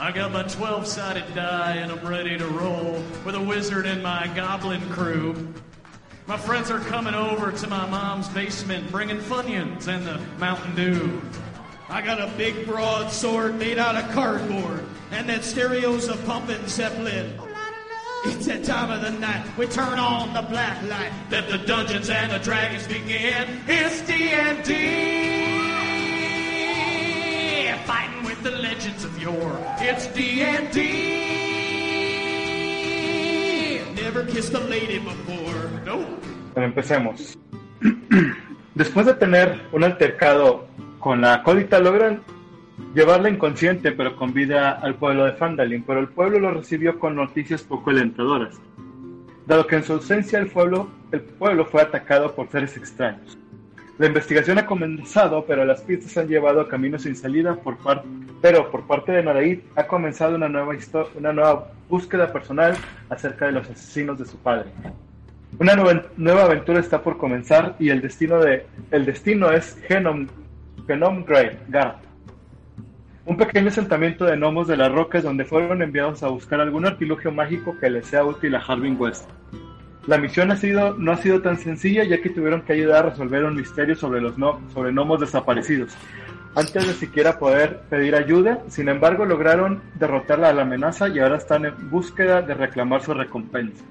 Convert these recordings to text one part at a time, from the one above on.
I got my 12 sided die and I'm ready to roll with a wizard and my goblin crew. My friends are coming over to my mom's basement bringing Funyuns and the Mountain Dew. I got a big broadsword made out of cardboard and that stereo's a pumping Zeppelin. It's that time of the night we turn on the black light. Let the dungeons and the dragons begin. It's D&D, the legends of yore. It's D&D. Never kissed a lady before. No. Bueno, empecemos. Después de tener un altercado con la acólita, logran llevarla inconsciente pero con vida al pueblo de Fandalin, pero el pueblo lo recibió con noticias poco alentadoras, dado que en su ausencia el pueblo, el pueblo fue atacado por seres extraños. La investigación ha comenzado, pero las pistas han llevado a caminos sin salida, por pero por parte de Naraid ha comenzado una nueva, una nueva búsqueda personal acerca de los asesinos de su padre. Una nueva, aventura está por comenzar y el destino, de, el destino es Genom, Genom Grave, un pequeño asentamiento de gnomos de las rocas donde fueron enviados a buscar algún artilugio mágico que les sea útil a Harvin West. La misión ha sido, no ha sido tan sencilla ya que tuvieron que ayudar a resolver un misterio sobre los no- sobre gnomos desaparecidos. Antes de siquiera poder pedir ayuda, sin embargo lograron derrotar a la amenaza y ahora están en búsqueda de reclamar su recompensa.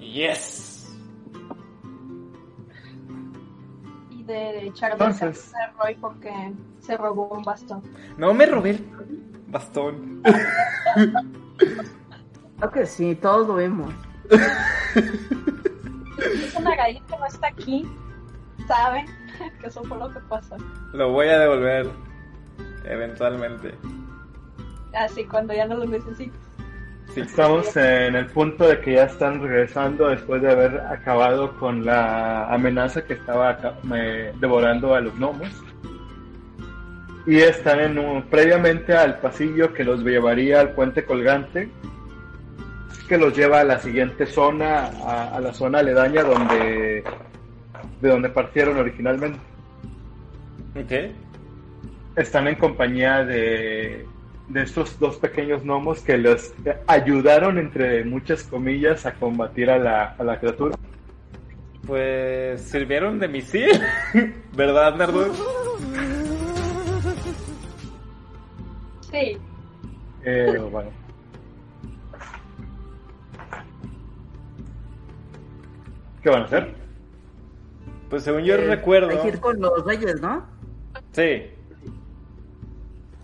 Yes. Y de echar de Roy porque se robó un bastón. No me robé el bastón. Creo que sí, todos lo vimos. Es una gallina que no está aquí. Saben que eso fue lo que pasó. Lo voy a devolver eventualmente. Así cuando ya no lo necesito. Sí. Estamos en el punto de que ya están regresando después de haber acabado con la amenaza que estaba devorando a los gnomos. Y están en un- previamente al pasillo que los llevaría al puente colgante, que los lleva a la siguiente zona, a, a la zona aledaña donde de donde partieron originalmente. Ok. Están en compañía de, de estos dos pequeños gnomos que los ayudaron, entre muchas comillas, a combatir a la, a la criatura. Pues sirvieron de misil. ¿Verdad, Nerdor? Sí, Eh, bueno. ¿Qué van a hacer? Pues según yo Eh, recuerdo. Hay que ir con los reyes, ¿no? Sí.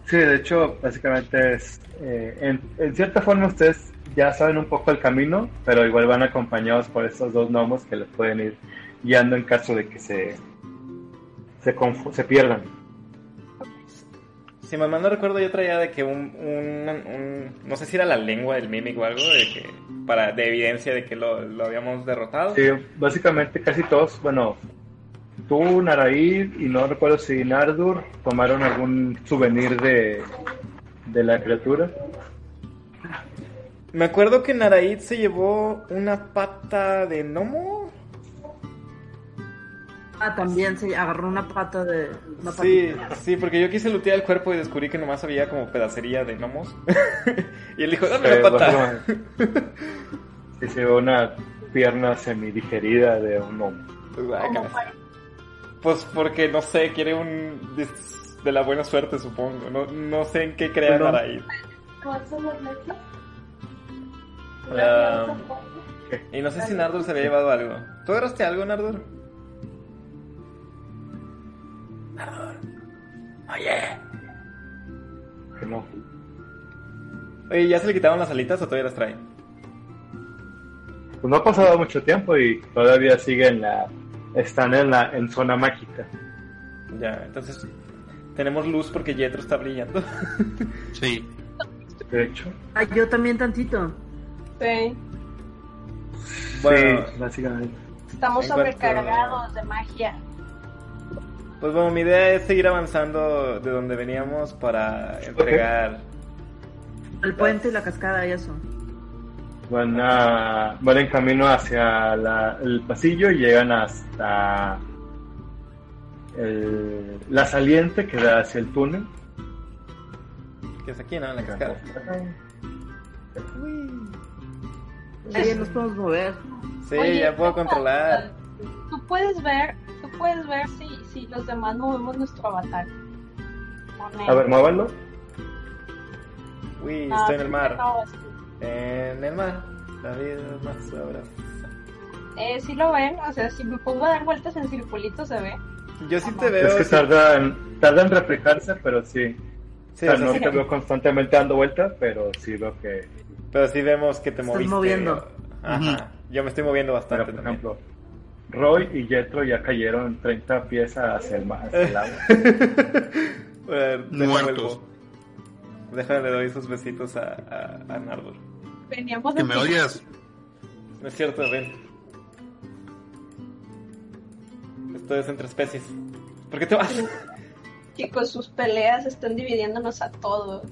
Sí, de hecho, básicamente es. eh, en, en cierta forma, ustedes ya saben un poco el camino, pero igual van acompañados por estos dos gnomos que les pueden ir guiando en caso de que se. se, confu- se pierdan. Si mal no recuerdo, yo traía de que un, un, un- No sé si era la lengua del Mimic o algo, de que. Para, de evidencia de que lo, lo habíamos derrotado. Sí, básicamente casi todos, bueno, tú, Naraid y no recuerdo si Nardur tomaron algún souvenir de, de la criatura. Me acuerdo que Naraid se llevó una pata de gnomo. Ah, también se agarró una pata de. Una Sí, patita. sí, porque yo quise lutear el cuerpo y descubrí que nomás había como pedacería de gnomos. y él dijo, dame Eh, la pata. básicamente, Sí, se ve una pierna semidigerida de un gnomo. Pues, para- Pues porque, no sé, quiere un... de, la buena suerte, supongo. No, no sé en qué crea Perdón. Naraid. ¿Cuáles son las letras? Ah, y no sé si Nardor se había llevado algo. ¿Tú agarraste algo, Nardor? Nardor. Oye. No. Oye, ¿ya se le quitaron las alitas o todavía las trae? Pues no ha pasado mucho tiempo y todavía siguen la. están en la en zona mágica. Ya, entonces tenemos luz porque Jetro está brillando. Sí. De hecho. Ah, yo también tantito. Sí, Bueno. Sí, básicamente. estamos sobrecargados de magia. Pues bueno, mi idea es seguir avanzando de donde veníamos para entregar. El puente y la cascada y eso. Van, a, van en camino hacia la- el pasillo y llegan hasta el- la saliente que da hacia el túnel. Que es aquí, ¿no? En la cascada. Sí, nos podemos mover. Sí, Oye, ya puedo controlar. Tú puedes ver, tú puedes ver si, si los demás movemos nuestro avatar. A ver, muévanlo. Uy, Ah, estoy en el mar. no. En el mar. La vida es más sabrosa. Eh, sí lo ven, o sea, si me pongo a dar vueltas en circulito se ve. Yo sí te veo. Es que sí- tarda en, tarda en reflejarse, pero sí. sí, o sea, no sí- te veo constantemente dando vueltas, pero sí veo que... Pero sí vemos que te Estás moviste. moviendo. Ajá. Yo me estoy moviendo Pero, bastante por también. ejemplo, Roy y Jetro ya cayeron 30 pies hacia el, mar, hacia el agua. Déjame Muertos. Déjame le doy esos besitos a, a, a Nardor. Veníamos Que de me odias. No es cierto, ven. Esto es entre especies. ¿Por qué te vas? Chicos, sus peleas están dividiéndonos a todos.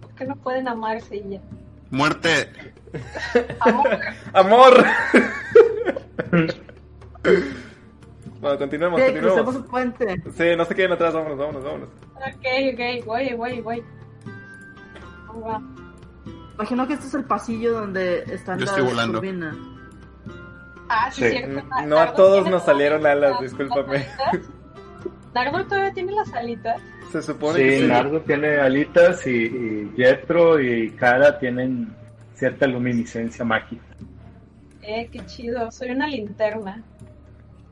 ¿Por qué no pueden amarse y ya? Muerte. Amor. ¡Amor! bueno, continuemos, Sí, continuemos. crucemos el puente. Sí, no se queden atrás, vámonos, vámonos, vámonos. ok, ok, voy, voy, voy. Va. Imagino que este es el pasillo donde están Yo las estoy volando. turbinas. Ah, sí, Sí. cierto. No a Nardo todos nos todavía salieron alas, las- discúlpame. Nardo todavía tiene las alitas. Se supone que Sí, sí. Nardo tiene alitas y, y Jetro y Kara tienen cierta luminiscencia mágica. Eh, qué chido. Soy una linterna.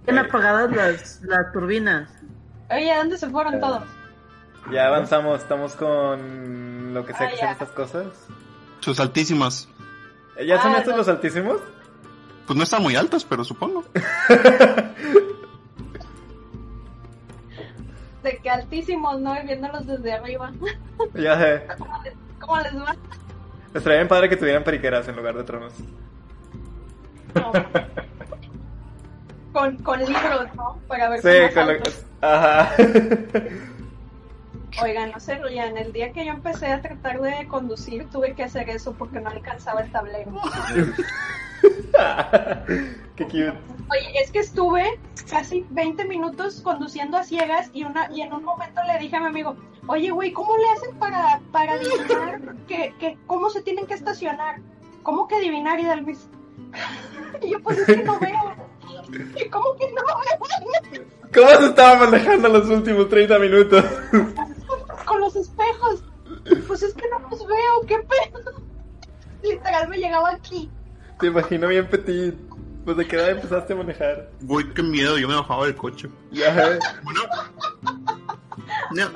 Están apagadas las, las turbinas. Oye, ¿a dónde se fueron todos? Ya avanzamos, estamos con lo que sea Ah, que sean estas cosas. Sus altísimas. Eh, ¿Ya son Ah, estos no. los altísimos? Pues no están muy altas, pero supongo. De que altísimos, ¿no? Y viéndolos desde arriba. Ya sé. ¿Cómo les va? Estaría bien padre que tuvieran periqueras en lugar de tronos. No. Con, con libros, ¿no? Para ver Sí, con lo. Ajá. Oigan, no se rían. El día que yo empecé a tratar de conducir, tuve que hacer eso porque no alcanzaba el tablero. Qué cute. Oye, es que estuve casi 20 minutos conduciendo a ciegas y una y en un momento le dije a mi amigo, oye, güey, ¿cómo le hacen para, para adivinar que, que cómo se tienen que estacionar? ¿Cómo que adivinar, Hidalvis? Y yo, pues es que no veo. ¿Y cómo que no? ¿Cómo se estaba manejando los últimos 30 minutos? Con los espejos. Pues es que no los veo, qué pedo. Literal me llegaba aquí. Te imagino bien petit. Pues de qué edad empezaste a manejar. Uy, qué miedo, yo me bajaba del coche. Ya. Bueno. No.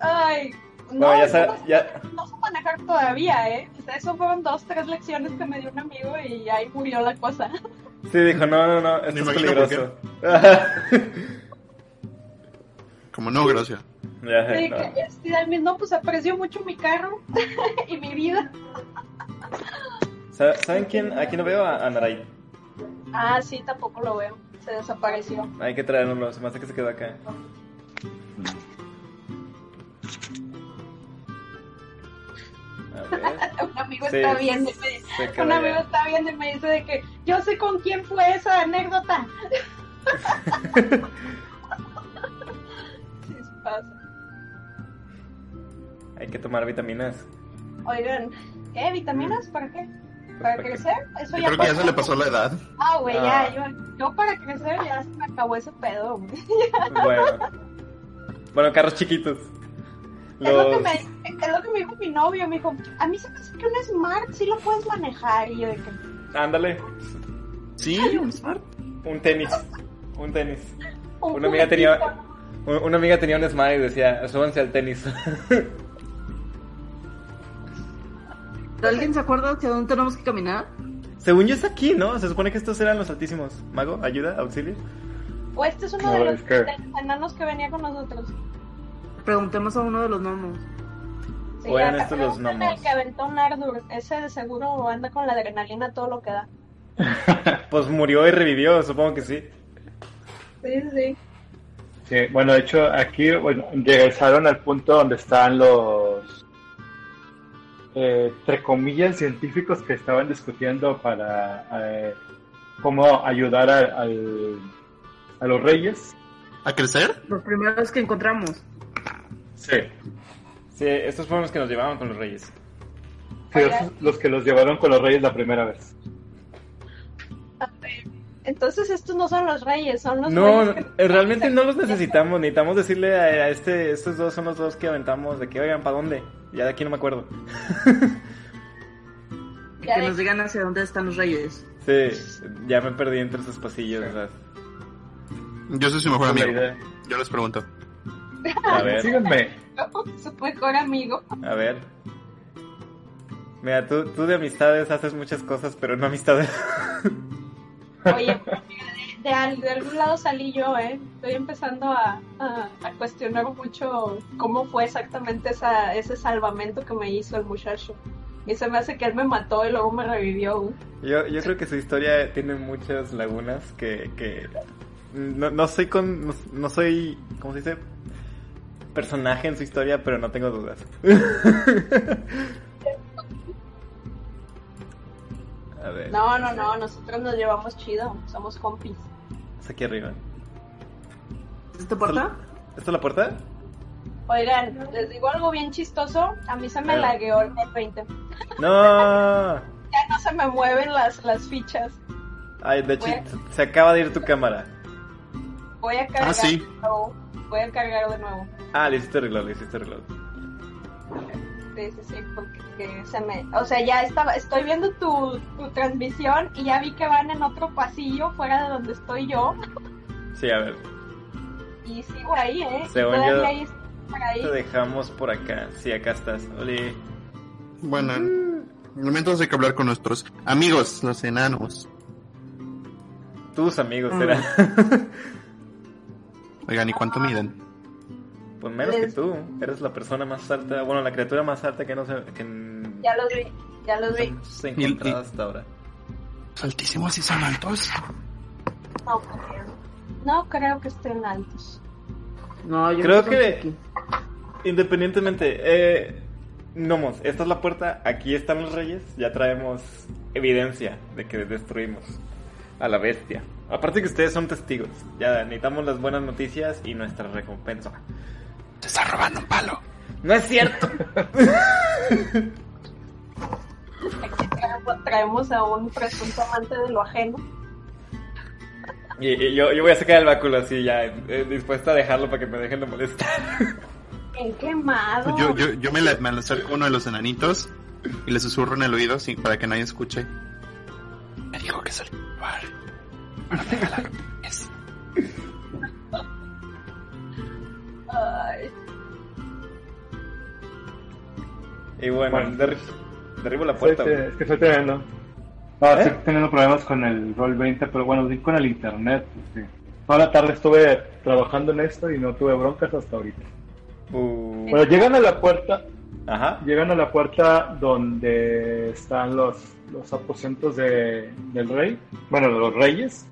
Ay, no, Bueno, ya, no, sa- ya, no sé manejar todavía, ¿eh? O sea, eso fueron dos, tres lecciones que me dio un amigo y ahí murió la cosa. Sí, dijo, no, no, no, esto Me es peligroso. Como no, gracias. ya Sí, no. que sí, Dalmis, no, pues aprecio mucho mi carro y mi vida. Sa- ¿Saben quién? Aquí no veo a, a Naray. Ah, sí, tampoco lo veo. Se desapareció. Hay que traerlo, se me hace que se quedó acá. Un amigo Sí, está viendo y me quedó un amigo está viendo y me dice de que yo sé con quién fue esa anécdota. sí, se pasa. Hay que tomar vitaminas. Oigan, ¿qué? ¿Vitaminas? ¿Para qué? ¿Para ¿Para qué? crecer? Eso Yo ya creo que ya pasó. se le pasó la edad. Ah, güey, Ah. ya, yo, yo para crecer ya se me acabó ese pedo, güey. Bueno. Bueno, carros chiquitos. Es, lo que me, es lo que me dijo mi novio, me dijo, a mí se me hace que un Smart sí lo puedes manejar. Y yo de que, Ándale, Sí, un smart. un tenis. Un tenis. un Una amiga tenía, un- una amiga tenía un smile y decía, súbanse al tenis. ¿Alguien se acuerda hacia dónde tenemos que caminar? Según yo es aquí, ¿no? Se supone que estos eran los altísimos. Mago, ayuda, auxilio. O este es uno No, de, los, es que- de los enanos que venía con nosotros. Preguntemos a uno de los gnomos. Sí, O eran acá estos los gnomos. al que aventó un Ardur. Ese de seguro anda con la adrenalina a todo lo que da. Pues murió y revivió, supongo que sí. Sí, sí. Sí, bueno, de hecho, aquí bueno, regresaron al punto donde están los, eh, entre comillas, científicos que estaban discutiendo para eh, cómo ayudar a, al- a los reyes. ¿A crecer? Los primeros que encontramos. Sí. Sí, estos fueron los que nos llevaban con los reyes. Sí, esos- los que los llevaron con los reyes la primera vez. A ver, Entonces estos no son los reyes, son los No, reyes eh, realmente no los necesitamos. Necesitamos decirle a, a este, estos dos son los dos que aventamos de que, oigan, ¿para dónde? Ya de aquí no me acuerdo. Que nos digan hacia dónde están los reyes. Sí, ya me perdí entre esos pasillos. Yo soy su mejor amigo. Yo les pregunto. A ver, Síganme. su mejor amigo. a ver. Mira, tú, tú de amistades haces muchas cosas, pero no amistades. Oye, de, de al- de algún lado salí yo, ¿eh? Estoy empezando a, a- a cuestionar mucho cómo fue exactamente esa, ese salvamento que me hizo el muchacho. Y se me hace que él me mató y luego me revivió. Yo, yo creo que su historia tiene muchas lagunas que, que no, no soy con, no, no soy, ¿cómo se dice? Personaje en su historia, pero no tengo dudas. A ver, No, no, no, nosotros nos llevamos chido, somos compis. es aquí arriba. ¿Es tu puerta? ¿Esta es la puerta? Oigan, les digo algo bien chistoso, a mí se me lagueó el 20. No. Ya no se me mueven las, las fichas. Ay, de hecho, Bueno. se acaba de ir tu cámara. Voy a cargar sí. de a cargar de nuevo. Ah, le hiciste reload, le hiciste reload. Sí, sí, sí, porque que se me... O sea, ya estaba, estoy viendo tu, tu transmisión y ya vi que van en otro pasillo fuera de donde estoy yo. Sí, a ver. Y sigo ahí, ¿eh? Según todavía yo, ahí por ahí. Te dejamos por acá. Sí, acá estás. Oli. Bueno, en momentos hay que hablar con nuestros amigos, los enanos. Tus amigos, Mm. Oigan, ¿y cuánto miden? Pues menos que tú. Eres la persona más alta, bueno, la criatura más alta que no se, que Ya los vi, ya los vi. se ha encontrado hasta ahora. Altísimos y son altos. No creo. No creo que estén altos. No, yo Creo creo que- aquí. Independientemente, eh, Nomos, esta es la puerta, aquí están los reyes, ya traemos evidencia de que destruimos a la bestia. Aparte que ustedes son testigos, ya necesitamos las buenas noticias y nuestra recompensa. Se está robando un palo. No es cierto. Aquí traemos, a un presunto amante de lo ajeno. Y, y yo, yo voy a sacar el báculo así ya, eh, dispuesta a dejarlo para que me dejen de molestar. En quemado. Yo, yo, yo me, la, me acerco a uno de los enanitos y le susurro en el oído sin, para que nadie escuche. Me dijo que a robar para regalar es. Ay, Y bueno, Bueno. derri- derribo la puerta. es que estoy teniendo. No, ¿Eh? estoy teniendo problemas con el Roll 20, pero bueno, sí con el internet. pues, sí. Toda la tarde estuve trabajando en esto y no tuve broncas hasta ahorita. Uh, Bueno, llegan a la puerta, ajá. llegan a la puerta donde están los, los aposentos de, del rey, bueno, de los reyes.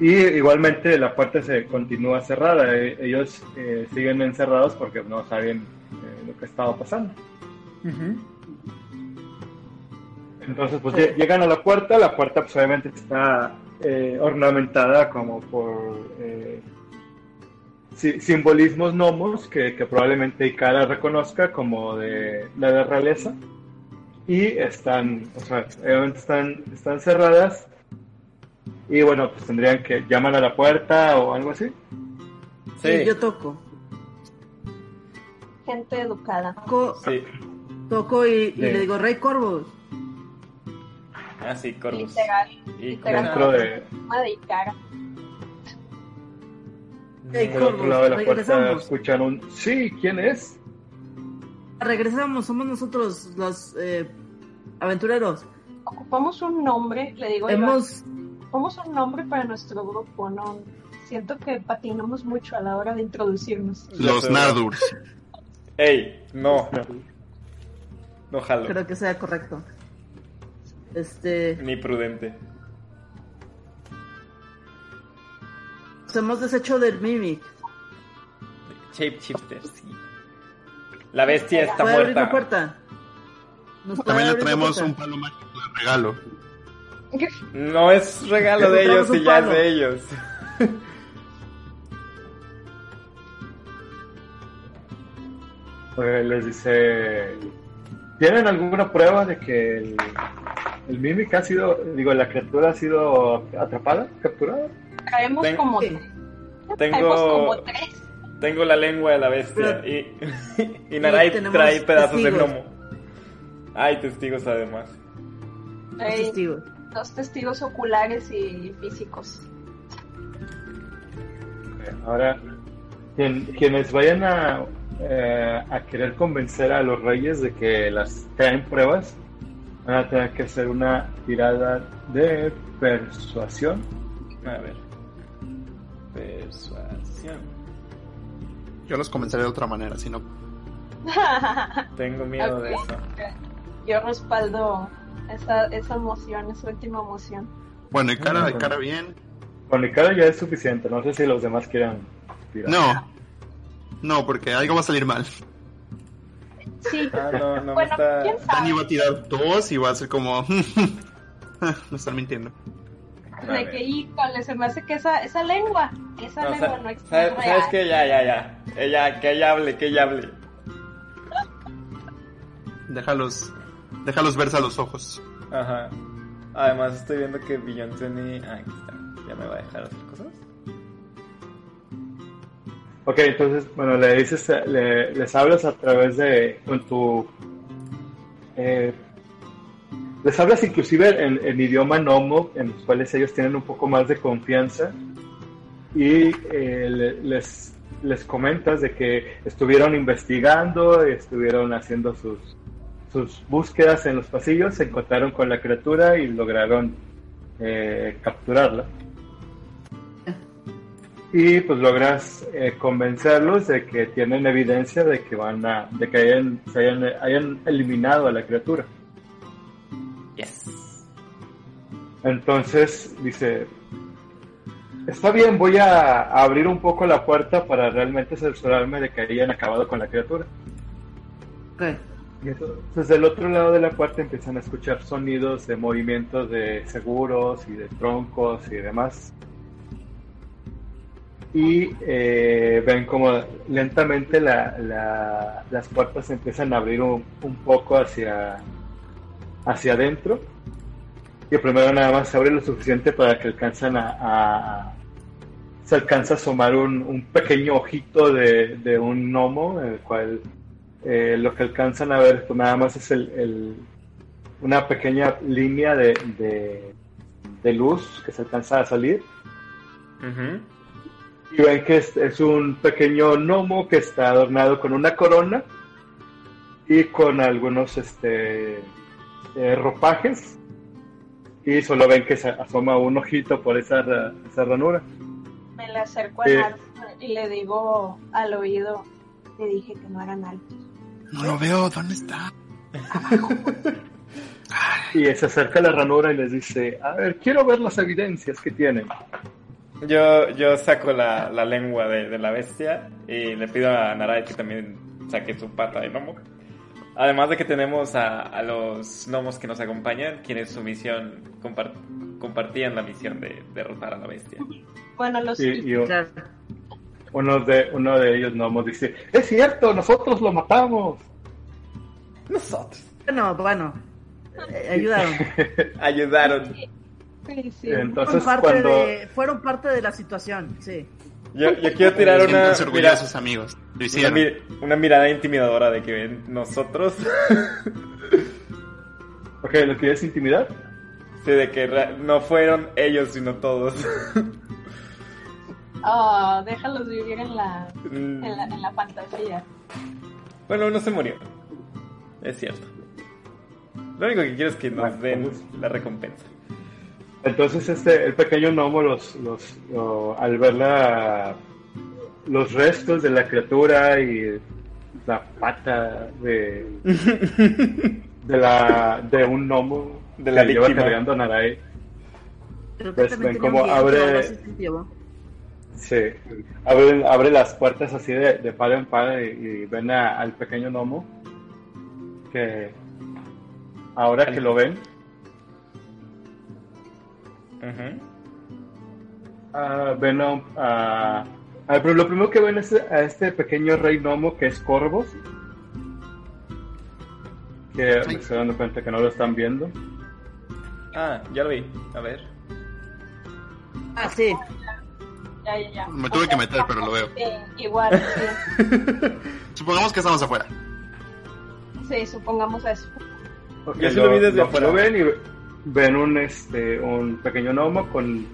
Y igualmente la puerta se continúa cerrada. Eh, Ellos eh, siguen encerrados porque no saben eh, lo que estaba pasando. Entonces, pues lle- llegan a la puerta. La puerta, pues obviamente está eh, ornamentada como por eh, si- simbolismos gnomos que, que probablemente Ikara reconozca como de la de realeza. Y están, o sea, obviamente están, están cerradas. Y bueno, pues tendrían que llamar a la puerta o algo así. Sí, Sí, yo toco. gente educada. Toco, sí. toco y, le digo, Rey Corvus. Ah, sí, Corvus. Literal, Y literal. Dentro de, del otro lado de la puerta regresamos. escuchan un sí, ¿quién es? Regresamos, somos nosotros los eh, aventureros. Ocupamos un nombre, le digo. Hemos, Ocupamos un nombre para nuestro grupo, ¿no? Siento que patinamos mucho a la hora de introducirnos. Los Nardurs. Ey, no, no jalo. creo que sea correcto. Este, Ni prudente. nos hemos deshecho del Mimic. Shapeshifter, sí. La bestia está ¿Puede abrir la muerta. puerta? ¿Nos puede También le traemos puerta? un palo mágico de regalo. No es regalo de ellos y ya es de ellos. Pues les dice, ¿tienen alguna prueba de que el, el Mimic ha sido, digo, la criatura ha sido atrapada, capturada? Traemos Ten- como, traemos como Tengo, tres. Tengo la lengua de la bestia Pero- y, y tenemos trae pedazos de gnomo. Hay testigos además. Hay Testigos. dos testigos oculares y físicos. Ahora, quien- quienes vayan a, eh, a querer convencer a los reyes de que las traen pruebas, van a tener que hacer una tirada de persuasión. A ver. Persuasión. Yo los convenceré de otra manera, si no. Tengo miedo de eso. Yo respaldo esa, esa emoción, esa última emoción. Bueno, y cara de Ujú. cara bien. Con mi cara ya es suficiente, no sé si los demás quieran tirar. No. No, porque algo va a salir mal. Sí, Ah, no, no me bueno, está. quién Dani va sabe. a tirar dos y va a ser como. no están mintiendo. De que, híjole, se me hace que esa, esa lengua, esa No, lengua no existe. ¿sabes, real. ¿Sabes qué? Ya, ya, ya. Ella, que ella hable, que ella hable. Déjalos. Déjalos verse a los ojos. Ajá. Además, estoy viendo que Beyond. Ah, aquí está. Ya me va a dejar hacer cosas. Ok, entonces, bueno, le dices, le- les hablas a través de, con tu, eh, les hablas inclusive en, en idioma nomo, en los cuales ellos tienen un poco más de confianza, y eh, le- les, les comentas de que estuvieron investigando, estuvieron haciendo sus, sus búsquedas en los pasillos, se encontraron con la criatura y lograron eh, capturarla. Y pues logras eh, convencerlos de que tienen evidencia de que van a de que hayan, se hayan, hayan eliminado a la criatura Yes. entonces dice está bien voy a, abrir un poco la puerta para realmente cerciorarme de que hayan acabado con la criatura Ok. y entonces del otro lado de la puerta empiezan a escuchar sonidos de movimientos de seguros y de troncos y demás y eh, ven como lentamente la- la- las puertas empiezan a abrir un, un poco hacia, hacia adentro. Y primero nada más se abre lo suficiente para que alcanzan a, a- se alcanza a asomar un, un pequeño ojito de, de un gnomo, en el cual eh, lo que alcanzan a ver pues, nada más es el, el- una pequeña línea de, de- de luz que se alcanza a salir. Ujú. Y ven que es, es un pequeño gnomo que está adornado con una corona y con algunos este eh, ropajes. Y solo ven que se asoma un ojito por esa, ra- esa ranura. Me le acerco a. Narf y le digo al oído, te dije que no eran altos. No lo veo, ¿dónde está? Y se acerca a la ranura y les dice, a ver, quiero ver las evidencias que tienen. Yo, yo saco la, la lengua de, de la bestia y le pido a Narai que también saque su pata de gnomo. Además de que tenemos a, a los gnomos que nos acompañan, quienes su misión compar- compartían la misión de derrotar a la bestia. Bueno, los Claro. uno, de, uno de ellos gnomos dice, es cierto, nosotros lo matamos. Nosotros Bueno, bueno. eh, ayudaron. ayudaron. Sí, sí. Entonces fueron, parte cuando... de, fueron parte de la situación, sí. Yo, yo quiero tirar una, mira- sus amigos. Lo una, hicieron. mi- una mirada intimidadora de que ven nosotros. Ok, ¿lo quieres intimidar? sí, de que no fueron ellos, sino todos. Oh, déjalos vivir en la, Mm, en la, en la fantasía. bueno, uno se murió. Es cierto. Lo único que quiero es que nos den pues. la recompensa. Entonces este, el pequeño gnomo los, los, lo- al ver la, los restos de la criatura y la pata de, de, la, de un gnomo De la que lleva cargando a que Pues, ven viento, abre- sí, abre, abre las puertas así de, de par en par y, y ven a- al pequeño gnomo que ahora que lo ven Ah, a, a- ah, pero lo primero que ven es a este pequeño rey gnomo que es Corvos, que me estoy dando cuenta que no lo están viendo. Ah, ya lo vi. A ver. Ah, sí. Ya, ya, ya. Me tuve que meter, pero lo veo. Sí, igual, sí. Supongamos que estamos afuera. Sí, supongamos eso. Ok, Yo sí lo vi desde afuera. Lo ven y ven un, este, un pequeño gnomo con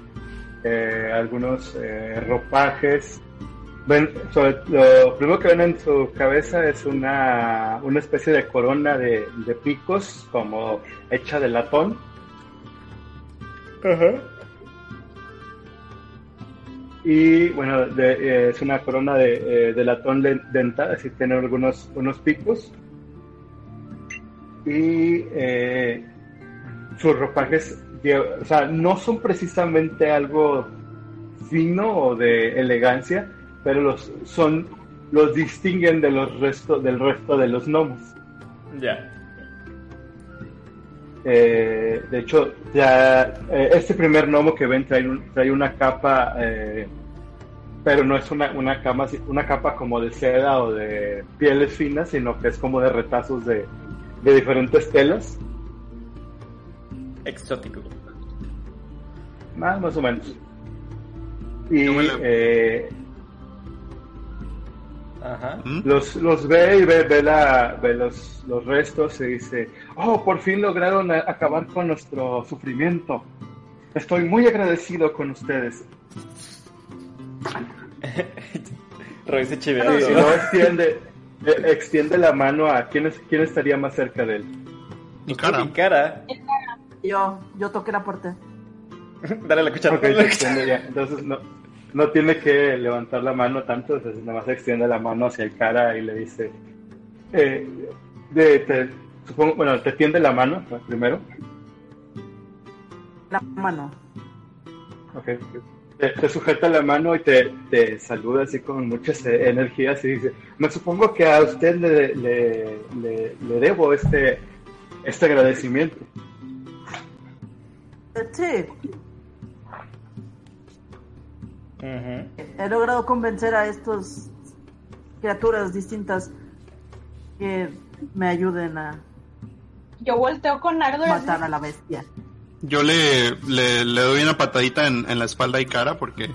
eh, algunos eh, ropajes. Ven, sobre- lo primero que ven en su cabeza es una, una especie de corona de, de picos, como hecha de latón. Y bueno, de- eh, es una corona de, de latón dentada, así tiene algunos unos picos. Y eh, sus ropajes, o sea, no son precisamente algo fino o de elegancia, pero los son los distinguen de los resto, del resto de los gnomos. Ya. Eh, de hecho, ya eh, este primer gnomo que ven trae, un- trae una capa, eh, pero no es una, una, cama, una capa como de seda o de pieles finas, sino que es como de retazos de, de diferentes telas, Exótico. más, más o menos. Y eh, Ajá. ¿Mm? los, los ve y ve, ve, la, ve los, los restos y dice, oh, por fin lograron acabar con nuestro sufrimiento. Estoy muy agradecido con ustedes. Roy se chivea. Y luego extiende, eh, extiende la mano a quién, es, quién estaría más cerca de él. Mi cara. Mi cara. Yo, yo toqué la puerta. Dale la cuchara. Ok, dale se la cuchara. ya. Entonces no, no tiene que levantar la mano tanto, entonces nada más extiende la mano hacia el cara y le dice, eh, de- te, supongo, bueno, te tiende la mano primero. La mano. Ok. Te, te sujeta la mano y te, te saluda así con muchas eh, energías y dice, me supongo que a usted le, le, le, le debo este, este agradecimiento. Sí, Ujú. he logrado convencer a estas criaturas distintas que me ayuden a Yo volteo con Nardo y matar a la bestia. Yo le, le, le doy una patadita en, en la espalda y cara porque...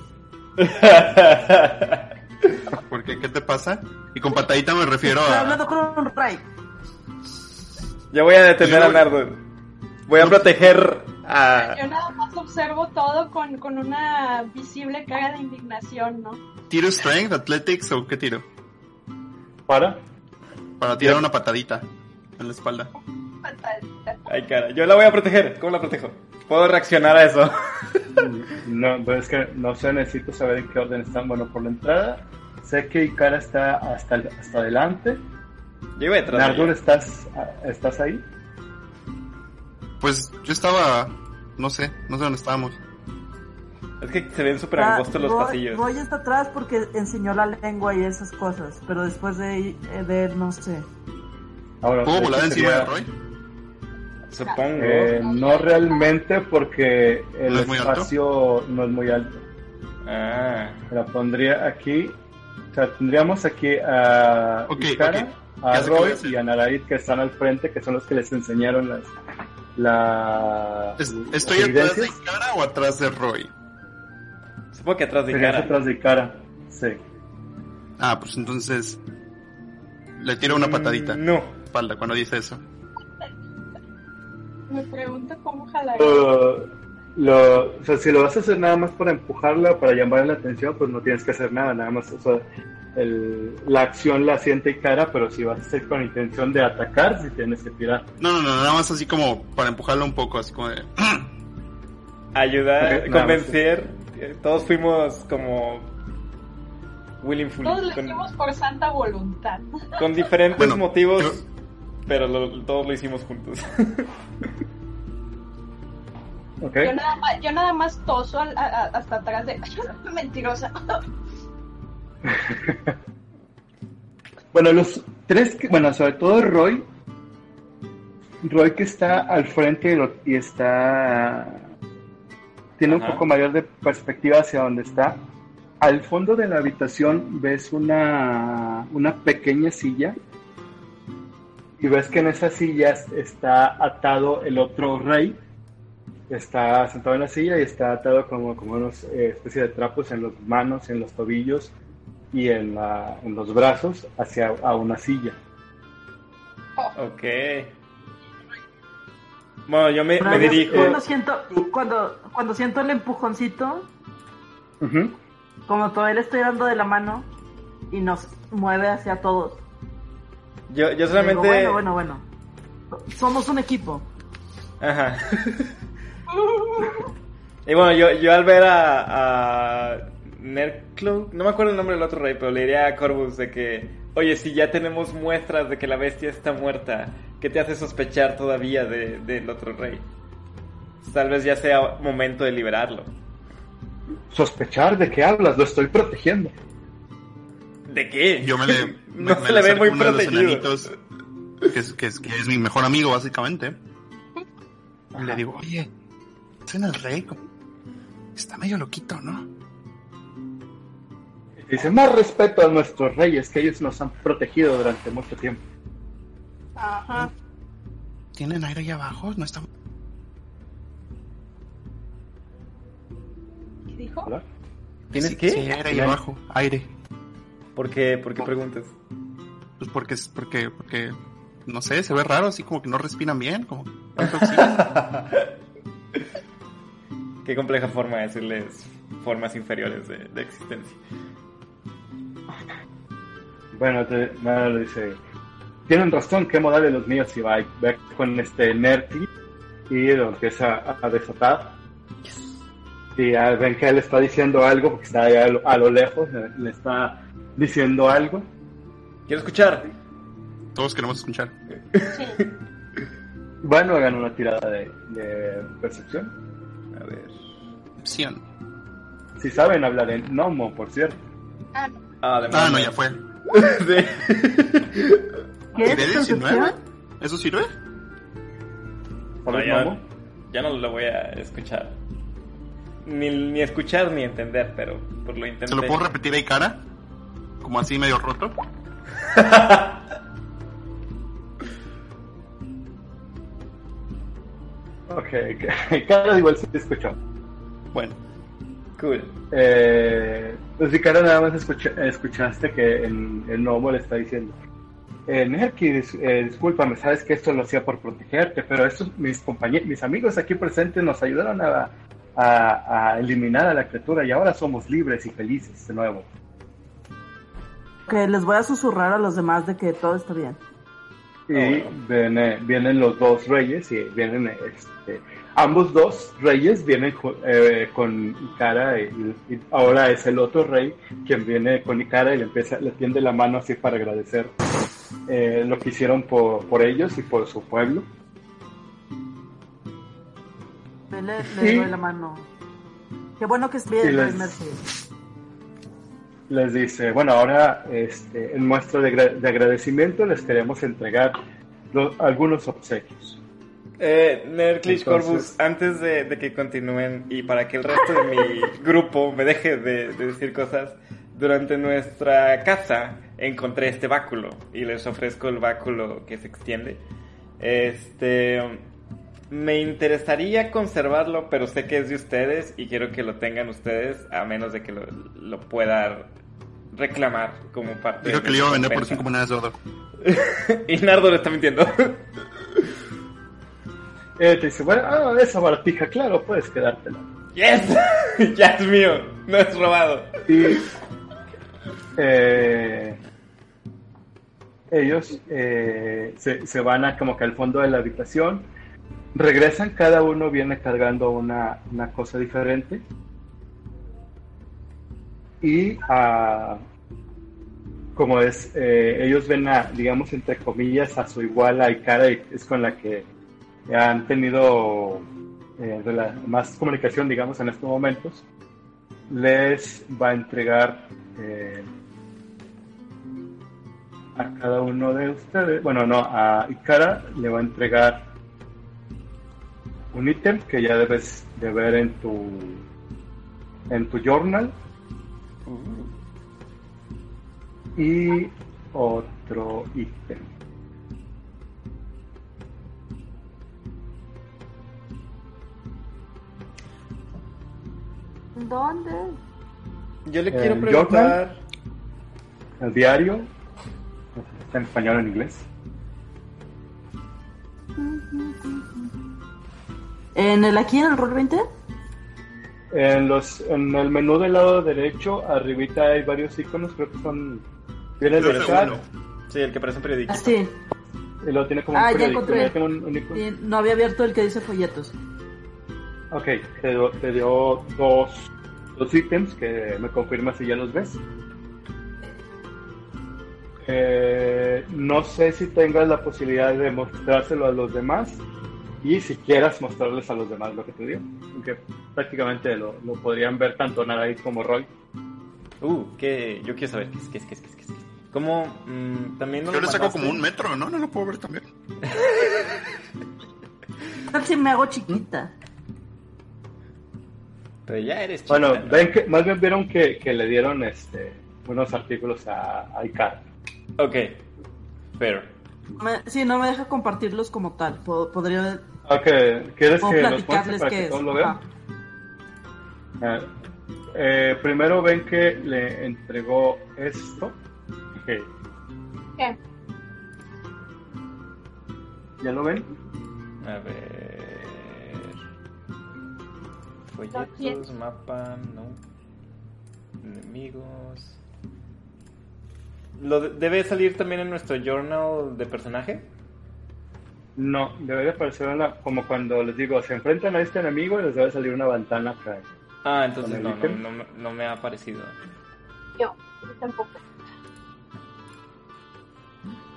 porque ¿Qué te pasa? Y con patadita me refiero Estoy a... hablando con un Ray. Ya voy a detener a Yo- Nardo. Voy a proteger a. Yo nada más observo todo con, con una visible cara de indignación, ¿no? ¿Tiro Strength, Athletics o qué tiro? ¿Para? Para tirar una patadita en la espalda. Patadita. Ay, cara. Yo la voy a proteger. ¿Cómo la protejo? Puedo reaccionar a eso. No, pues es que no sé, necesito saber en qué orden están. Bueno, por la entrada, sé que Ikara está hasta, hasta adelante. Yo de Nardur. ¿estás, ¿estás ahí? Pues yo estaba... No sé, no sé dónde estábamos. Es que se ven súper Ah, angostos los Roy- pasillos. Roy está atrás porque enseñó la lengua y esas cosas, pero después de, de él no sé. Ahora, ¿Puedo de volar encima sería- de Roy? Supongo. Eh, no realmente porque el ¿No es muy alto? espacio no es muy alto. Ah. La pondría aquí. O sea, tendríamos aquí a Ok, Ikara, ok. a Roy y a Naraid que están al frente, que son los que les enseñaron las, la, Es- ¿Estoy atrás de cara o atrás de Roy? Supongo que atrás de Serías cara. atrás de Ikara. Sí. Ah, pues entonces... Le tiro una patadita No. espalda cuando dice eso. Me pregunto cómo jalar. Lo, lo- o sea, si lo vas a hacer nada más para empujarla, para llamar la atención, pues no tienes que hacer nada, nada más. O sea, el- la acción la siente Ikara, pero si vas a hacer con intención de atacar, si tienes que tirar. No, no, no, nada más así como para empujarlo un poco, así como de... Ayudar, convencer. eh, Todos fuimos como. Willingfully. Todos lo hicimos por santa voluntad. con diferentes Bueno, motivos. yo- Pero lo- todos lo hicimos juntos. ¿Ok? Yo nada más, yo nada más toso al- a- a- hasta atrás de... Mentirosa. Bueno, los tres, bueno, sobre todo Roy, Roy que está al frente y, lo- y está, tiene un poco mayor de perspectiva hacia donde está. Al fondo de la habitación ves una, una pequeña silla y ves que en esas sillas está atado el otro rey. Está sentado en la silla y está atado como, como una especie de trapos en las manos, en los tobillos y en, la- en los brazos hacia a una silla. Ok. Bueno, yo me, me dirijo. Cuando siento, cuando, cuando siento el empujoncito, como todavía le estoy dando de la mano y nos mueve hacia todos. Yo, yo Digo, solamente. bueno, bueno, bueno. Somos un equipo. Ajá. y bueno, yo, yo al ver a, a Nerclo, no me acuerdo el nombre del otro rey, pero le diría a Corvus de que, oye, si ya tenemos muestras de que la bestia está muerta, ¿qué te hace sospechar todavía de- del otro rey? Tal vez ya sea momento de liberarlo. Sospechar de qué hablas, lo estoy protegiendo. ¿De qué? Yo me le, no me- se le le ve muy protegido. que es, que, es, que es mi mejor amigo, básicamente. Le digo, oye, ¿ese no es el rey? Está medio loquito, ¿no? Dice, más respeto a nuestros reyes, que ellos nos han protegido durante mucho tiempo. Ajá. ¿Tienen aire ahí abajo? No está... ¿Qué dijo? ¿Tienes sí, qué? Sí, aire ahí abajo, aire. ¿Por qué? ¿Por qué preguntas? Pues porque, es- porque, porque, no sé, se ve raro, así como que no respiran bien, como. Qué compleja forma de decirles formas inferiores de, de existencia. Bueno, te, nada, le dice, tienen razón, qué modales los míos, y va, ve con este Nerti y lo empieza a, a desatar. Y ya ven que él está diciendo algo, porque está allá a lo, a lo lejos, le, le está diciendo algo. Quiero escuchar. Todos queremos escuchar. Sí. Bueno, hagan una tirada de, de percepción. A ver. Opción. Si saben hablar en Nomo, por cierto. Ah, no. Ah, Ah, no, ya fue. ¿Qué ¿Y es de 19? percepción? ¿Eso sirve? No, ¿Sabes ya, ya no lo voy a escuchar. Ni, ni escuchar ni entender, pero por lo intenté. ¿Se lo puedo repetir ahí cara? Como así medio roto. Ok, cada igual sí te escuchó. Bueno, Cool. Eh, pues si cara nada más escucha- escuchaste que el, el le está diciendo. Eh, Nerky, dis- eh, discúlpame, sabes que esto lo hacía por protegerte, pero estos, mis compañeros, mis amigos aquí presentes nos ayudaron a, a, a eliminar a la criatura y ahora somos libres y felices de nuevo. Que les voy a susurrar a los demás de que todo está bien. Y Ah, bueno. viene- vienen los dos reyes y vienen este, ambos dos reyes vienen eh, con Ikara y, y ahora es el otro rey quien viene con Ikara y le empieza le tiende la mano así para agradecer eh, lo que hicieron por, por ellos y por su pueblo. Le, le Sí. doy la mano. Qué bueno que es bien, Sí, les-. Les dice, bueno, ahora este, en muestra de, de agradecimiento les queremos entregar algunos obsequios. Eh, Entonces- Corvus, antes de, de que continúen y para que el resto de mi grupo me deje de, de decir cosas, durante nuestra casa encontré este báculo y les ofrezco el báculo que se extiende. Este. Me interesaría conservarlo, pero sé que es de ustedes y quiero que lo tengan ustedes, a menos de que lo, lo pueda reclamar como parte dijo de que le iba a vender por recompensa. 5 monedas de oro. Y Nardo le está mintiendo. Eh, te dice, bueno, ah, esa baratija, claro, puedes quedártela. ¡Yes! ya es mío, no es robado. Y eh, ellos eh, se, se van a como que al fondo de la habitación, regresan, cada uno viene cargando una, una cosa diferente. Y ah, como es, eh, ellos ven a, digamos, entre comillas, a su igual a Ikara, y es con la que han tenido eh, más comunicación, digamos, en estos momentos les va a entregar eh, a cada uno de ustedes, bueno, no, a Ikara le va a entregar un ítem que ya debes de ver en tu en tu journal y otro ítem. ¿Dónde? Yo le Eh, quiero ¿El preguntar. El diario. Está en español o en inglés. ¿En el aquí en el Roll 20? En, los, en el menú del lado derecho, arribita hay varios iconos, creo que son... Viene chat uno. Sí, el que parece un periódico. Ah, sí. y luego tiene como Ah, un ya periódico, encontré. ¿no? Tiene un- un icono. Sí, No había abierto el que dice folletos. Ok, te, dio- te dio dos, dos ítems que me confirma si ya los ves. Eh, no sé si tengas la posibilidad de mostrárselo a los demás y si quieras mostrarles a los demás lo que te dio. Aunque prácticamente lo, lo podrían ver tanto Naraí como Roy. Uh, que yo quiero saber qué es, qué es, qué es, qué es, qué es. ¿Cómo? mm, también no Yo lo le saco como un metro, ¿no? No lo puedo ver también. ¿Qué tal si me hago chiquita? Pero ya eres chica. Bueno, ¿no? ven que, más bien vieron que, que le dieron este unos artículos a, a Icar. Ok. Pero. Me- sí, no me deja compartirlos como tal. Po- podría Ok, ¿quieres puedo que los muestre platicarles para qué que es. todos lo vean? Ajá. Eh, eh, primero ven que le entregó esto. ¿Qué? ¿Ya lo ven? A ver. Folletos, mapa, no. Enemigos. ¿Lo de- debe salir también en nuestro journal de personaje? No, debería aparecer una- como cuando les digo, se enfrentan a este enemigo y les debe salir una ventana acá. Ah, entonces ¿Con no, no, no, me- no me ha aparecido. Yo, yo tampoco.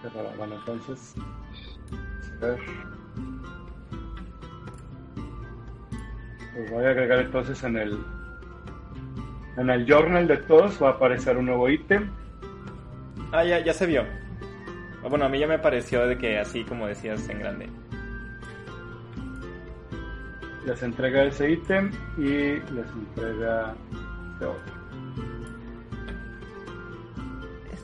Qué raro. Bueno, entonces. a ver. Pues voy a agregar entonces en el. En el journal de todos va a aparecer un nuevo ítem. Ah, ya, ya se vio. Ah, Bueno, a mí ya me pareció de que así como decías en grande. Les entrega ese ítem y les entrega este otro.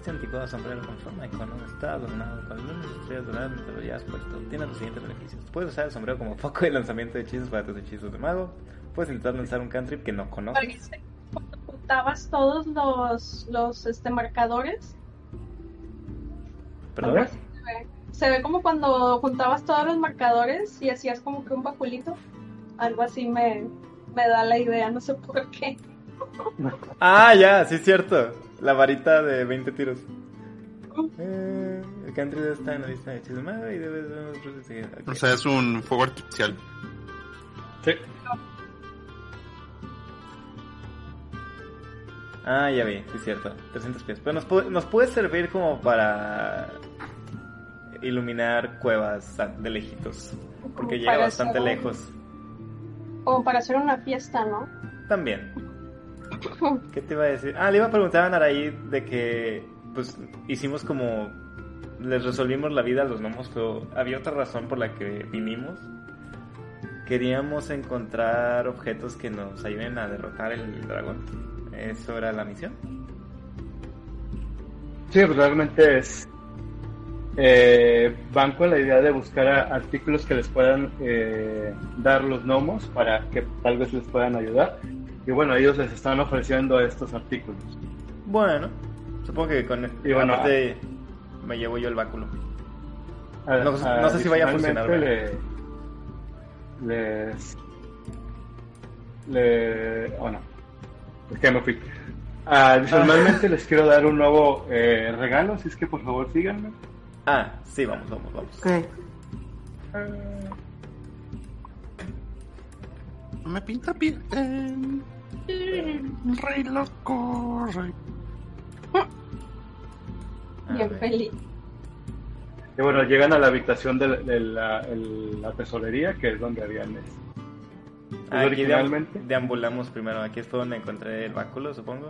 Este anticuado sombrero con forma de cono está adornado con lunas estrellas doradas lo llevas puesto. Tiene los siguientes beneficios. Puedes usar el sombrero como foco de lanzamiento de hechizos para tus hechizos de mago. Puedes intentar lanzar un cantrip que no conoces. Cuando juntabas todos los, los este, marcadores. ¿Perdón? Se ve, se ve como cuando juntabas todos los marcadores y hacías como que un baculito. Algo así me, me da la idea, no sé por qué. Ah, ya, sí es cierto. La varita de 20 tiros. Eh, el cantrip está en la lista de mago y debes ver O sea, es un fuego artificial. Sí. Ah, ya vi, sí es cierto. 300 pies. Pero nos puede, nos puede servir como para iluminar cuevas de lejitos. Porque llega bastante un- lejos. Como para hacer una fiesta, ¿no? También. ¿Qué te iba a decir? Ah, le iba a preguntar a Naraí de que, pues, hicimos como... Les resolvimos la vida a los gnomos, pero había otra razón por la que vinimos. Queríamos encontrar objetos que nos ayuden a derrotar el dragón. ¿Eso era la misión? Sí, pues realmente es. eh, van con la idea de buscar artículos que les puedan eh, dar los gnomos para que tal vez les puedan ayudar. Y bueno, ellos les están ofreciendo estos artículos. Bueno, supongo que con Y bueno, aparte me llevo yo el báculo. A- No- no sé si vaya a funcionar, le- les. Le. Oh, no. Es que me fui. Adicionalmente, les quiero dar un nuevo eh, regalo, así es que por favor síganme. Ah, sí, vamos, vamos, vamos. Ok. No me pinta bien. Rey loco, rey. A Bien feliz. Y bueno, llegan a la habitación de, de la, el- la tesorería, que es donde habían. este, Ah, Aquí deam- originalmente. deambulamos primero. Aquí fue donde encontré el báculo, supongo.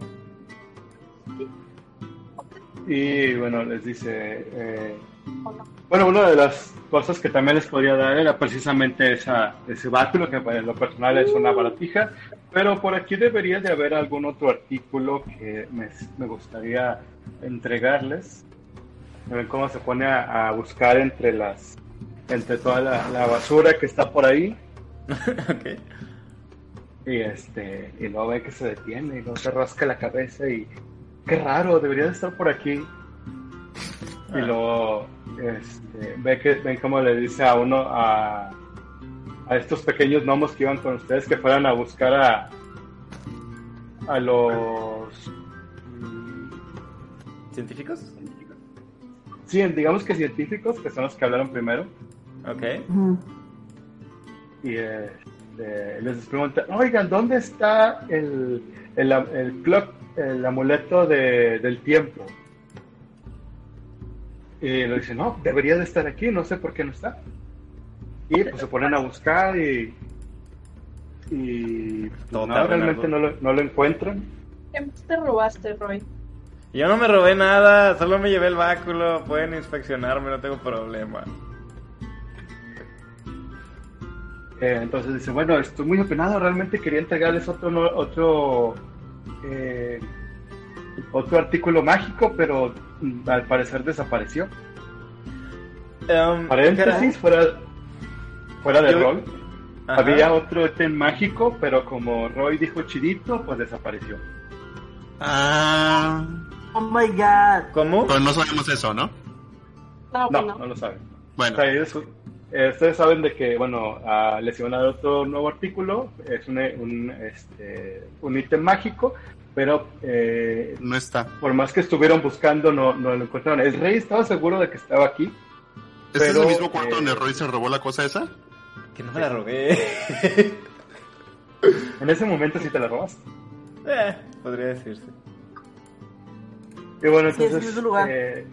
Y bueno, les dice. eh, ¿o no? bueno, una de las cosas que también les podría dar era precisamente esa, ese báculo, que en lo personal es una baratija. Pero por aquí debería de haber algún otro artículo que me, me gustaría entregarles. Ven cómo se pone a, a buscar entre las. entre toda la, la basura que está por ahí. Y este, y luego ve que se detiene, y luego se rasca la cabeza y qué raro, debería de estar por aquí. Y Ah. luego este, ve que ven como le dice a uno a, a estos pequeños gnomos que iban con ustedes que fueran a buscar a a los ¿Científicos? sí, digamos que científicos que son los que hablaron primero Ok. Y este, les preguntan, oigan, ¿dónde está el, el, el clock, el amuleto de- del tiempo? Y le dicen, no, debería de estar aquí, no sé por qué no está. Y pues se ponen a buscar y, y pues, Todo no, realmente no lo, no lo encuentran. ¿Qué te robaste, Roy? Yo no me robé nada, solo me llevé el báculo. Pueden inspeccionarme, no tengo problema. Eh, entonces dice, bueno, estoy muy apenado, realmente quería entregarles otro no- otro eh, otro artículo mágico, pero mm, al parecer desapareció. Um, Paréntesis, fuera, fuera de Yo- rol. Ajá. Había otro ítem mágico, pero como Roy dijo chidito, pues desapareció. Ah, Oh my god. ¿Cómo? pero no sabemos eso, ¿no? No, No, no lo saben. Bueno, O sea, ellos, eh, ustedes saben de que, bueno, ah, les iban a dar otro nuevo artículo, es un, un, este, un ítem mágico, pero eh, no está. por más que estuvieron buscando, no, no lo encontraron. El rey estaba seguro de que estaba aquí. ¿Este es el mismo cuarto eh, donde Roy se robó la cosa esa? Que no me la robé. En ese momento sí te la robaste. eh, podría decirse. Y bueno, Sí, es el entonces mismo lugar. eh,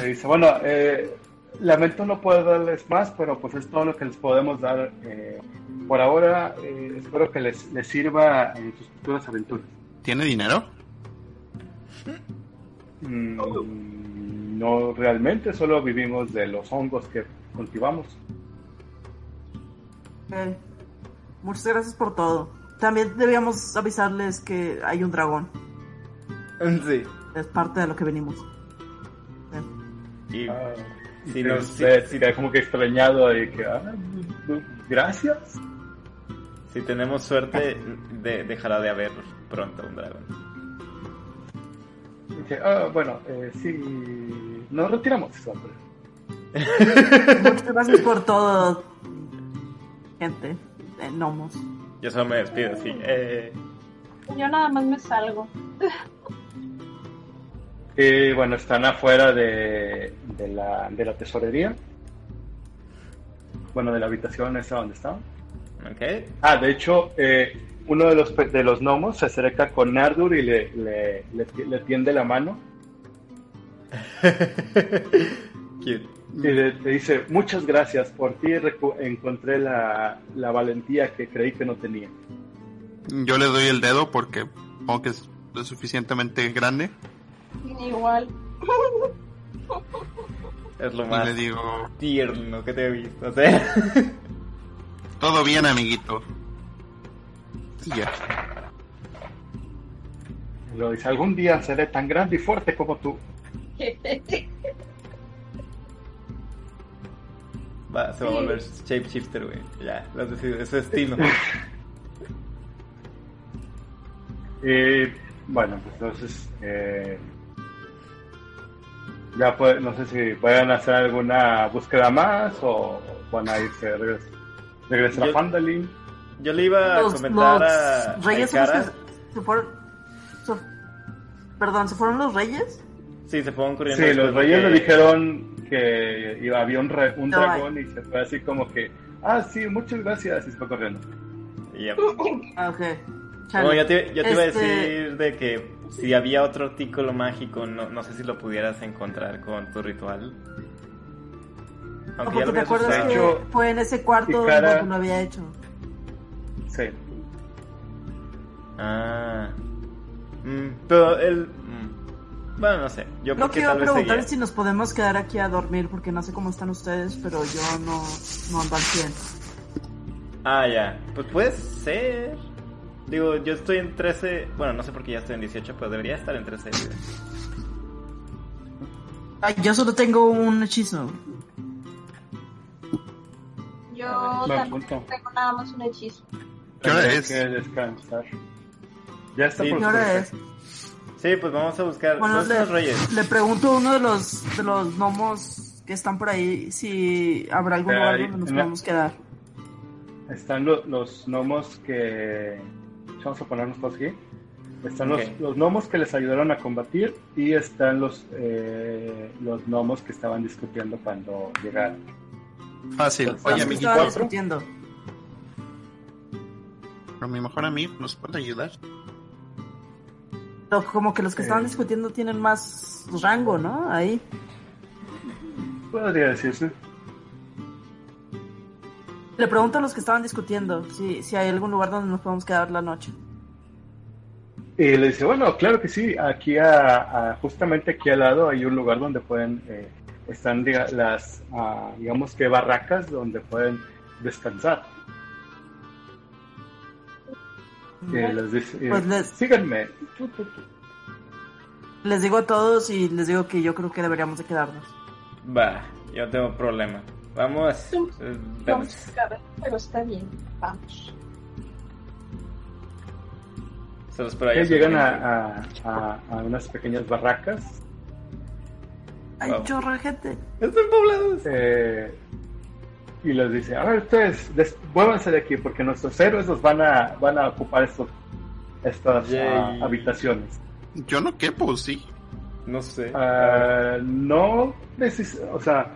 le dice, bueno, eh, lamento no poder darles más, pero pues es todo lo que les podemos dar eh, por ahora. eh, espero que les, les sirva en sus futuras aventuras. ¿Tiene dinero? Mm, no realmente, solo vivimos de los hongos que cultivamos. Muchas gracias por todo. También debíamos avisarles que hay un dragón. Sí. Es parte de lo que venimos. Sí. Y Ah, Sí, y no, sí, queda como que extrañado y que, ah, gracias. si tenemos suerte, de- dejará de haber pronto un dragón. Dice, ah, bueno, eh, sí, nos retiramos, hombre. Muchas gracias por todo, gente. de gnomos. Yo solo me despido, sí. Eh, Yo nada más me salgo. Y bueno, están afuera de, de, la, de la tesorería. Bueno, de la habitación esa donde estaban. ok. Ah, de hecho, eh, uno de los, de los gnomos se acerca con Nardur y le, le, le, le tiende la mano. Cute. Y le, le dice, muchas gracias, por ti recu- encontré la, la valentía que creí que no tenía. Yo le doy el dedo porque supongo que es lo suficientemente grande. Igual. Es lo Y más le digo, tierno que te he visto. Sea, todo bien, amiguito. Y ya. Lo dice, algún día seré tan grande y fuerte como tú. va, se va a volver shapeshifter, güey. Ya, lo has decidido, es su destino. Y bueno, pues entonces, eh, ya pues, no sé si vayan a hacer alguna búsqueda más o van a irse, regres- regresar a Yo- Fandalin. Yo le iba a Los, comentar los a, reyes son los Aikara. que se fueron. se- perdón, ¿se fueron los reyes? Sí, se fueron corriendo. Sí, los reyes que- le dijeron que iba, había un, re- un No, dragón y se fue así como que, ah, sí, muchas gracias, y se fue corriendo. Yep. Ah, ok. Chale. No, yo te, yo te iba a Este- decir de que si había otro artículo mágico, no, no sé si lo pudieras encontrar con tu ritual. No, Aunque ya porque lo te acuerdas que hecho, fue en ese cuarto Ikara- donde lo había hecho. Sí. Ah. Mm, pero el... mm, Bueno, no sé. Yo Lo creo que que iba a preguntar seguía. es si nos podemos quedar aquí a dormir porque no sé cómo están ustedes, pero yo no, no ando al 100. Ah, ya. Pues puede ser. Digo, yo estoy en 13... Bueno, no sé por qué ya estoy en 18, pero debería estar en 13. digo. Ay, yo solo tengo un hechizo. Yo también tengo nada más un hechizo. ¿Qué hora es? que descansar. Ya está Sí, por ¿Qué hora es? Sí, pues vamos a buscar. Bueno, ¿Dónde están los le, reyes? le pregunto a uno de los, de los gnomos que están por ahí si habrá algún lugar ahí, donde nos podamos quedar. Están lo- los gnomos que... Vamos a ponernos todos aquí. Están los, los gnomos que les ayudaron a combatir y están los, eh, los gnomos que estaban discutiendo cuando llegaron. Fácil. Los Oye, estaban cuatro. discutiendo. pero mi mejor amigo nos puede ayudar. Pero como que los que estaban Eh. discutiendo tienen más rango, ¿no? Ahí. Podría decirse. Le pregunto a los que estaban discutiendo si, si hay algún lugar donde nos podemos quedar la noche. Y le dice, bueno, claro que sí, aquí a, a- justamente aquí al lado hay un lugar donde pueden, eh, están diga- las, ah, digamos que barracas donde pueden descansar. Y les dice, eh, Pues les- síganme. Les digo a todos y les digo que yo creo que deberíamos de quedarnos. Va, yo tengo problema. Vamos. Eh, Vamos pero está bien. Vamos. Los Ellos llegan a, a- a- a unas pequeñas barracas. Hay Wow. de gente. Están poblados. eh, y les dice, a ver, ustedes, des- muévanse de aquí porque nuestros héroes nos van a, van a ocupar estos, estas ah, habitaciones. Yo no quepo, sí. No sé. Ah, no, o sea,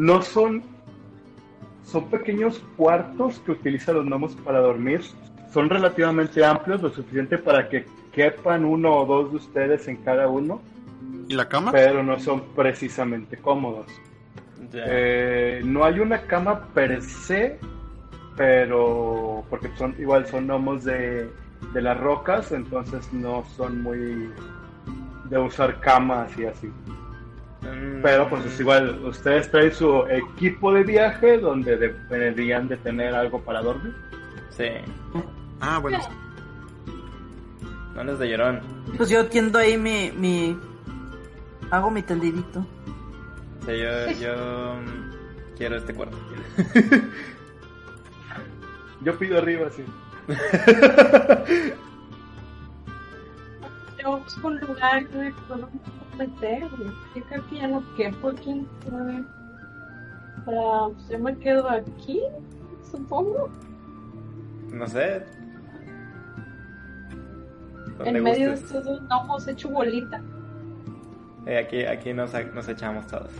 no son, son pequeños cuartos que utilizan los gnomos para dormir. Son relativamente amplios, lo suficiente para que quepan uno o dos de ustedes en cada uno, ¿Y la cama? pero no son precisamente cómodos. Eh, no hay una cama per se, pero porque son igual son gnomos de, de las rocas, entonces no son muy de usar camas y así. Mm, Pero pues es igual, ustedes traen su equipo de viaje donde deberían de tener algo para dormir. Sí. Ah, bueno. No eres de llorón. Pues yo tiendo ahí mi, mi... Hago mi tendidito. Sí, yo, yo mm, quiero este cuarto. Yo pido arriba, sí. Yo busco un lugar meter. Yo creo que ya no quepo aquí. Ah, pues yo me quedo aquí, supongo. No sé. En medio de gustes. estos dos gnomos hecho bolita. Eh, aquí aquí nos, nos echamos todos.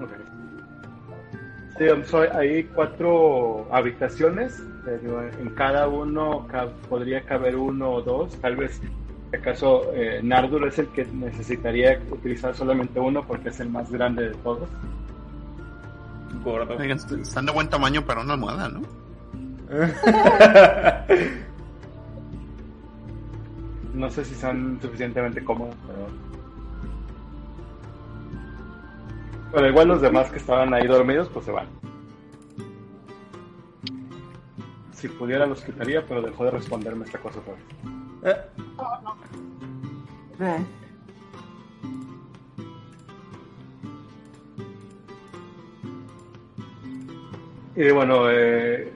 Ok. Sí, soy, hay cuatro habitaciones. eh, En cada uno ca- podría caber uno o dos. Tal vez, en acaso, eh, Nardur es el que necesitaría utilizar solamente uno porque es el más grande de todos. Gordo. Oigan, están de buen tamaño para una almohada, ¿no? No sé si son suficientemente cómodos, pero. Pero igual los demás que estaban ahí dormidos, pues se van. Si pudiera los quitaría, pero dejó de responderme esta cosa otra vez. Eh. Y bueno, eh,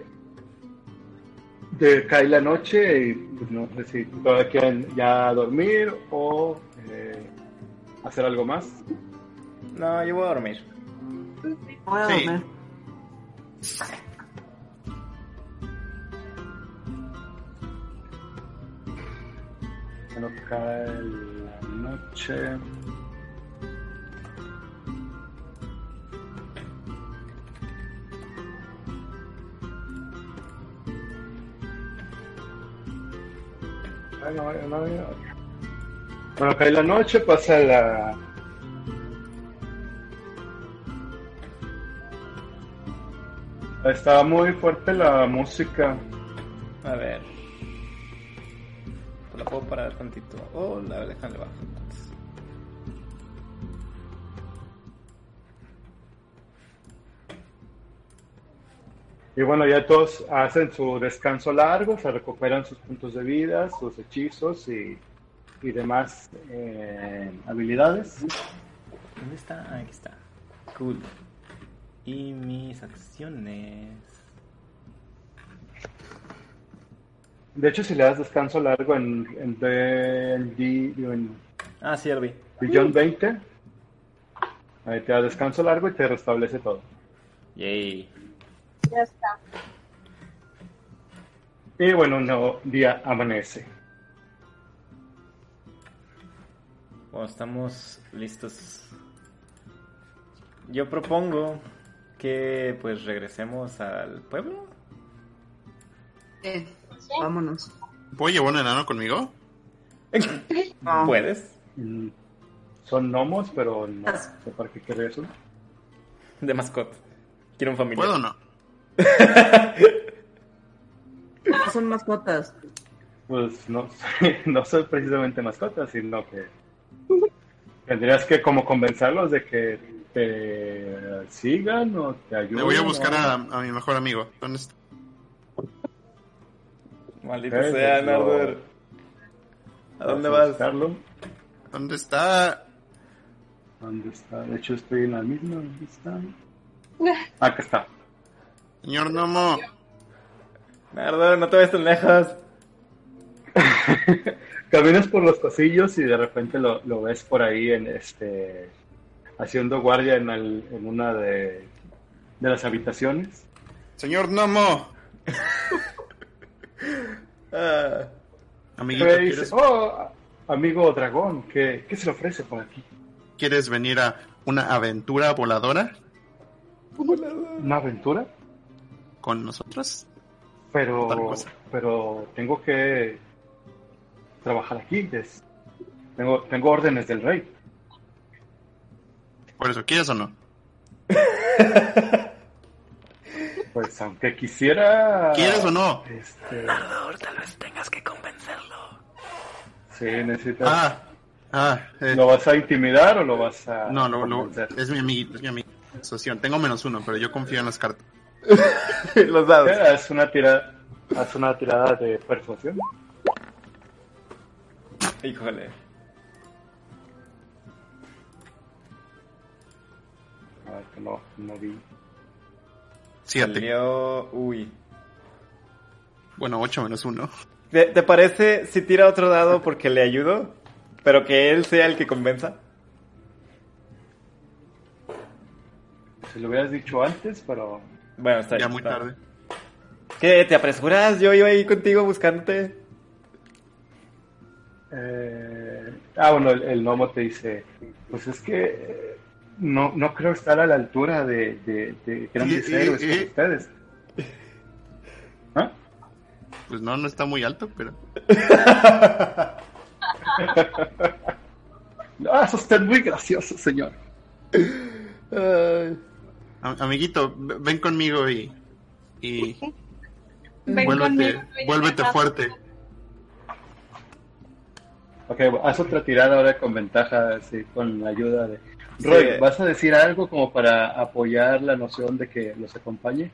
de, cae la noche y pues, no sé si todavía quieren ya dormir o eh, hacer algo más. no, yo voy a dormir. Voy a Sí. Bueno, cae la noche. Ay, no, no, no. Bueno, cae la noche, pasa la. Estaba muy fuerte la música. A ver. Puedo parar tantito. Oh, la déjale bajo entonces. Y bueno, ya todos hacen su descanso largo, se recuperan sus puntos de vida, sus hechizos y, y demás eh, habilidades. ¿Dónde está? Aquí está. Cool. Y mis acciones. De hecho, si le das descanso largo en, en, D&D, en Ah, sí, vi. Beyond 20, ahí te da descanso largo y te restablece todo. Yay. Ya está. Y bueno, un nuevo día amanece. Bueno, estamos listos. Yo propongo que pues regresemos al pueblo. Eh, vámonos. ¿Puedo llevar un enano conmigo? No. ¿Puedes? Mm, Son gnomos, pero no sé para qué querría eso. De mascota. Quiero un familiar. ¿Puedo o no? No son mascotas. Pues no, no soy precisamente mascota, sino que tendrías que como convencerlos de que te sigan o te ayuden. Le voy a buscar o- a, a mi mejor amigo. ¿Dónde está? Maldito sea, pues, no. Nardor. ¿A dónde Vas buscarlo. ¿Dónde está? ¿Dónde está? De hecho, estoy en la misma. ¿Dónde está? Acá está. Señor Nomo. Nardor, no te vayas tan lejos. Caminas por los pasillos y de repente lo, lo ves por ahí en este haciendo guardia en, el- en una de, de las habitaciones. Señor Nomo. Ah, Amiguito, dice, ¿quieres, oh, amigo dragón, ¿qué, ¿qué se le ofrece por aquí? ¿quieres venir a una aventura voladora ¿Una aventura? con nosotros? Pero, pero tengo que trabajar aquí. es- tengo, tengo órdenes del rey. Por eso, ¿quieres o no? Pues aunque quisiera... ¿Quieres o no? Este, tal vez tengas que convencerlo. sí, necesitas... Ah, ah, eh, ¿Lo vas a intimidar o lo vas a no, no, no, es mi amiguito, es mi amigo. Asociación. Tengo menos uno, pero yo confío en las cartas. Los dados. Haz una tirada, haz una tirada de persuasión. Híjole. A ver, que no, no vi. Siete. Salió... Uy. Bueno, ocho menos uno. ¿Te, te parece si tira otro dado porque le ayudo? Pero que él sea el que convenza. Si lo hubieras dicho antes, pero Bueno, está Ya muy está. tarde. ¿Qué? ¿Te apresuras? Yo iba ahí contigo buscándote. Eh, ah, bueno, el, el gnomo te dice, pues es que no, no creo estar a la altura de, de, de grandes Eh, eh, héroes como eh. ustedes. ¿Ah? Pues no, no está muy alto, pero. Ah, es usted muy gracioso, señor. Am- Amiguito, ven conmigo y. Y. Ven vuélvete, conmigo, vuélvete fuerte. Ok, haz otra tirada ahora con ventaja, así, con la ayuda de... Roy, Sí. ¿vas a decir algo como para apoyar la noción de que los acompañe?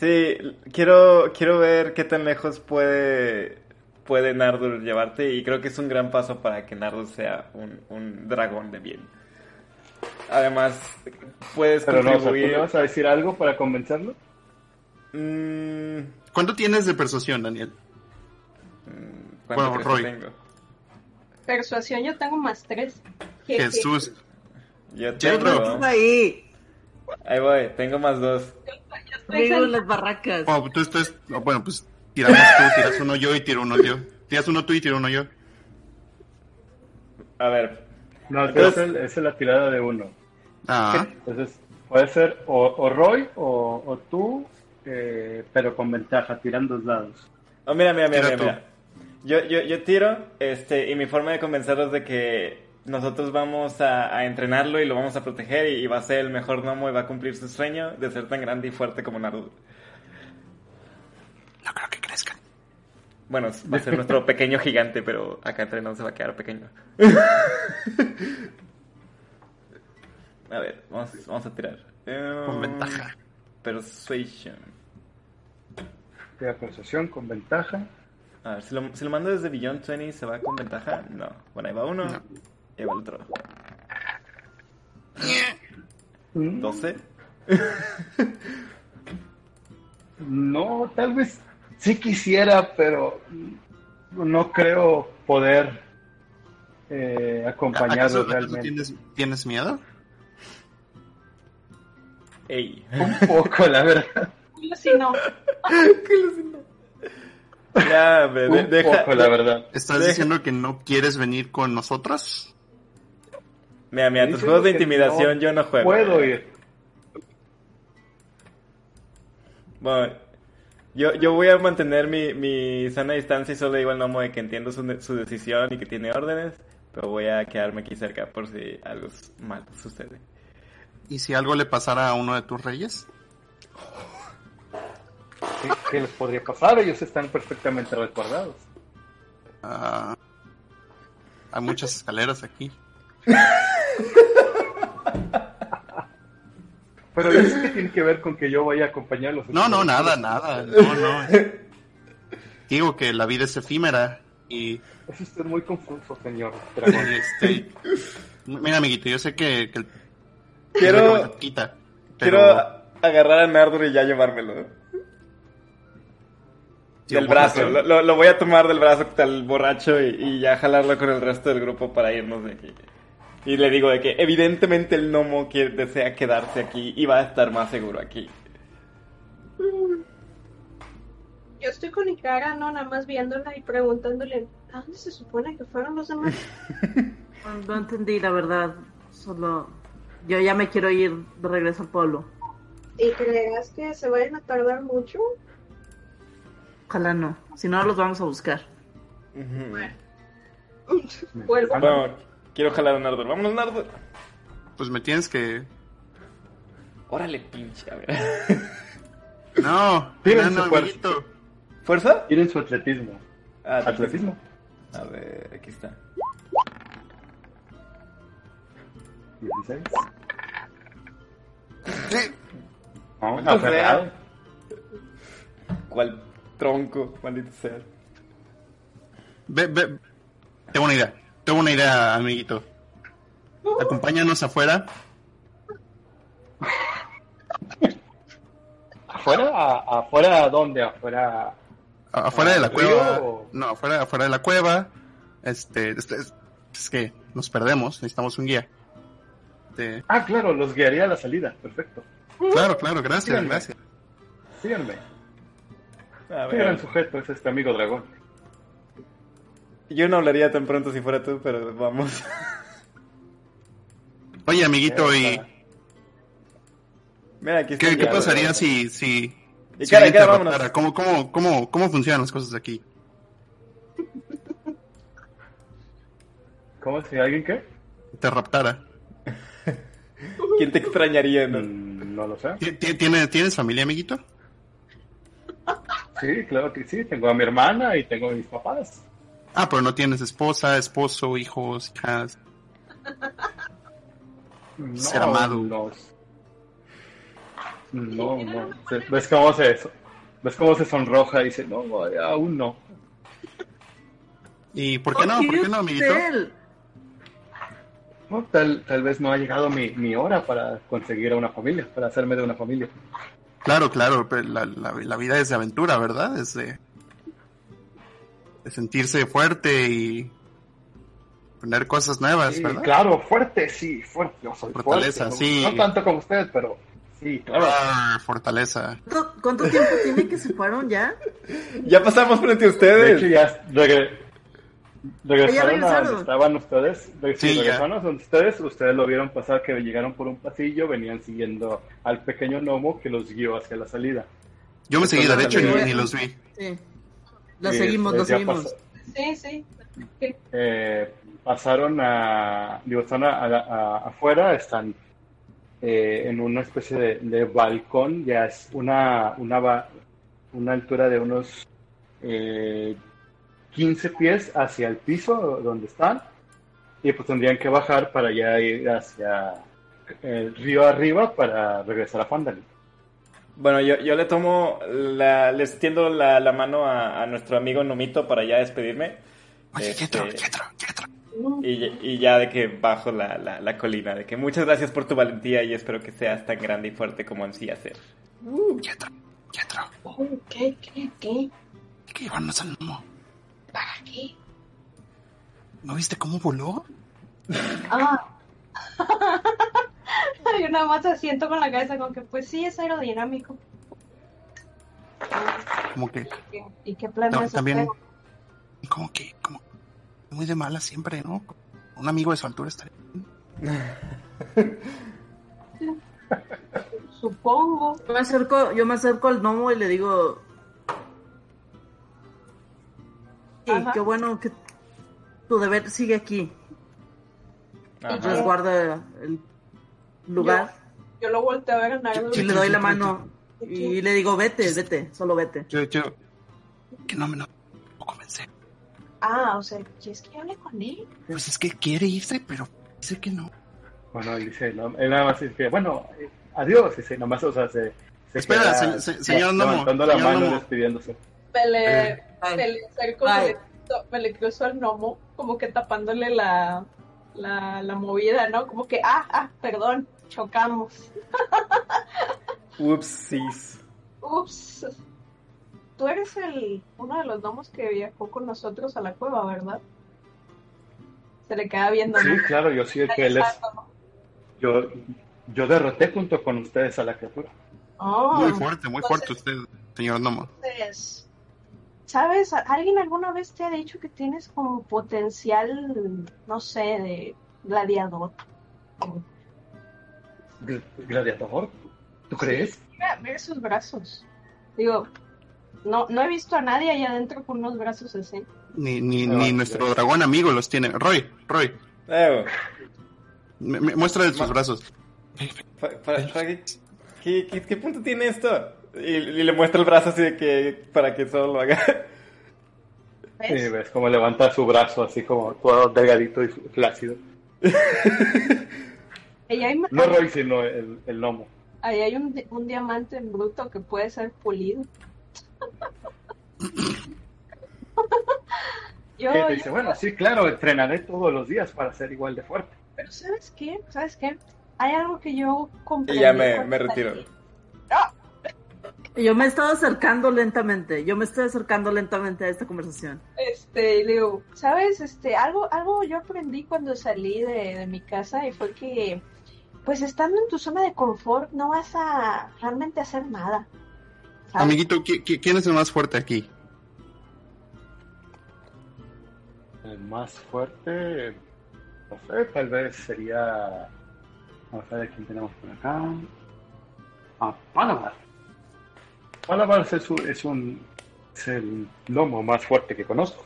Sí, quiero, quiero ver qué tan lejos puede, puede Nardur llevarte y creo que es un gran paso para que Nardur sea un, un dragón de bien. Además, puedes Pero no, o sea, ¿tú contribuir... le vas a decir algo para convencerlo? Mm, ¿Cuánto tienes de persuasión, Daniel? ¿cuánto Bueno, Roy. tengo? Persuasión yo tengo más tres. Jesús. Yo ¿Qué tengo... ahí. Ahí voy, tengo más dos. De las barracas. Oh, tú estás. oh, bueno, pues tiramos tú, tiras uno yo y tiro uno yo. Tiras uno tú y tiro uno yo. A ver, No, Entonces- es, esa es la tirada de uno. Ah, Entonces, puede ser o, o Roy o, o tú, eh, pero con ventaja, tirando dos lados. Oh, mira, mira, mira, Tira mira. mira. Yo, yo, yo tiro, este, y mi forma de convencerlos de que nosotros vamos a, a entrenarlo y lo vamos a proteger y, y va a ser el mejor gnomo y va a cumplir su sueño de ser tan grande y fuerte como Naruto. no creo que crezcan. Bueno, va a ser nuestro pequeño gigante, pero acá entrenado se va a quedar pequeño. a ver, vamos, vamos a tirar. Con Eh, ventaja. Persuasion. Tira persuasión con ventaja. A ver, si lo, si lo mando desde Beyond 20, ¿se va con ventaja? No. Bueno, ahí va uno. No. Y ahí va el otro. Mm, 12. No, tal vez sí quisiera, pero no creo poder eh, acompañarlos ¿Acaso- acaso realmente. tienes, ¿Tienes miedo? Ey. Un poco, la verdad. Si no, Ya, de- Un deja. poco, la verdad. ¿Estás Deja- diciendo que no quieres venir con nosotros? Mira, mira, tus juegos de intimidación no yo no juego. Puedo ir. Bueno, yo, yo voy a mantener mi, mi sana distancia y solo digo al gnomo de que entiendo su, su decisión y que tiene órdenes, pero voy a quedarme aquí cerca por si algo s- mal sucede. ¿Y si algo le pasara a uno de tus reyes? ¿Qué, qué les podría pasar? Ellos están perfectamente resguardados. Ah, hay muchas escaleras aquí. Pero eso que tiene que ver con que yo vaya a acompañarlos. No, no, nada, nada. No, no. Digo que la vida es efímera y Es usted muy confuso, señor dragón. este. Mira, amiguito, yo sé que, que el- Quiero- quita, Quiero agarrar a Nardor y ya llevármelo. Sí, del brazo, lo- lo voy a tomar del brazo tal borracho y, y ya jalarlo con el resto del grupo para irnos de aquí. Y le digo de que evidentemente el gnomo quiere, desea quedarse aquí y va a estar más seguro aquí. yo estoy con mi cara, no, nada más viéndola y preguntándole, ¿a dónde se supone que fueron los demás? No, entendí, la verdad. Solo. Yo ya me quiero ir de regreso al pueblo. ¿Y creas que se vayan a tardar mucho? Ojalá no. Si no, los vamos a buscar. Vuelvo. Bueno, quiero jalar a Nardor. Vámonos, Nardor. pues me tienes que. Órale, pinche, a ver. No, Tienen no, su fuerza. ¿Fuerza? Tienen su atletismo. Ah, Atletismo. A ver, aquí está. 16. Sí. No, No aferrado. ¿Cuál tronco? Maldito sea. Ve, ve. Tengo una idea. Tengo una idea, amiguito. Acompáñanos afuera. ¿Afuera? ¿A- ¿Afuera dónde? ¿Afuera? a- Afuera de la ¿Al cueva. o- No, afuera, afuera de la cueva. Este, este, es, es que nos perdemos. Necesitamos un guía. Este, Ah, claro, los guiaría a la salida. Perfecto. claro, claro, gracias, Síganme. gracias. Síganme. A Qué gran sujeto es este amigo dragón. Yo no hablaría tan pronto si fuera tú, pero vamos. Oye, amiguito, ¿y Mira, aquí está. qué, pasaría si, si, Y si cara, alguien te cara, vámonos. raptara? ¿Cómo, cómo, cómo, cómo funcionan las cosas aquí? ¿Cómo si alguien qué? Te raptara. ¿Quién te extrañaría, no? Mm, No lo sé. ¿Ti- ti- ¿Tienes, ¿Tienes familia, amiguito? Sí, claro que sí. Tengo a mi hermana y tengo a mis papás. Ah, pero no tienes esposa, esposo, hijos, hijas. No, Ser amado. No, no. ¿Ves cómo se, ves cómo se sonroja y dice, no, aún no. ¿Y por qué no? ¿Por qué no, amiguito? No, tal, tal vez no ha llegado mi, mi hora para conseguir a una familia, para hacerme de una familia. Claro, claro, pero la, la, la vida es de aventura, ¿verdad? Es de, de sentirse fuerte y poner cosas nuevas, Sí, ¿verdad? claro, fuerte, sí, fuerte. Yo soy Fortaleza, fuerte. sí. No tanto como ustedes, pero sí, claro. Ah, fortaleza. ¿Cuánto, cuánto tiempo tiene que se fueron ya? Ya pasamos frente a De ustedes. hecho, ya regre- regresaron a donde estaban ustedes. Sí, ya. regresaron a donde ustedes. Ustedes lo vieron pasar que llegaron por un pasillo, venían siguiendo al pequeño gnomo que los guió hacia la salida. Yo me seguí, de hecho, ni, ni los vi. Sí. Lo seguimos, pues, lo seguimos. pasó- Sí, sí. eh, pasaron a, digo, están a- a- a- afuera, están eh, en una especie de, de balcón, ya es una, una, ba- una altura de unos eh, 15 pies hacia el piso donde están, y pues tendrían que bajar para ya ir hacia el río arriba para regresar a Fandalin. Bueno, yo, yo le tomo, la, les tiendo la, la mano a, a nuestro amigo Nomito para ya despedirme. Oye, Este- Jetro, Jetro, Jetro. Y, y ya de que bajo la, la, la colina, de que muchas gracias por tu valentía y espero que seas tan grande y fuerte como ansías ser. Jetro, Jetro. Oh, ¿Qué, qué, qué? Hay que llevarnos al gnomo. ¿Para qué? ¿No viste cómo voló? Ah. Yo nada más asiento con la cabeza con que pues sí es aerodinámico. Como que, ¿Y qué plan No, es también- como que, como muy de mala siempre, ¿no? Un amigo de su altura estaría bien. Supongo. Yo me acerco, yo me acerco al gnomo y le digo. Sí, Ajá. qué bueno que tu deber sigue aquí. Ajá. Resguarda el lugar Yo lo volteo a ver a Nardo. y le doy la mano y le digo, vete, vete, solo vete. Yo, yo, que no me no. Ah, o sea, ¿quieres que hable con él? Pues es que quiere irse, pero dice que no. Bueno, dice, no, él nada más dice, bueno, eh, adiós, dice, nomás, o sea, se, se Espera, queda se- se- señor Nomo, levantando la señor mano Nomo. despidiéndose. Me le, Eh. Me le acerco, me le, cruzo- me le cruzo al gnomo, como que tapándole la, la, la movida, ¿no? Como que, ah, ah, perdón, chocamos. Upsis. Ups. Tú eres el uno de los gnomos que viajó con nosotros a la cueva, ¿verdad? Se le queda viendo, Sí, ¿no? claro, yo sí que él es, yo, yo derroté junto con ustedes a la criatura. Oh, Muy fuerte, muy fuerte usted, señor Nomo. entonces, ¿sabes? ¿Alguien alguna vez te ha dicho que tienes como potencial, no sé, de gladiador? Gl- Gladiador, ¿tú crees? Mira, mira sus brazos. Digo, no, no he visto a nadie allá adentro con unos brazos así. Ni, ni, No, ni nuestro dragón amigo los tiene. Roy, Roy, Eh, me, me- muestra de sus brazos. pa- pa- pa- ¿qué, qué, qué punto tiene esto? Y, y le muestra el brazo así de que para que solo lo haga. ¿Ves? Sí, ves cómo levanta su brazo así como todo delgadito y flácido. Ahí hay, No Roy, sino el, el gnomo. ahí hay un, un diamante en bruto que puede ser pulido. yo, Y te yo- dice, bueno, sí, claro, entrenaré todos los días para ser igual de fuerte. pero ¿sabes qué? ¿Sabes qué? Hay algo que yo comprendí. Y ya me, me retiro. ¡Ah! Y Yo me he estado acercando lentamente, yo me estoy acercando lentamente a esta conversación. Este, y le digo, ¿sabes? Este, algo, algo yo aprendí cuando salí de, de mi casa y fue que, pues estando en tu zona de confort, no vas a realmente hacer nada. ¿sabes? Amiguito, ¿qui- qui- ¿quién es el más fuerte aquí? El más fuerte, no sé, tal vez sería. Vamos a ver quién tenemos por acá. Ah, Palabar. Palabar es, un- es un. Es el lomo más fuerte que conozco.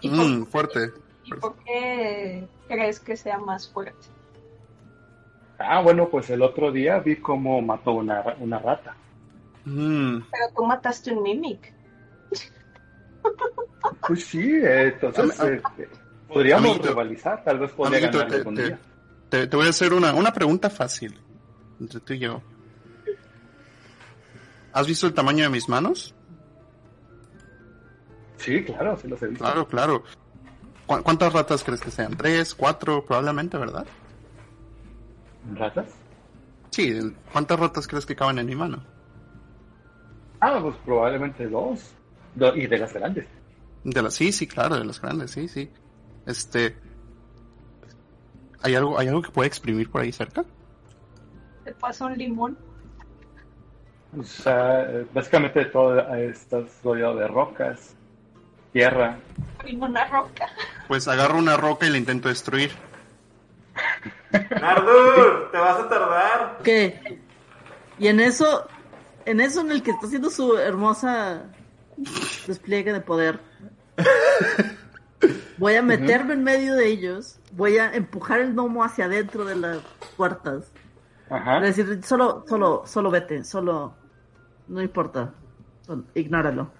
¿Y Mm, fuerte. ¿Y por qué crees que sea más fuerte? Ah, bueno, pues el otro día vi cómo mató una, una rata. Mm, Pero tú mataste un mimic. Pues sí, eh, entonces eh, eh, podríamos Amiguito. rivalizar, tal vez podría Amiguito, ganar te- algún te- día. te, te voy a hacer una, una pregunta fácil. Entre tú y yo. ¿Has visto el tamaño de mis manos? Sí, claro, sí los he visto. Claro, claro. ¿Cu- ¿Cuántas ratas crees que sean? ¿Tres, cuatro? Probablemente, ¿verdad? ¿Ratas? Sí, ¿cuántas ratas crees que caben en mi mano? Ah, pues probablemente dos. Do- y de las grandes. De las, sí, sí, claro, de las grandes, sí, sí. Este, ¿hay algo, hay algo que puede exprimir por ahí cerca? Te pasa un limón. O sea, básicamente todo estás rodeado de rocas, tierra. Una roca. Pues agarro una roca y la intento destruir. Nardur, te vas a tardar. ¿Qué? Y en eso, en eso en el que está haciendo su hermosa despliegue de poder, voy a meterme en medio de ellos, voy a empujar el gnomo hacia adentro de las puertas. Ajá. Es decir, solo, solo, solo vete, solo, no importa, solo- ignóralo.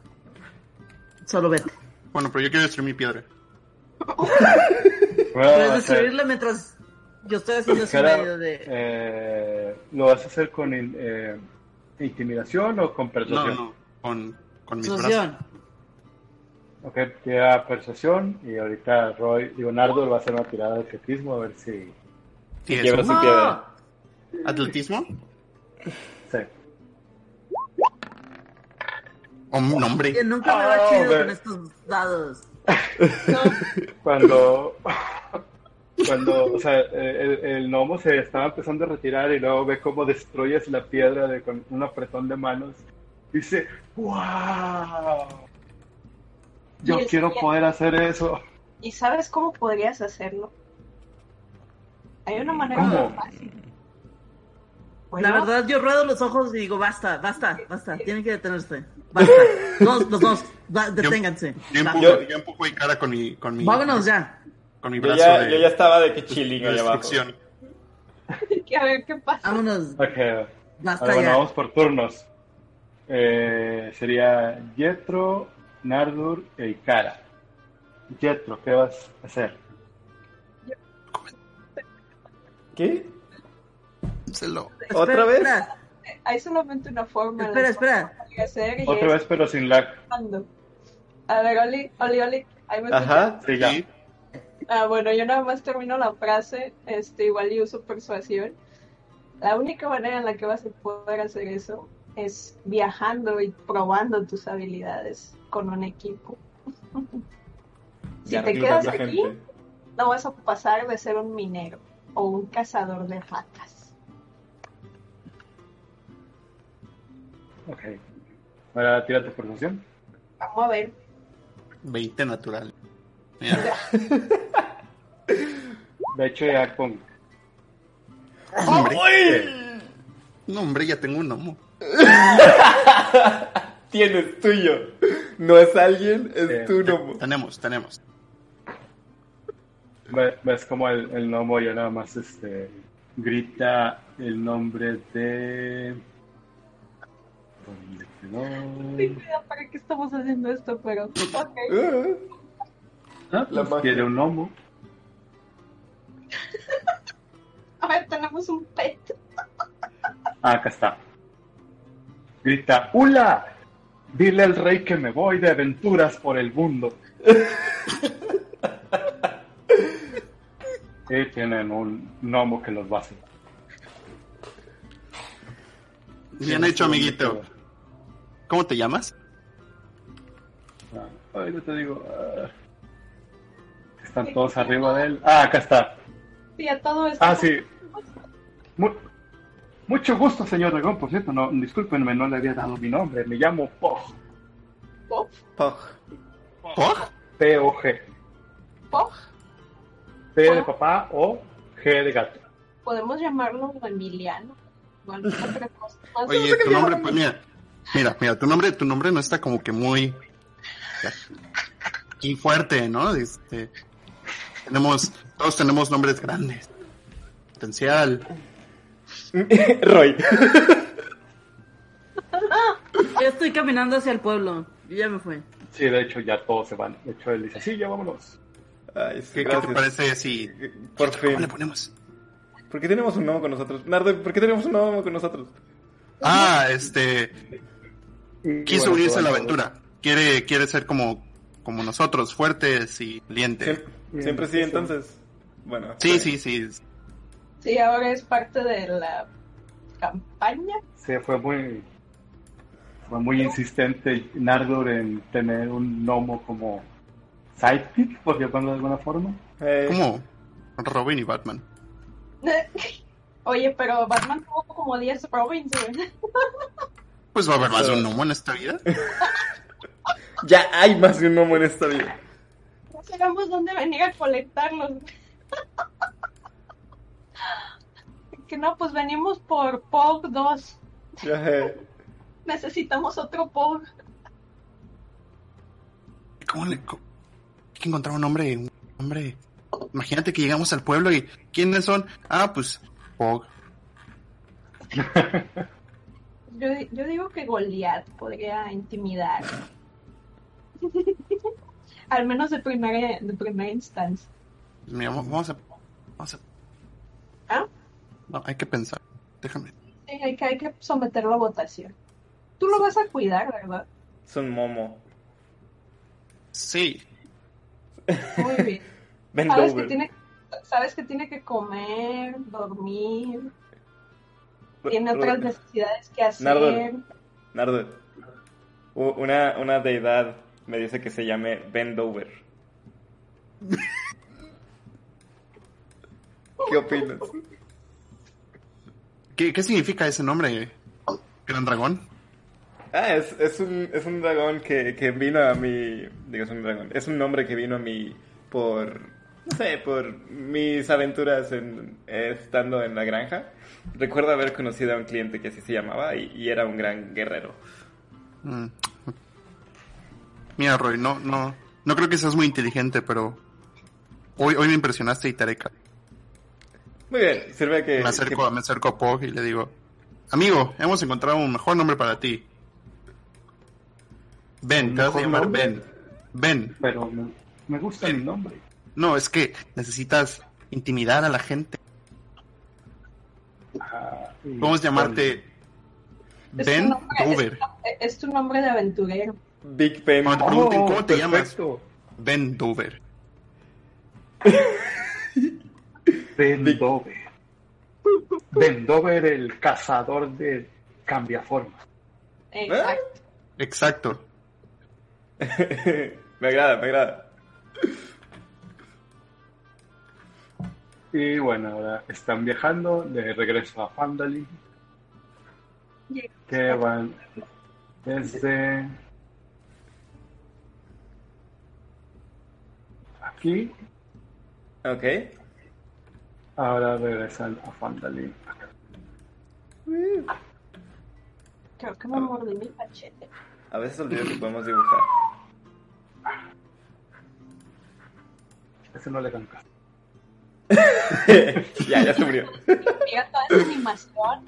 Solo vete. Bueno, pero yo quiero destruir mi piedra. Puedes destruirla mientras yo estoy haciendo cada- medio de... eh, ¿Lo vas a hacer con in- eh, intimidación o con No, persuasión? no, con, con mis brazos. Ok, tira persuasión y ahorita Roy, digo, Nardo va a hacer una tirada de atletismo a ver si... Quiebra su piedra. ¿Atletismo? Sí. Un nombre. Que nunca me va Oh, chido ve. con estos dados. Cuando... Cuando, o sea, el, el gnomo se estaba empezando a retirar y luego ve cómo destruyes la piedra de, con un apretón de manos. Dice, ¡Wow! Yo quiero poder hacer eso. ¿Y sabes cómo podrías hacerlo? Hay una manera ¿Cómo? muy fácil. La verdad, yo ruedo los ojos y digo, basta, basta, basta. Tienen que detenerse. Basta. Dos, los dos. deténganse. Yo empujo, Yo- yo empujo a Ikara con mi, con mi, Vámonos ya. Con mi Yo brazo ya, de, yo ya estaba de que chilling ahí abajo. a ver qué pasa. Vámonos. Ok, Basta Ahora, bueno, ya. vamos por turnos. Eh, sería Jetro, Nardur e Ikara. Jetro, ¿qué vas a hacer? ¿Qué? ¿Otra Espera, vez? Espera, Hay solamente una forma espera. de espera. hacer Otra es vez, pero sin lag. A ver, Oli, Oli, Oli, ahí me? Ajá. Sí, ya. Ah, bueno, yo nada más termino la frase, este, igual y uso persuasión. La única manera en la que vas a poder hacer eso es viajando y probando tus habilidades con un equipo. si Ya te quedas aquí, gente. no vas a pasar de ser un minero o un cazador de ratas. Ok. Ahora tira tu persuasión. Vamos a ver. 20 natural. Mira, De hecho, ya con. hombre. No, hombre, ya tengo un gnomo. Tienes tuyo. No es alguien, es Eh, tu gnomo. Tenemos, tenemos. ve- Ves como el, el gnomo ya nada más este, grita el nombre de. ¿Dónde Ten quedó? cuidado para qué estamos haciendo esto, pero. Ok. Ah, La pues magia. quiere un gnomo. A ver, tenemos un pet. Ah, acá está. Grita, ¡Hula! Dile al rey que me voy de aventuras por el mundo. y tienen un gnomo que los va a hacer. Bien hecho, amiguito. ¿Cómo te llamas? Ah, ahorita te digo. ah, están todos arriba de él. Ah, acá está. Sí, a todo esto. Ah, sí. Mu- mucho gusto, señor Dragón. Por cierto, no, discúlpenme, no le había dado mi nombre. Me llamo Pog. Pop, Pog. ¿Pog? P-O-G. pop. P de papá o G de gato. Podemos llamarlo Emiliano. Oye, tu nombre, pues mira, mira, mira, tu nombre, tu nombre no está como que muy y fuerte, ¿no? Este, tenemos, todos tenemos nombres grandes, potencial. Roy. Yo estoy caminando hacia el pueblo. Yo ya me fui. Sí, de hecho, ya todos se van. De hecho, él dice, sí, ya vámonos. Ay, sí, ¿Qué, qué te parece si Por cómo fin. le ponemos? ¿Por qué tenemos un gnomo con nosotros? Nardo, ¿por qué tenemos un gnomo con nosotros? Ah, este, Y quiso bueno, unirse a la aventura. Quiere, quiere ser como, como nosotros, fuertes y valientes. Siempre, sí, entonces. Bueno. Sí, sí, sí. Sí, ahora es parte de la campaña. Sí, fue muy, fue muy insistente Nardur en tener un gnomo como sidekick, por llamarlo de alguna forma. Eh, Como Robin y Batman. Oye, pero Batman tuvo como 10 Robins. Pues va a haber más de un gnomo en esta vida. Ya hay más de un gnomo en esta vida. No sabemos dónde venir a colectarlos. que no, pues venimos por Pog 2. Ya, eh. Necesitamos otro Pog. ¿Cómo le.? co- Hay que encontrar un hombre. Un hombre. Imagínate que llegamos al pueblo y. ¿Quiénes son? Ah, pues. Pog. Yo, yo digo que Goliath podría intimidar. Al menos de primera, de primera instancia. Mira, vamos a. Vamos a. ¿Ah? No, hay que pensar. Déjame. Sí, hay que, hay que someterlo a votación. Tú lo vas a cuidar, ¿verdad? Es un momo. Sí. Muy bien. Sabes que, tiene, sabes que tiene que comer, dormir, tiene otras necesidades que hacer. Nardo. Nardo, una, una deidad me dice que se llame Bendover. ¿Qué opinas? ¿Qué, qué significa ese nombre? ¿Gran dragón? Ah, es, es, un, es un dragón que, que vino a mi... Digo, es un dragón. Es un nombre que vino a mí por... No sé, por mis aventuras en, estando en la granja. Recuerdo haber conocido a un cliente que así se llamaba y, y era un gran guerrero. Mm. Mira, Roy, no, no, no creo que seas muy inteligente, pero hoy, hoy me impresionaste y caso. Muy bien, sirve que... Me acerco, me acerco a Pog y le digo, amigo, hemos encontrado un mejor nombre para ti. Ben, ¿Un te vas a llamar nombre? Ben. Ben. Pero me, me gusta mi nombre. No, es que necesitas intimidar a la gente. Ah, Vamos a llamarte Ben Dover. Es, es tu nombre de aventurero. Big Ben. Cuando te pregunten Oh, cómo te llamas. Ben Dover. Ben Big- Dover. Ben Dover, el cazador de cambiaformas. Exacto. Exacto. me agrada, me agrada. Y bueno, ahora están viajando de regreso a Fandalin. Que van desde aquí. Ok. Ahora regresan a Fandalin. Creo que me mordí mi cachete. A veces olvido que podemos dibujar. Ese no le dan caso. ya, ya se murió. Mira toda esa animación.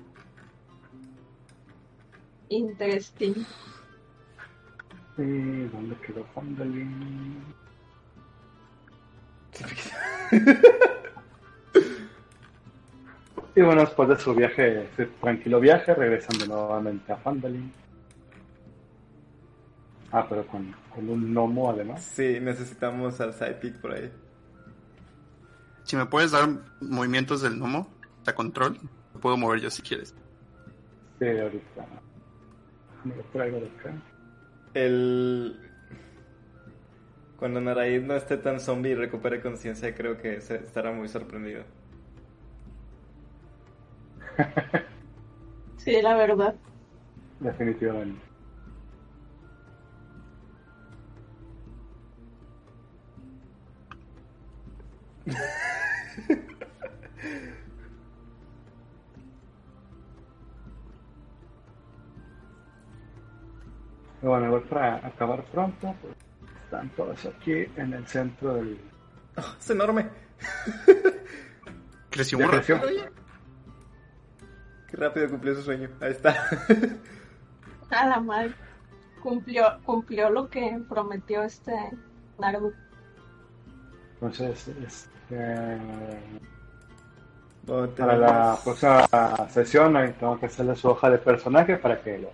Interesting. ¿Y dónde quedó Fandalin? Y bueno, después de su viaje, su tranquilo viaje, regresan de nuevamente a Fandalin. Ah, pero con, con un gnomo además. Sí, necesitamos al sidekick por ahí. Si me puedes dar movimientos del gnomo, a control, lo puedo mover yo si quieres. Sí, ahorita. Me lo traigo de acá. El... Cuando Naraid no esté tan zombie y recupere conciencia, creo que se estará muy sorprendido. Sí, la verdad. Definitivamente. Bueno, voy para acabar pronto. Pues, están todos aquí en el centro del... ¡Oh, es enorme! Creció muy creció. rápido. Qué rápido cumplió su sueño. Ahí está. A la madre. Cumplió, cumplió lo que prometió este Naruto. Entonces, este, para la tenemos- próxima sesión ahí tengo que hacerle su hoja de personaje para que lo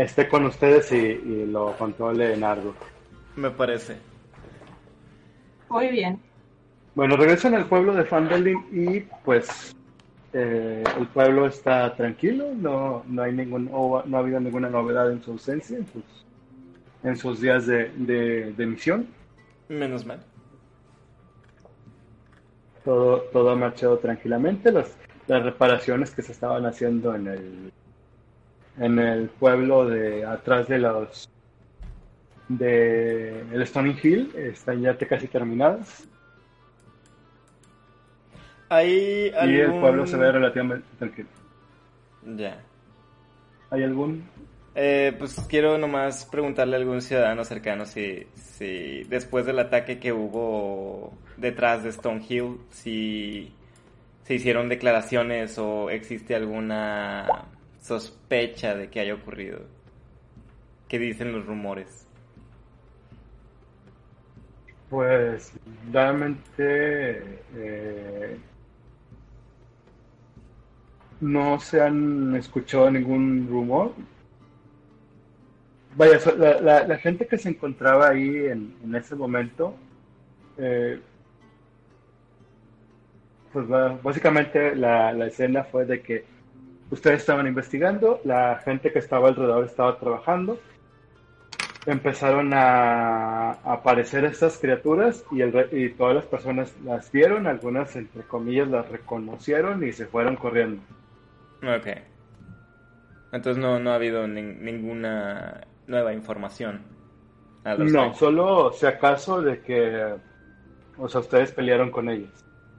esté con ustedes y, y lo controle Nardo. Me parece. Muy bien. Bueno, regresan al pueblo de Fandalin y pues eh, el pueblo está tranquilo, no, no hay ningún, no ha habido ninguna novedad en su ausencia, en sus, en sus días de, de, de misión. Menos mal. Todo, todo ha marchado tranquilamente. Las, las reparaciones que se estaban haciendo en el, en el pueblo de atrás de los de el Stony Hill están ya casi terminadas Hay algún... y el pueblo se ve relativamente tranquilo. Ya. ¿Hay algún? Eh, pues quiero nomás preguntarle a algún ciudadano cercano si, si después del ataque que hubo detrás de Stone Hill, si se hicieron declaraciones o existe alguna sospecha de que haya ocurrido. ¿Qué dicen los rumores? Pues realmente eh, no se han escuchado ningún rumor. vaya, la, gente que se encontraba ahí en, ese momento, eh, pues básicamente la escena fue de que ustedes estaban investigando, la gente que estaba alrededor estaba trabajando, empezaron a, a aparecer estas criaturas y, el y todas las personas las vieron, algunas entre comillas las reconocieron y se fueron corriendo. Ok. Entonces no, no ha habido nin- ninguna nueva información. No, respecto. solo si acaso de que, o sea, ustedes pelearon con ellos.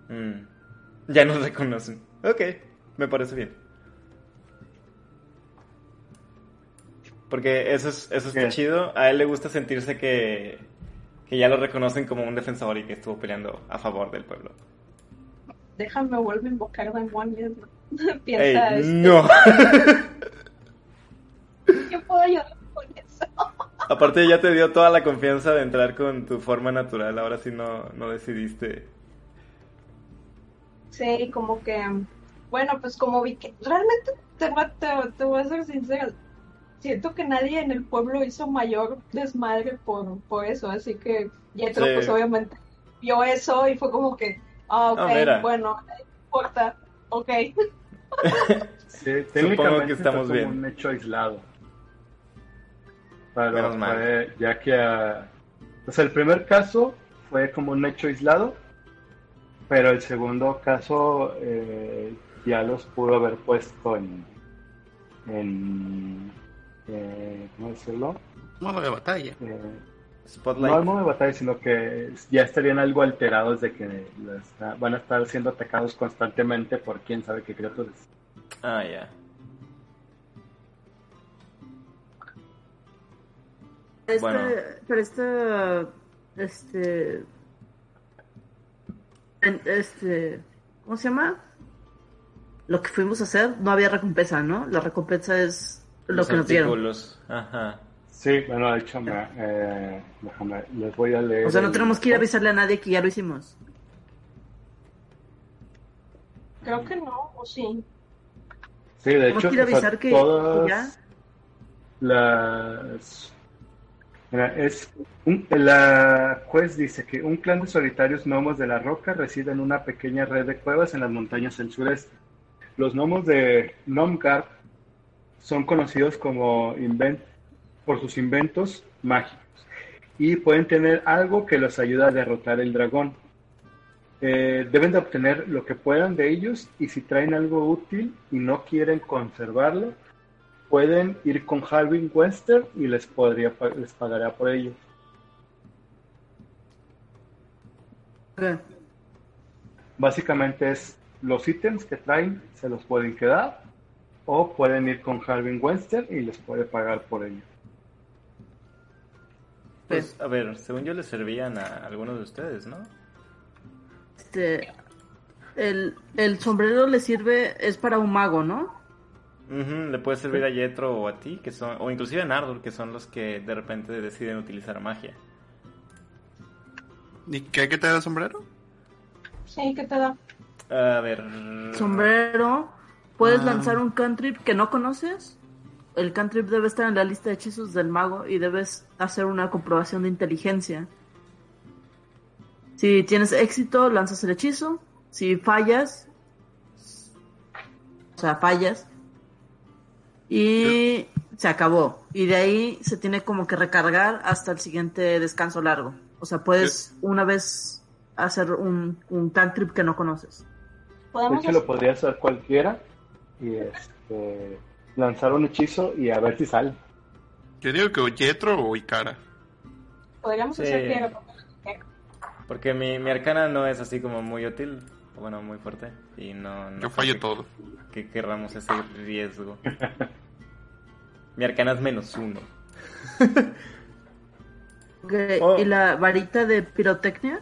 Mm. Ya nos reconocen. Ok, me parece bien. Porque eso es, eso está Bien. chido. A él le gusta sentirse que, que ya lo reconocen como un defensor y que estuvo peleando a favor del pueblo. Déjame vuelvo a invocar demonios. Ey, Piensa, este, no. ¿qué puedo ayudar con eso? Aparte ya te dio toda la confianza de entrar con tu forma natural. Ahora sí no, no decidiste. Sí, como que, bueno, pues como vi que realmente te, te, te voy a ser sincera, siento que nadie en el pueblo hizo mayor desmadre por, por eso, así que Yetro Sí. pues obviamente vio eso y fue como que, ah, ok, Ah, mira. bueno, no importa, ok. Sí, técnicamente que estamos fue como bien. un hecho aislado. Pero Menos mal. fue, ya que, o sea, el primer caso fue como un hecho aislado, pero el segundo caso eh, ya los pudo haber puesto en, en eh, ¿cómo decirlo? Modo de batalla. Eh, Spotlight. no al modo de batalla, sino que ya estarían algo alterados de que van a estar siendo atacados constantemente por quién sabe qué criaturas. Ah, ya. Este, Bueno. Pero este, este, este, ¿cómo se llama? Lo que fuimos a hacer, no había recompensa, ¿no? La recompensa es lo Los que nos dieron. artículos. Ajá. Sí, bueno, de hecho, me, eh, déjame, les voy a leer. O sea, no el- tenemos que ir a avisarle a nadie que ya lo hicimos. Creo que no, o sí. Sí, de Tenemos hecho, que ir a o sea, avisar que- todas ya. las... Mira, es un- la juez dice que un clan de solitarios gnomos de la roca reside en una pequeña red de cuevas en las montañas del sureste. Los gnomos de Nomgar son conocidos como inven- por sus inventos mágicos y pueden tener algo que los ayuda a derrotar el dragón. Eh, deben de obtener lo que puedan de ellos y si traen algo útil y no quieren conservarlo, pueden ir con Halvin Wester y les podría les pagará por ello. Básicamente es los ítems que traen se los pueden quedar o pueden ir con Halvin Wester y les puede pagar por ello. Pues, a ver, según yo le servían a algunos de ustedes, ¿no? Este, el, el sombrero le sirve, es para un mago, ¿no? Ujú, le puede servir a Yetro o a ti, que son, o inclusive a Nardur, que son los que de repente deciden utilizar magia. ¿Y qué, qué te da el sombrero? Sí, ¿qué te da? A ver. Sombrero, puedes Ah. lanzar un cantrip que no conoces. El cantrip debe estar en la lista de hechizos del mago y debes hacer una comprobación de inteligencia. Si tienes éxito, lanzas el hechizo. Si fallas, o sea, fallas. Y se acabó. Y de ahí se tiene como que recargar hasta el siguiente descanso largo. O sea, puedes una vez hacer un, un cantrip que no conoces. De hecho, lo podría hacer cualquiera y este, lanzar un hechizo y a ver si sale. Yo digo que o Yetro o Ikara. podríamos Sí. hacer que Porque mi, mi arcana no es así como muy útil, bueno, muy fuerte. Y no. no Yo fallo que- todo. Que querramos ese riesgo. mi arcana es menos uno. Oh. ¿Y la varita de pirotecnia?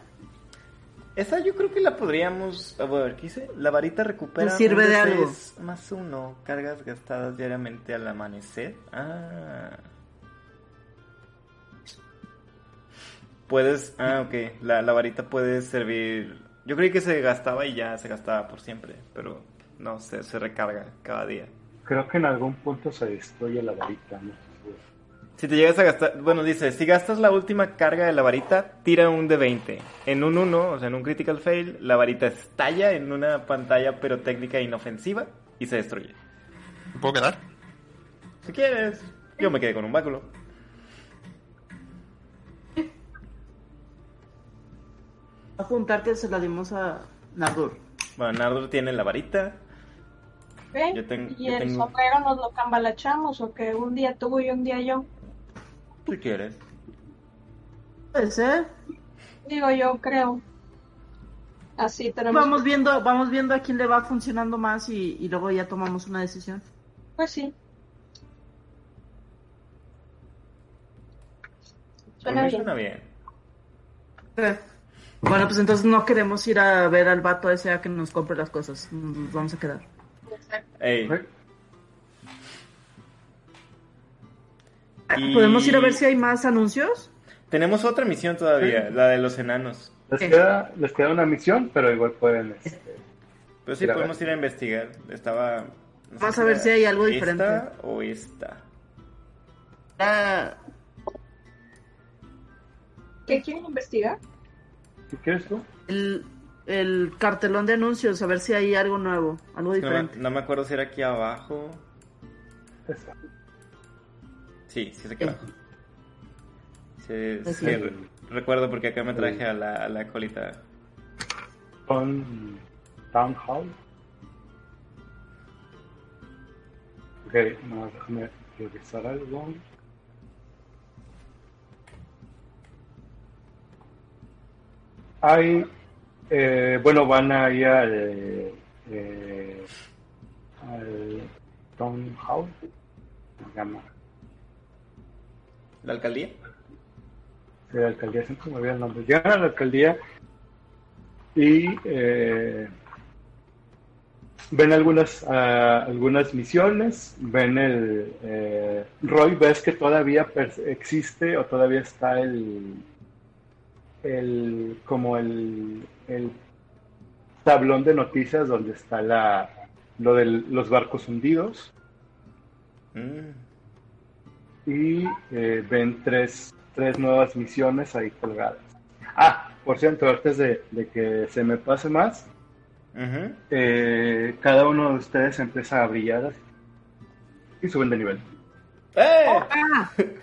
Esa yo creo que la podríamos. A ver, ¿qué hice? La varita recupera. ¿Te sirve de D6 algo? Más uno. Cargas gastadas diariamente al amanecer. Ah. Puedes. Ah, ok. La, la varita puede servir. Yo creí que se gastaba y ya se gastaba por siempre. Pero no, se, se recarga cada día. Creo que en algún punto se destruye la varita. ¿no? Si te llegas a gastar, bueno, dice, si gastas la última carga de la varita, tira un de 20. En un 1, o sea, en un critical fail, la varita estalla en una pantalla técnica inofensiva y se destruye. ¿Me puedo quedar? Si quieres, yo me quedé con un báculo. Apuntar que se la dimos a Nardur. Bueno, Nardur tiene la varita. ¿Ve? Yo tengo- ¿Y yo el tengo- sombrero nos lo cambalachamos o que un día tú y un día yo? Si quieres. Puede ser. Digo, yo creo. Así tenemos. Vamos viendo, vamos viendo a quién le va funcionando más y, y luego ya tomamos una decisión. Pues sí. Por Suena bien. suena bien. Eh, Bueno, pues entonces no queremos ir a ver al vato ese a que nos compre las cosas. Nos vamos a quedar. Ey, Ok. Y- ¿Podemos ir a ver si hay más anuncios? Tenemos otra misión todavía, la de los enanos. Les Sí. queda, les queda una misión, pero igual pueden. este, Pero sí Ir a podemos ir a investigar. Estaba. no Vamos a ver si hay algo esta diferente. o esta. Ah, ¿Qué quieren investigar? ¿Qué quieres tú? el, el cartelón de anuncios, a ver si hay algo nuevo, algo No, diferente. no me acuerdo si era aquí abajo. Esta. Sí, sí es aquí abajo. Sí, sí, sí. re- recuerdo porque acá me traje a la, a la colita. Con Town Hall. Ok, no, déjame revisar algo. Hay, eh, bueno, van a ir al, eh, al Town Hall. Se llama. ¿La alcaldía? de la alcaldía, siempre me olvida el nombre. Llegan a la alcaldía y eh, ven algunas, ah, algunas misiones, ven el... eh, Roy, ves que todavía existe o todavía está el... el como el, el tablón de noticias donde está la lo de los barcos hundidos Mm, y eh, ven tres, tres nuevas misiones ahí colgadas. Ah, por cierto, antes de, de que se me pase más, eh, cada uno de ustedes empieza a brillar así, y suben de nivel. ¡Eh!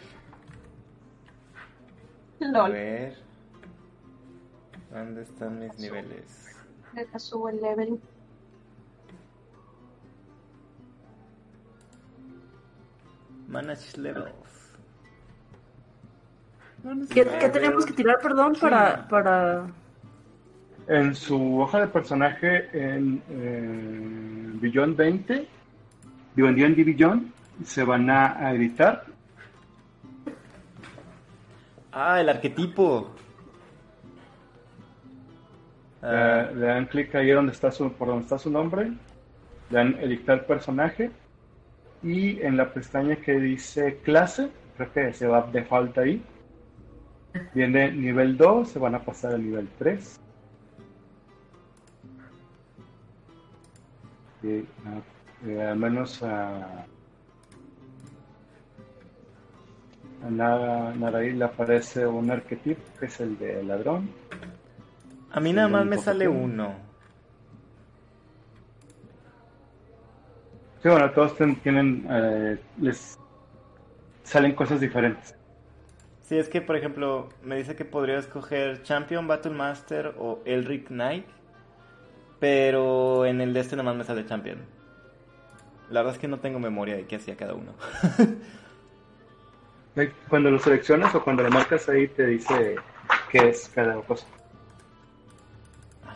Ah, A ver. ¿Dónde están mis niveles? Deja subo el level. Manage levels. ¿qué, qué tenemos que tirar, perdón, para, para... En su hoja de personaje en eh, Beyond 20, digo en D&D Beyond, se van a, editar. Ah, el arquetipo. Ah, Eh, le dan clic ahí donde está su, por donde está su nombre, le dan editar personaje y en la pestaña que dice clase, creo que se va de falta ahí. Viene nivel 2, se van a pasar al nivel 3. Y, ah, eh, al menos a, a Nara- Naraí le aparece un arquetipo que es el de ladrón. a mí nada más me sale uno. Sí, bueno, todos tienen, eh, les salen cosas diferentes. Sí, es que, por ejemplo, me dice que podría escoger Champion, Battle Master o Elric Knight. Pero en el de este nada más me sale Champion. La verdad es que no tengo memoria de qué hacía cada uno. Cuando lo seleccionas o cuando lo marcas ahí te dice qué es cada cosa. Ah,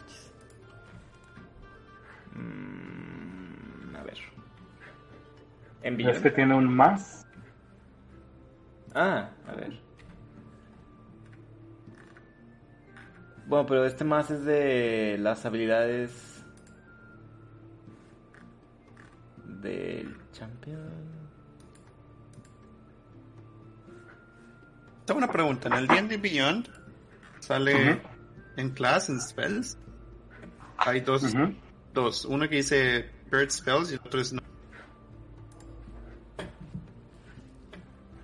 En Es que Beyond. tiene un más. Ah, a ver. Bueno, pero este más es de las habilidades del champion. Tengo una pregunta. En el D&D Beyond sale en class, en spells. Hay dos, Ujú. dos. Uno que dice bird spells y el otro es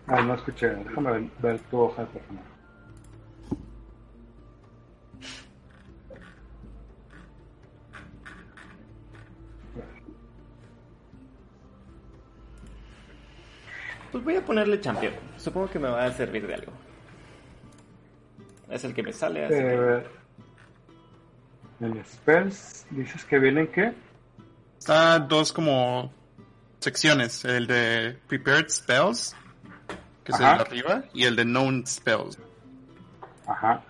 Ah, no escuché. Déjame ver, ver tu hoja de personaje. Pues voy a ponerle champion. Supongo que me va a servir de algo. Es el que me sale, así que... Eh, el spells, dices que vienen qué? Está dos como secciones. El de Prepared Spells, que es el de Ajá. arriba, y el de Known Spells. Ajá.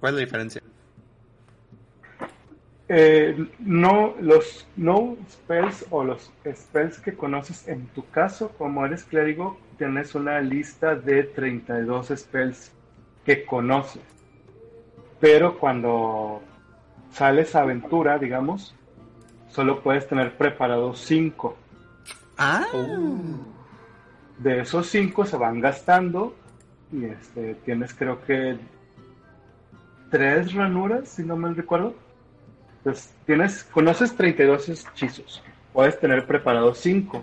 ¿Cuál es la diferencia? Eh, no, los no spells o los spells que conoces en tu caso, como eres clérigo, tienes una lista de 32 spells que conoces. Pero cuando sales a aventura, digamos, solo puedes tener preparados 5. Ah, De esos 5 se van gastando y este, tienes creo que tres ranuras, si no mal recuerdo. Entonces, tienes, conoces 32 hechizos, puedes tener preparados 5.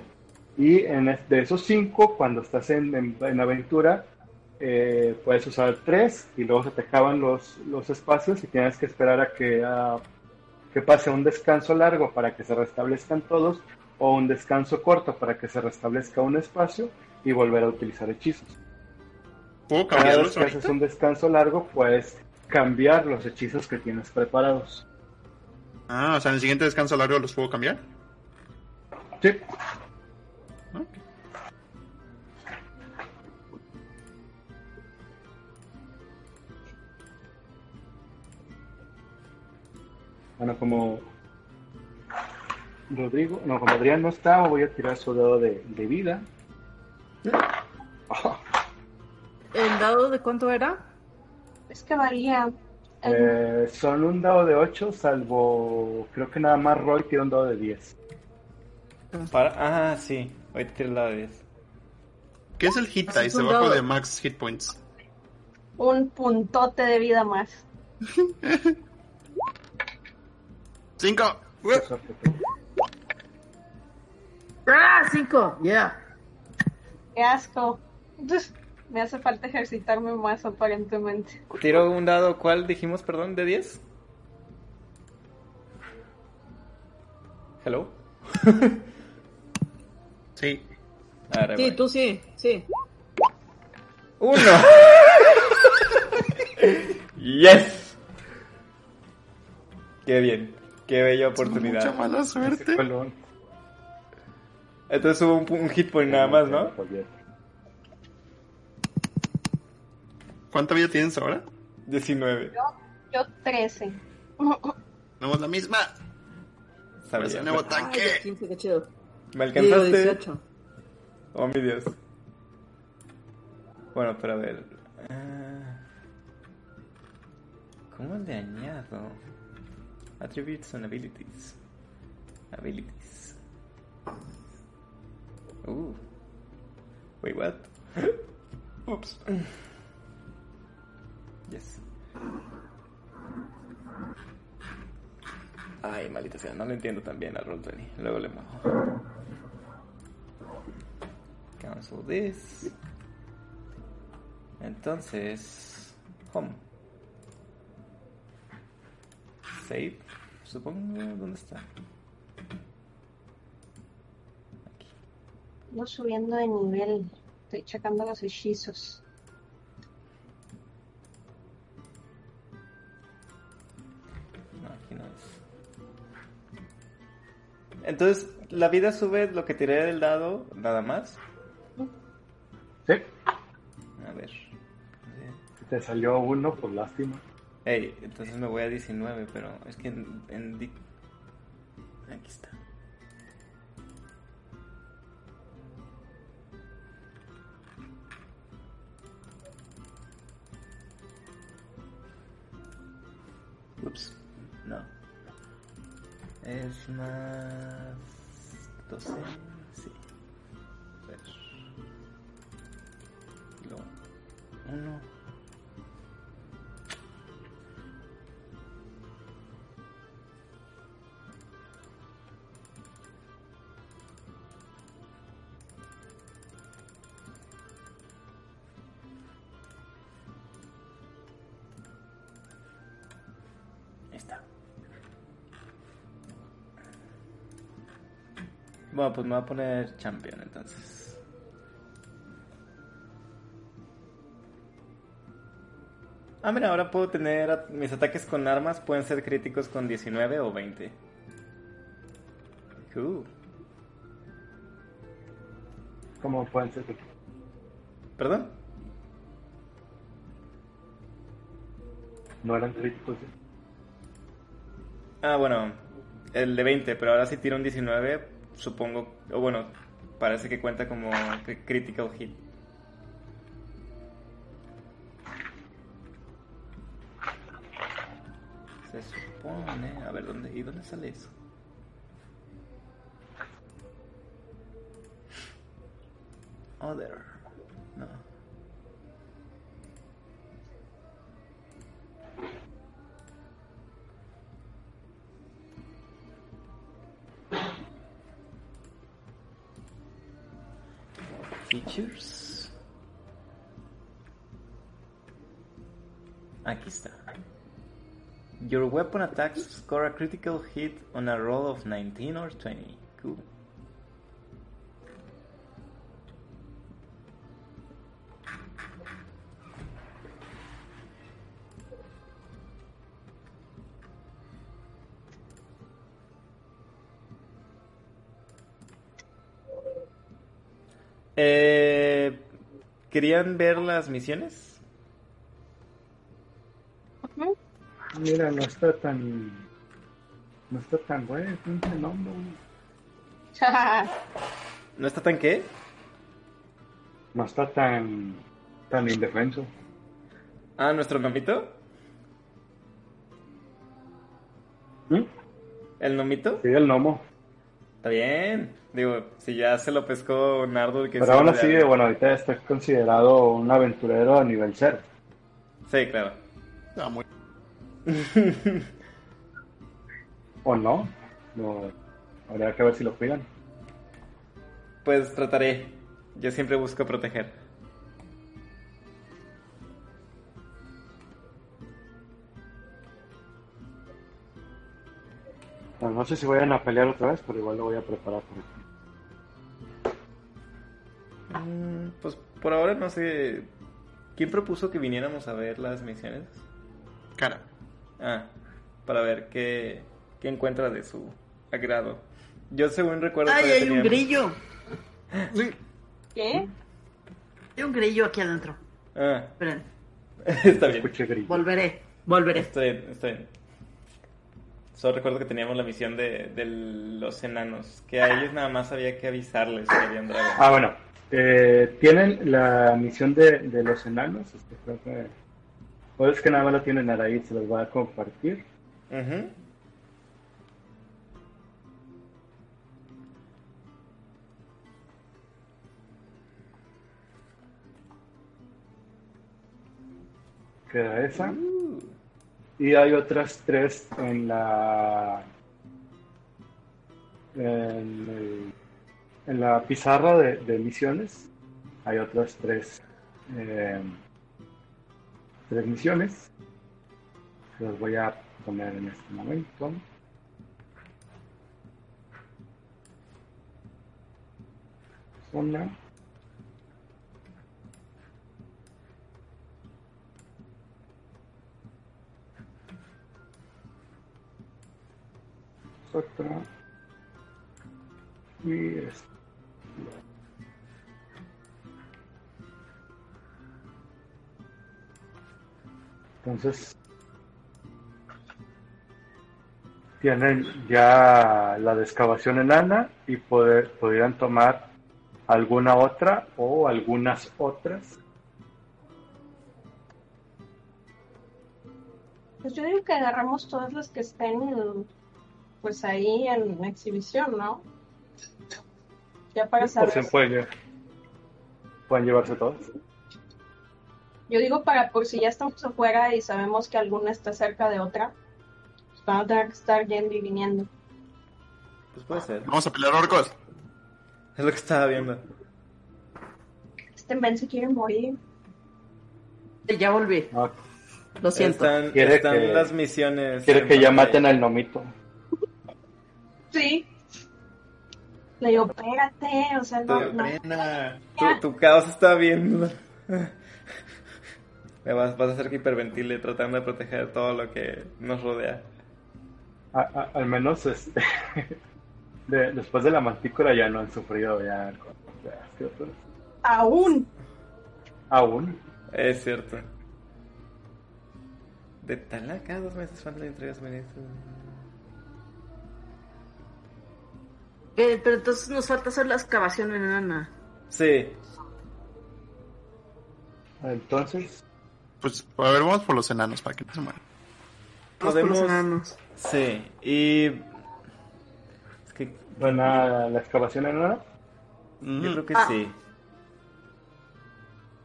Y en de esos 5, cuando estás en, en- en aventura, eh, puedes usar 3 y luego se te acaban los, los espacios y tienes que esperar a que, a que pase un descanso largo para que se restablezcan todos o un descanso corto para que se restablezca un espacio y volver a utilizar hechizos. ¿puedo Cada vez que haces un descanso largo, puedes cambiar los hechizos que tienes preparados. Ah, o sea, en el siguiente descanso largo los puedo cambiar. Sí. Bueno, como Rodrigo, no, como Adrián no está, voy a tirar su dado de, de vida. ¿El dado de cuánto era? Es que varía. El- eh, son un dado de 8, salvo creo que nada más Roy tiene un dado de 10. Para... Ah, sí. Hoy te la vez. ¿Qué es el hit dice un abajo dado. de max hit points? un puntote de vida más. ¡Cinco! ¡Ah! ¡Cinco! ¡Yeah! Qué asco. Entonces, me hace falta ejercitarme más aparentemente. Tiro un dado, ¿cuál dijimos, perdón? ¿De 10? ¿Hello? Sí. Ahora, Sí, voy. tú sí, sí. ¡Uno! ¡Yes! ¡Qué bien! ¡Qué bella Mucha oportunidad! mala Ese suerte. lo- Entonces hubo un, un hit point nada más, ¿no? ¿Cuánta vida tienes ahora? 19. Yo 13. Tenemos la misma. Parece un nuevo Ay, tanque. de 15, qué chido. ¿Me Digo, alcanzaste? 18. Oh, mi Dios. Bueno, pero a ver. ah, ¿Cómo le añado? Attributes and abilities. Abilities. Uh. Wait, what? Oops. Yes. Ay, maldita sea, no lo entiendo tan bien a Roll20. Luego le muevo. Cancel this. Entonces, home. Save, supongo. ¿Dónde está? No subiendo de nivel. Estoy checando los hechizos. No, aquí no es. Entonces, la vida sube lo que tiré del dado, nada más. Sí, A ver. te salió uno, por lástima. Ey, entonces me voy a 19, pero es que en, en di- Aquí está. Es más 12, sí. A. Bueno, pues me voy a poner champion entonces. Ah, mira, ahora puedo tener mis ataques con armas pueden ser críticos con 19 o 20. Uh, ¿Cómo pueden ser? ¿Perdón? No eran críticos. Ah, bueno, el de 20, pero ahora si tiro un 19, supongo, o bueno, parece que cuenta como cri- critical hit. Se supone, a ver, ¿dónde, ¿y dónde sale eso? Other, no. Features. Aquí está. Your weapon attacks score a critical hit on a roll of 19 or 20. Cool. Eh, ¿Querían ver las misiones? Mira, no está tan. No está tan bueno, pinche nombre. ¿No está tan qué? No está tan. tan indefenso. Ah, nuestro nomito. ¿Mm? ¿El nomito? Sí, el gnomo. Está bien. Digo, si ya se lo pescó Nardo. Que Pero aún ya- así, bueno, ahorita está considerado un aventurero a nivel 0. Sí, claro. Ah, muy- ¿O no? No. Habría que ver si lo cuidan. Pues trataré. Yo siempre busco proteger. No sé si vayan a pelear otra vez, pero igual lo voy a preparar por aquí. Mm, Pues por ahora no sé. ¿Quién propuso que viniéramos a ver las misiones? Cara. Ah, para ver qué, qué encuentra de su agrado. Yo según recuerdo... ¡Ay, hay un grillo! ¿Qué? Hay un grillo aquí adentro. Ah, Esperen, está bien. Volveré, volveré. Está bien, está bien. Solo recuerdo que teníamos la misión de, de los enanos, que a ellos nada más había que avisarles que había un dragón. Ah, bueno. Eh, Tienen la misión de, de los enanos. Este, creo que. O es que nada más la tienen ahí, se los voy a compartir. Queda esa. Uh, Y hay otras tres en la. En, el- en la pizarra de, misiones. Hay otras tres. eh, tres misiones. Las voy a poner en este momento. Una. otra y esta. Entonces tienen ya la de excavación enana y poder, podrían tomar alguna otra o algunas otras. Pues yo digo que agarramos todas las que estén pues ahí en exhibición, ¿no? Ya para saber. pueden, lle- pueden llevarse todas. Yo digo para por si ya estamos afuera y sabemos que alguna está cerca de otra, pues van a tener que estar yendo y viniendo. pues puede ser. Vamos a pelear orcos. Es lo que estaba viendo. Este men se quiere morir. Ya volví, Ah, lo siento. Están, están que- las misiones. quiere en que ya maten al nomito. Sí. Le digo, espérate, o sea, no, no. Tu, tu caos está bien. Me vas, vas a hacer que hiperventile tratando de proteger todo lo que nos rodea. A- a- al menos este, de- después de la mantícora ya no han sufrido ya. Aún. Aún. Es cierto. De Talaca, dos meses falta de suministros. Eh, pero entonces nos falta hacer la excavación enana. Sí, Entonces, Pues, a ver, vamos por los enanos para que no se mueran. Vamos por los podemos. enanos. Sí, y. Es que buena la excavación en hora. yo creo que Ah. sí.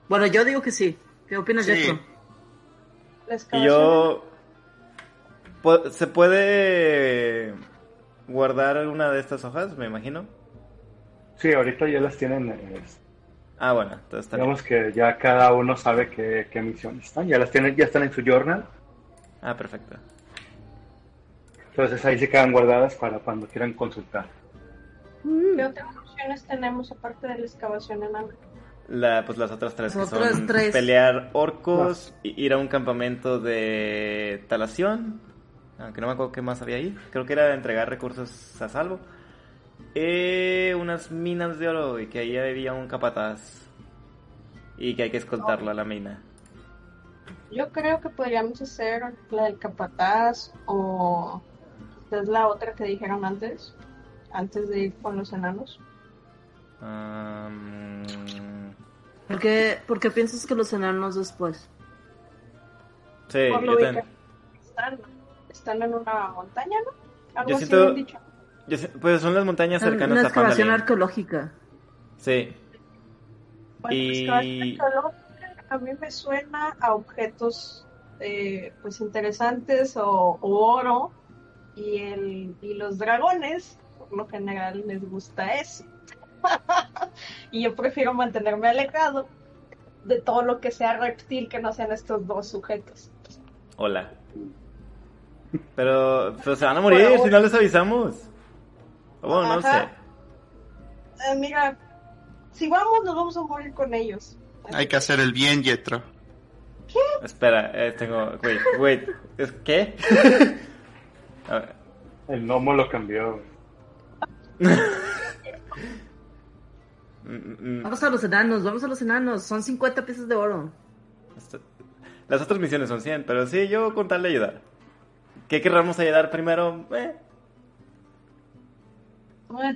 Bueno, yo digo que sí. ¿Qué opinas, Sí. Jetro? La Y excavación. yo. ¿Se puede guardar alguna de estas hojas? Me imagino. Sí, ahorita ya las tienen. Ah, bueno, entonces está bien. digamos que ya cada uno sabe qué, qué misión están. Ya las tienen, ya están en su journal. Ah, perfecto. Entonces ahí se quedan guardadas para cuando quieran consultar. ¿Qué otras opciones tenemos aparte de la excavación enana? La, pues las otras tres Las que otras son tres. pelear orcos, i- ir a un campamento de talación, aunque no me acuerdo qué más había ahí, creo que era entregar recursos a salvo, eh, unas minas de oro y que ahí había un capataz y que hay que escoltarlo a la mina. Yo creo que podríamos hacer la del capataz o es la otra que dijeron antes, antes de ir con los enanos. Am, ¿Por qué, por qué piensas que los enanos después? sí, Por yo, ten- están, están en una montaña, ¿no? Algo Yo así siento- han dicho. Pues son las montañas cercanas Una a excavación Phandalin. arqueológica. Sí, Bueno, Y- arqueológica a mí me suena a objetos eh, pues interesantes o, o oro y el y los dragones por lo general les gusta eso y yo prefiero mantenerme alejado de todo lo que sea reptil que no sean estos dos sujetos hola. Pero, pero se van a morir Bueno, si no les avisamos. Bueno, no Ajá. sé. Eh, mira si vamos nos vamos a morir con ellos Hay que hacer el bien, Yetro. Espera, eh, tengo. Wait, wait. ¿Es qué? A ver, El gnomo lo cambió. mm, mm, Vamos a los enanos, vamos a los enanos. Son 50 piezas de oro. Las otras misiones son 100, pero sí, yo con tal de ayudar. ¿Qué querramos ayudar primero? Eh,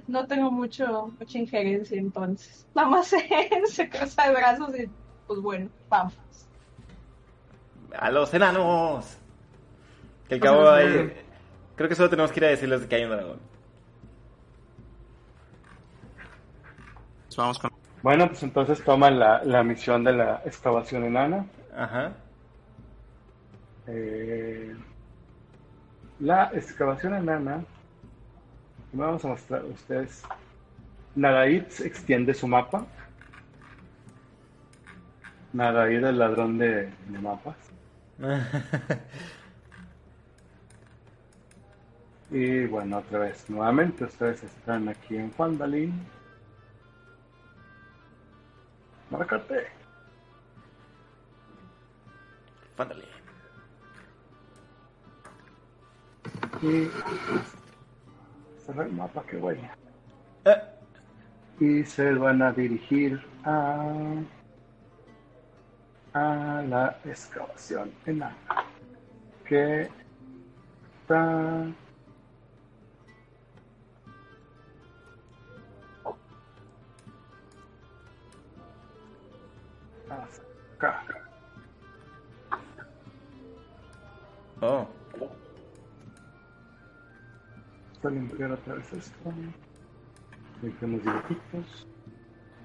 No tengo mucho, mucha injerencia entonces. Nada más se, se cruza de brazos y pues bueno, vamos. a los enanos. Que al Vamos cabo hay. Creo que solo tenemos que ir a decirles que hay un dragón. Pues vamos con... Bueno, pues entonces toman la, la misión de la excavación enana. Ajá. Eh, la excavación enana. Vamos a mostrar a ustedes. Naraid extiende su mapa. Naraid, el ladrón de, de mapas. Y bueno, otra vez, nuevamente, ustedes están aquí en Fandalin. Márcate. Fándale. Y cerrar el mapa, que huele. Eh, Y se van a dirigir a, a la excavación enana. Que está acá. Oh. A limpiar otra vez esto. Limpiamos dibujitos.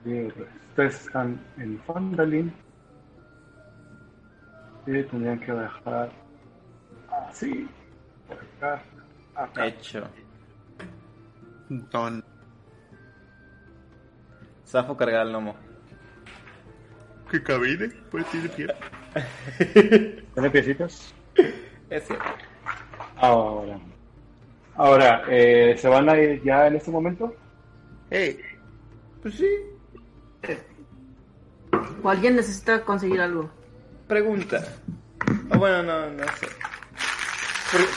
Y otra vez. Ustedes están en Fandalin. Y tendrían que bajar así. Por acá. Acá. Hecho. Don... Safo cargar al gnomo. ¿Qué cabine? Pues tiene pie. ¿Tiene piecitos? Es cierto. Ahora. Ahora, eh, ¿se van a ir ya en este momento? Hey, Pues sí. O alguien necesita conseguir algo. Pregunta. O bueno, no, no sé.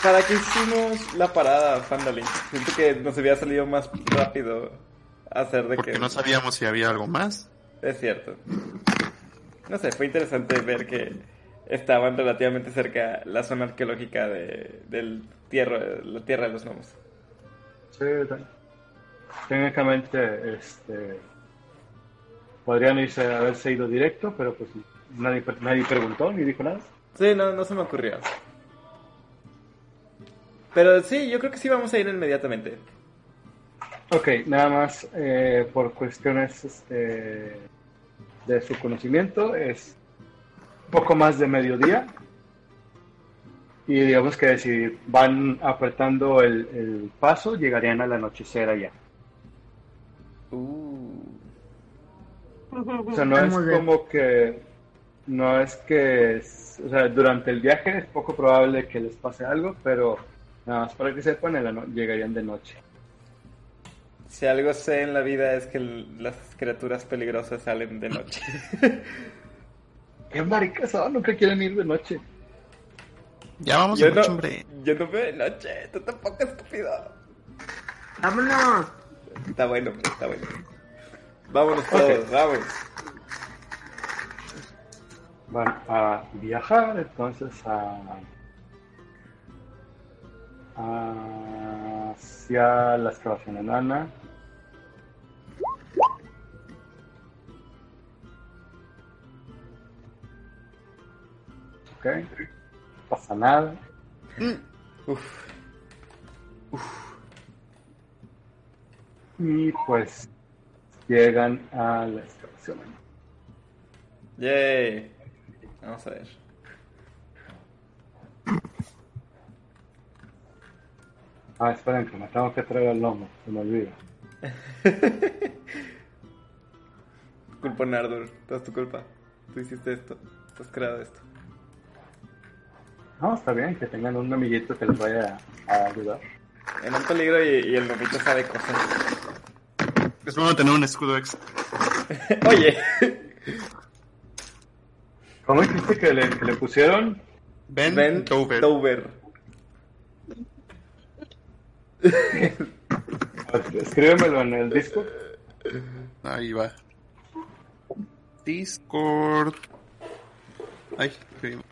¿Para qué hicimos la parada, Fandalin? Siento que nos había salido más rápido hacer de porque que... no sabíamos si había algo más. Es cierto. No sé, fue interesante ver que estaban relativamente cerca la zona arqueológica de, del tierra, la tierra de los gnomos. Sí, te- técnicamente, este, podrían irse, haberse ido directo, pero pues nadie, nadie preguntó ni dijo nada. Sí, no, no se me ocurrió. Pero sí, yo creo que sí vamos a ir inmediatamente. Ok, nada más eh, por cuestiones este, de su conocimiento, es poco más de mediodía. Y digamos que si van apretando el, el paso, llegarían al anochecer allá. Uh. O sea, no es Muy bien. como que, no es que, es- o sea, durante el viaje es poco probable que les pase algo, pero nada más para que sepan, no- llegarían de noche. Si algo sé en la vida es que el- las criaturas peligrosas salen de noche. ¿Qué maricas son? Nunca quieren ir de noche. Ya vamos yo, de noche, no, hombre. yo no veo de noche, tú tampoco estúpido. ¡Vámonos! Está bueno, pues, está bueno. Vámonos todos, vamos. Van a viajar entonces a, hacia la excavación enana. Ok, no pasa nada. Uf, Y pues llegan a la excavación yay. Vamos a ver. Ah, esperen que me tengo que traer el lomo, se me olvida. Culpa Nardur, todo es tu culpa. Tú hiciste esto, tú has creado esto. No, está bien, que tengan un amiguito que les vaya a ayudar. En un peligro y, y el nomito sabe cosas. Es bueno tener un escudo extra. Oye, ¿Cómo dijiste que le, que le pusieron? Ben, Ben Dover. Dover. Escríbemelo en el Discord. Ahí va. Discord. Ay, escribimos.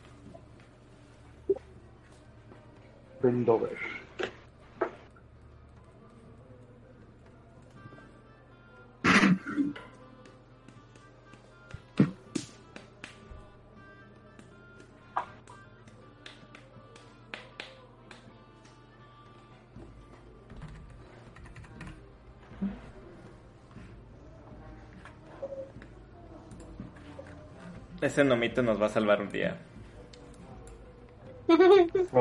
Ese nomito nos va a salvar un día. Es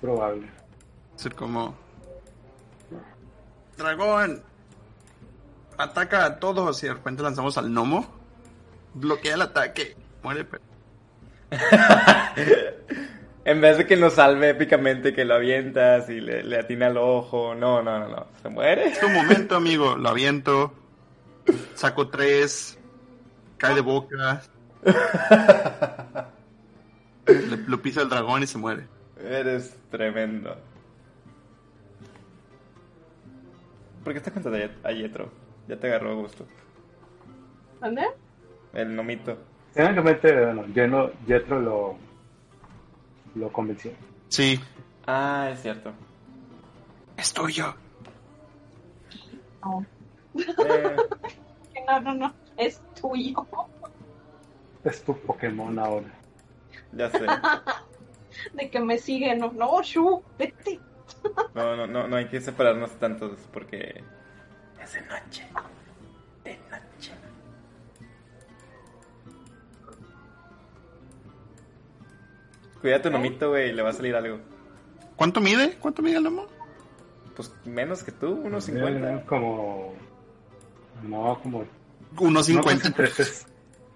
probable. Ser como. Dragón. Ataca a todos y de repente lanzamos al gnomo. Bloquea el ataque. Muere. pero- En vez de que nos salve épicamente, que lo avientas y le, le atina el ojo. No, no, no, no. Se muere. Es tu momento, amigo. Lo aviento. Saco tres. Cae de boca. Le- lo pisa el dragón y se muere. Eres tremendo. ¿Por qué estás contando a Yet- a Yetro? Ya te agarró gusto. ¿Dónde? El nomito. Técnicamente, bueno, Jeno, Jetro lo, lo convenció. Sí. Ah, es cierto. Es tuyo. No. Eh, no, no, no. Es tuyo. Es tu Pokémon ahora. ya sé. De que me sigue. No, no, Shu, vete. No, no, no, no hay que separarnos tantos porque es de noche. De noche. Cuida tu nomito, güey, le va a salir algo. ¿Cuánto mide? ¿Cuánto mide el gnomo? Pues menos que tú, unos Eh, 50. Como. No, como. Unos no, pues 50. entre, ses- Eso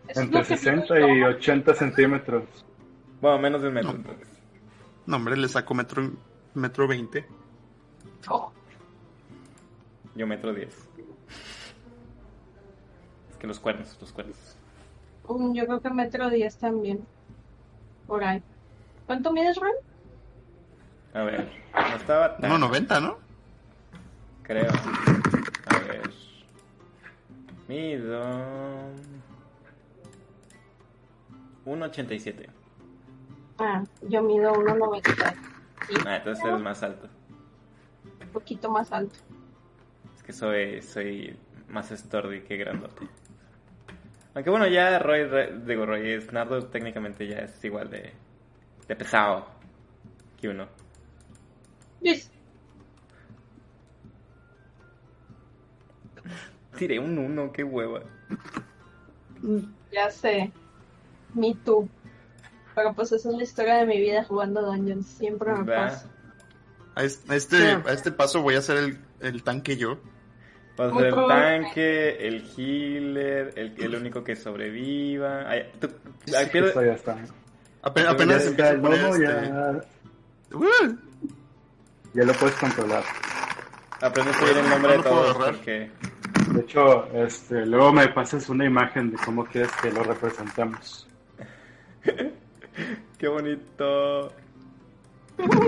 es entre que 60 pienso. y 80 centímetros. Bueno, menos de un metro. No. entonces. No, hombre, le saco metro, metro 20. Oh, Yo metro 10. Es que los cuernos, los cuernos. Mm, Yo creo que metro 10 también. Por ahí. ¿Cuánto mides, Ron? A ver, no estaba tan... 1.90, ¿no? Creo. A ver. Mido. 1.87. Ah, yo mido 1,90. Sí, Ah, entonces eres más alto. un poquito más alto. Es que soy, soy más estordi que grandote. Aunque bueno, ya Roy, Re- digo Roy, Snardo técnicamente ya es igual de, de pesado que uno. Yes. Tiré un 1, qué hueva. Ya sé. Me too. Pero pues esa es la historia de mi vida jugando Dungeons. Siempre me pasa. A este, Sí. a este paso voy a hacer el, el tanque yo. Va a Muy ser el tanque, el healer, el, el único que sobreviva. Ay, tú- ay, Sí, eso ya está. Apenas, Ya apenas está empieza a el este... ya, ¡Uh! ya lo puedes controlar. aprende a el nombre No de todos porque De hecho, este, luego me pasas una imagen de cómo quieres que lo representemos. qué bonito.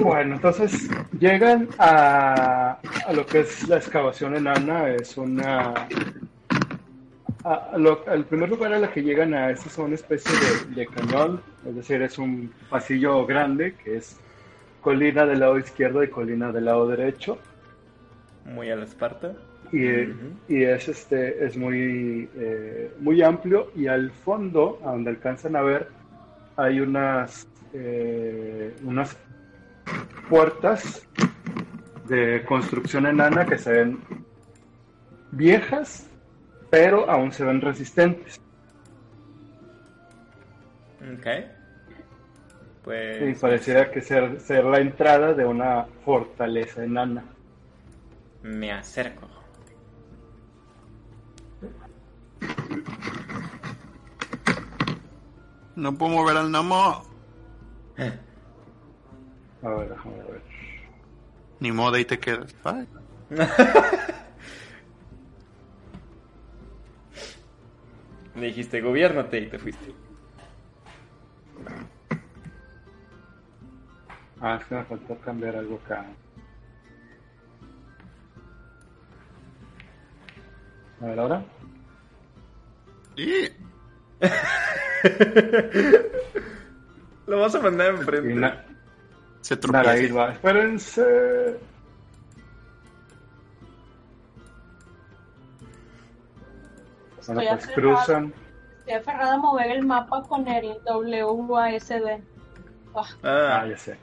Bueno, entonces llegan a, a lo que es la excavación enana. Es una. a- lo- al primer lugar a la que llegan a esta es una especie de, de cañón, es decir, es un pasillo grande que es colina del lado izquierdo y colina del lado derecho. Muy a la Esparta. y, y es este es muy eh, muy amplio y al fondo a donde alcanzan a ver hay unas eh, unas puertas de construcción enana que se ven viejas pero aún se ven resistentes Ok. y Pues pareciera que ser, ser la entrada de una fortaleza enana me acerco. No puedo mover al Namo. a ver déjame ver Ni modo, ahí te quedas. Ay. Le dijiste, gobiernate y te fuiste. ah es que me faltó cambiar algo acá a ver ahora Y... Lo vas a mandar enfrente. na- Se tropieza. va. Espérense. Bueno, Estoy pues aferrada, cruzan. estoy aferrada a mover el mapa con el WASD. Ah, Ah, Ah, ya sé.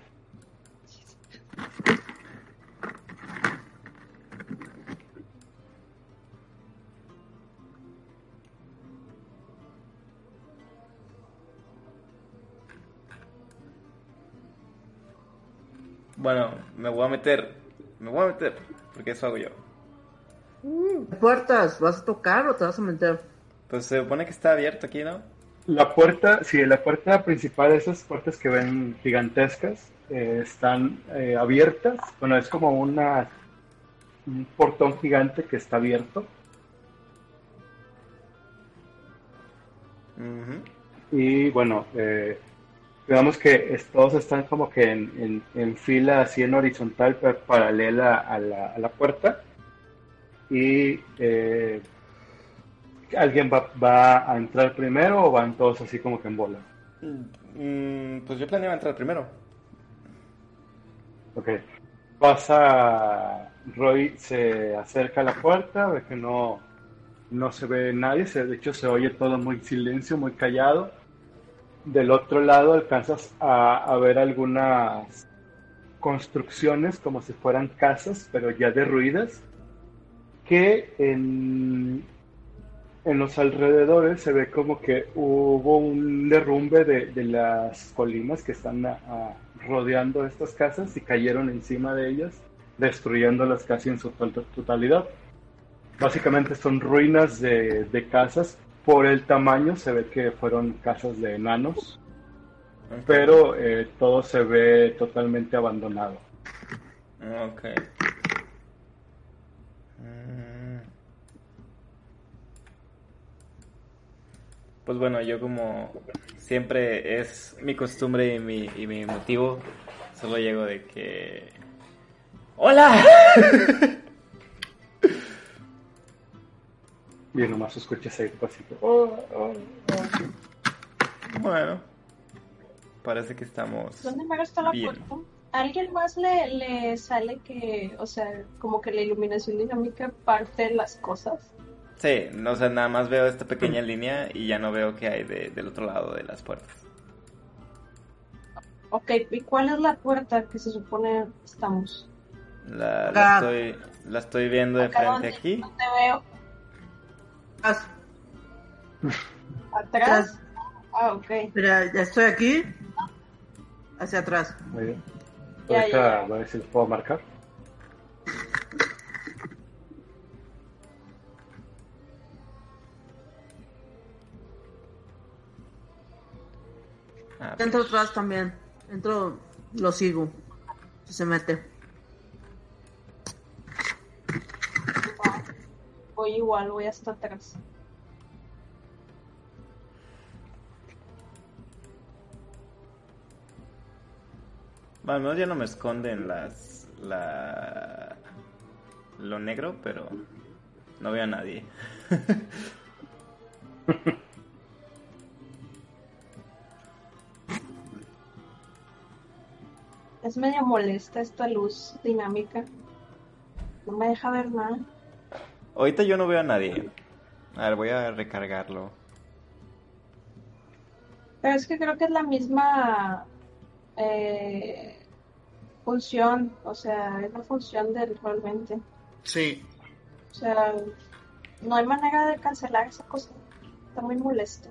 Bueno, me voy a meter. Me voy a meter. Porque eso hago yo. ¿Qué puertas? ¿Vas a tocar o te vas a meter? Pues se supone que está abierto aquí, ¿no? La puerta, sí, la puerta principal, esas puertas que ven gigantescas, eh, están eh, abiertas. Bueno, es como una un portón gigante que está abierto. Y bueno, eh, digamos que todos están como que en, en- en fila así en horizontal, pa- paralela a la, a la puerta. Y eh, ¿alguien va, va a entrar primero o van todos así como que en bola? Mm, pues yo planeaba entrar primero. Ok. Pasa, Roy se acerca a la puerta, ve que no, no se ve nadie, se, de hecho se oye todo muy silencio, muy callado. Del otro lado alcanzas a, ver algunas construcciones como si fueran casas, pero ya derruidas, que en, en los alrededores se ve como que hubo un derrumbe de, de las colinas que están rodeando estas casas y cayeron encima de ellas, destruyéndolas casi en su to- totalidad. Básicamente son ruinas de, de casas. Por el tamaño se ve que fueron casas de enanos, pero eh, todo se ve totalmente abandonado. Ok. Mm. Pues bueno, yo como siempre es mi costumbre y mi, y mi motivo, solo llego de que... ¡Hola! Y nomás escuchas ahí pasito. Oh, oh, oh. Bueno, parece que estamos... ¿Dónde me está la Bien. puerta? ¿A alguien más le, le sale que, o sea, como que la iluminación dinámica parte las cosas? Sí, no, o sea, nada más veo esta pequeña línea y ya no veo qué hay de- del otro lado de las puertas. Ok, ¿y cuál es la puerta que se supone estamos? La, la estoy, la estoy viendo de frente donde aquí. Te veo. Atrás. ¿Atrás? Ah, ok. Mira, ya estoy aquí. Hacia atrás. Muy bien. Ya, Ahorita ya, ya. voy a ver si lo puedo marcar. Ah, Entro atrás también. Entro, lo sigo. Si se mete. Voy igual, voy hasta atrás. Bueno, al menos ya no me esconden las. La. Lo negro, pero. No veo a nadie. Es medio molesta esta luz dinámica. No me deja ver nada. Ahorita yo no veo a nadie. A ver, voy a recargarlo. Pero es que creo que es la misma eh, función, o sea, es la función del realmente. Sí. O sea, no hay manera de cancelar esa cosa. Está muy molesto.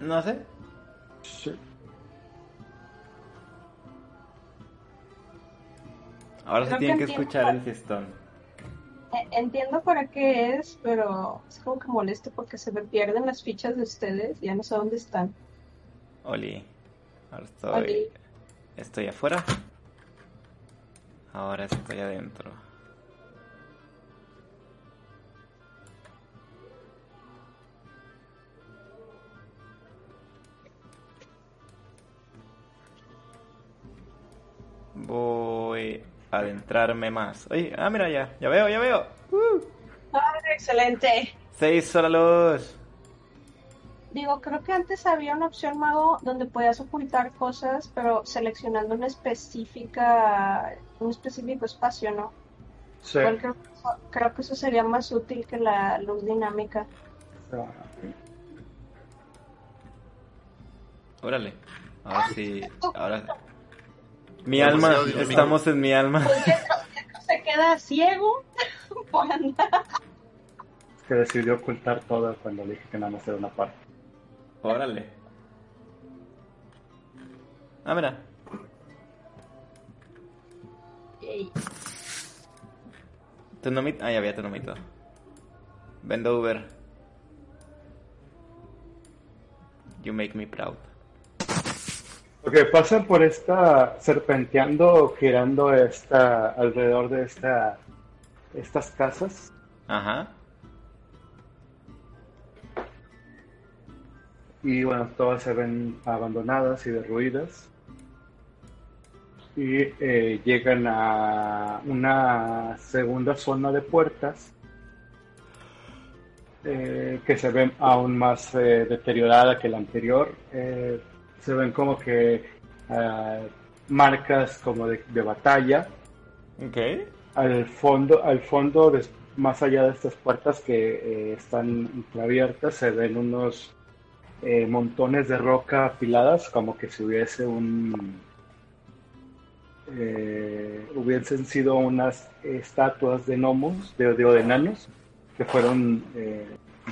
No sé. Sí. Ahora se Creo tienen que escuchar el fiestón. Eh, Entiendo para qué es, pero es como que molesto porque se me pierden las fichas de ustedes, ya no sé dónde están. Oli. Ahora estoy. Oli. Estoy afuera. Ahora estoy adentro. Voy adentrarme más. Oye, ah, mira ya, ya veo, ya veo. ¡Ah, excelente! Seis horas luz. Digo, creo que antes había una opción mago donde podías ocultar cosas, pero seleccionando una específica, un específico espacio, ¿no? Sí. Creo, que eso, creo que eso sería más útil que la luz dinámica. Ah, Órale. Ahora sí, ahora. Mi alma, estamos en mi alma. Se queda ciego por andar. que decidió ocultar todo cuando le dije que nada más era una parte. Órale. Ah, mira. Ey, Tu nomito. Ah, ya había tu nomito. Vendo Uber. You make me proud. Ok, pasan por esta, serpenteando, girando esta, alrededor de esta, estas casas. Ajá. Y bueno, todas se ven abandonadas y derruidas. Y eh, llegan a una segunda zona de puertas eh, que se ven aún más eh, deteriorada que la anterior. Se ven como que ah, marcas como de, de batalla. Ok. Al fondo, al fondo más allá de estas puertas que eh, están entreabiertas, se ven unos eh, montones de roca apiladas, como que si hubiese un. eh, hubiesen sido unas estatuas de gnomos, de, de, enanos, que fueron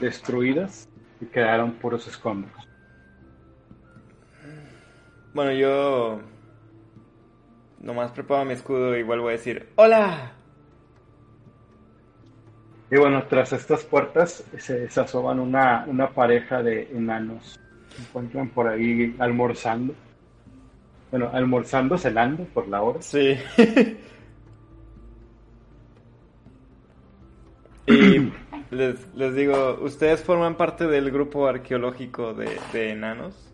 destruidas y quedaron puros escombros. Bueno, yo. Nomás preparo mi escudo y vuelvo a decir: ¡Hola! Y bueno, tras estas puertas se, se asoman una, una pareja de enanos. Se encuentran por ahí almorzando. Bueno, almorzando, cenando por la hora. Sí. y les, les digo, ¿ustedes forman parte del grupo arqueológico de, de enanos?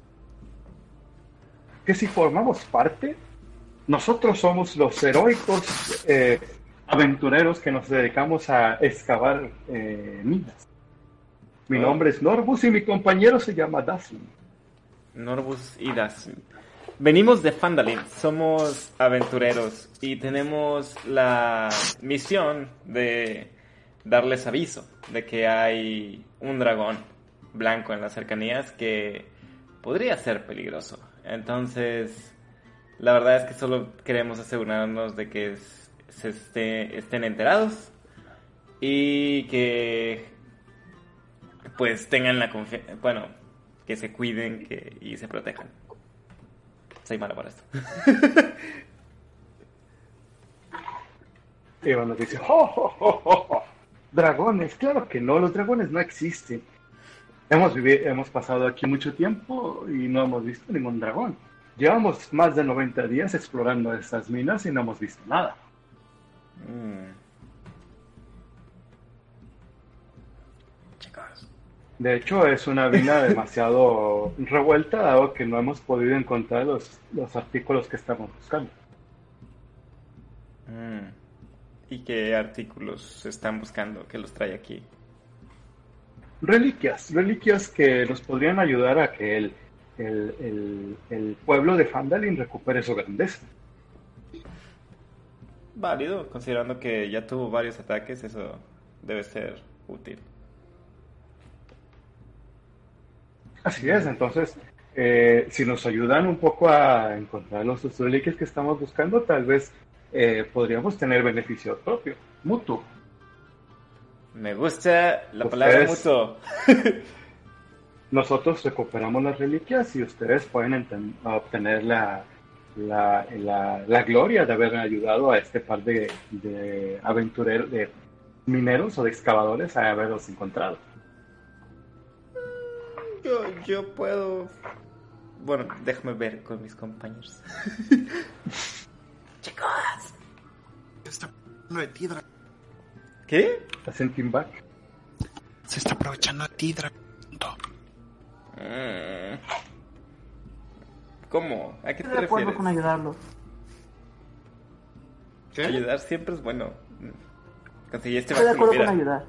Que si formamos parte, nosotros somos los heroicos eh, aventureros que nos dedicamos a excavar eh, minas. Mi Ah. nombre es Norbus y mi compañero se llama Daslin. Norbus y Das. Venimos de Fandalin, somos aventureros y tenemos la misión de darles aviso de que hay un dragón blanco en las cercanías que podría ser peligroso. Entonces, la verdad es que solo queremos asegurarnos de que se esté- estén enterados y que pues tengan la confianza, bueno, que se cuiden que, y se protejan. Soy malo para esto. Y nos dice, "Oh, oh, oh, oh, oh, Dragones, claro que no, los dragones no existen. Hemos, vivi- hemos pasado aquí mucho tiempo y no hemos visto ningún dragón. Llevamos más de 90 días explorando estas minas y no hemos visto nada. Mm. Chicos. De hecho, es una mina demasiado revuelta, dado que no hemos podido encontrar los, los artículos que estamos buscando. Mm. ¿Y qué artículos están buscando que los trae aquí? Reliquias, reliquias que nos podrían ayudar a que el, el, el- el pueblo de Fandalin recupere su grandeza. Válido, considerando que ya tuvo varios ataques, eso debe ser útil. Así es, entonces, eh, si nos ayudan un poco a encontrar los reliquias que estamos buscando, tal vez eh, podríamos tener beneficio propio, mutuo. Me gusta la Ustedes- palabra mutuo. Nosotros recuperamos las reliquias y ustedes pueden obtener la, la, la- la gloria de haber ayudado a este par de, de aventureros, de mineros o de excavadores a haberlos encontrado. Yo, yo puedo... Bueno, déjame ver con mis compañeros. Chicos. Está de ti, ¿Qué? ¿Hacen team back? Se está aprovechando de ti, Dra- Mm. ¿Cómo? ¿A qué te Estoy de acuerdo refieres? con ayudarlo. ¿Qué? Ayudar siempre es bueno. Conseguí este Estoy de acuerdo con ayudar.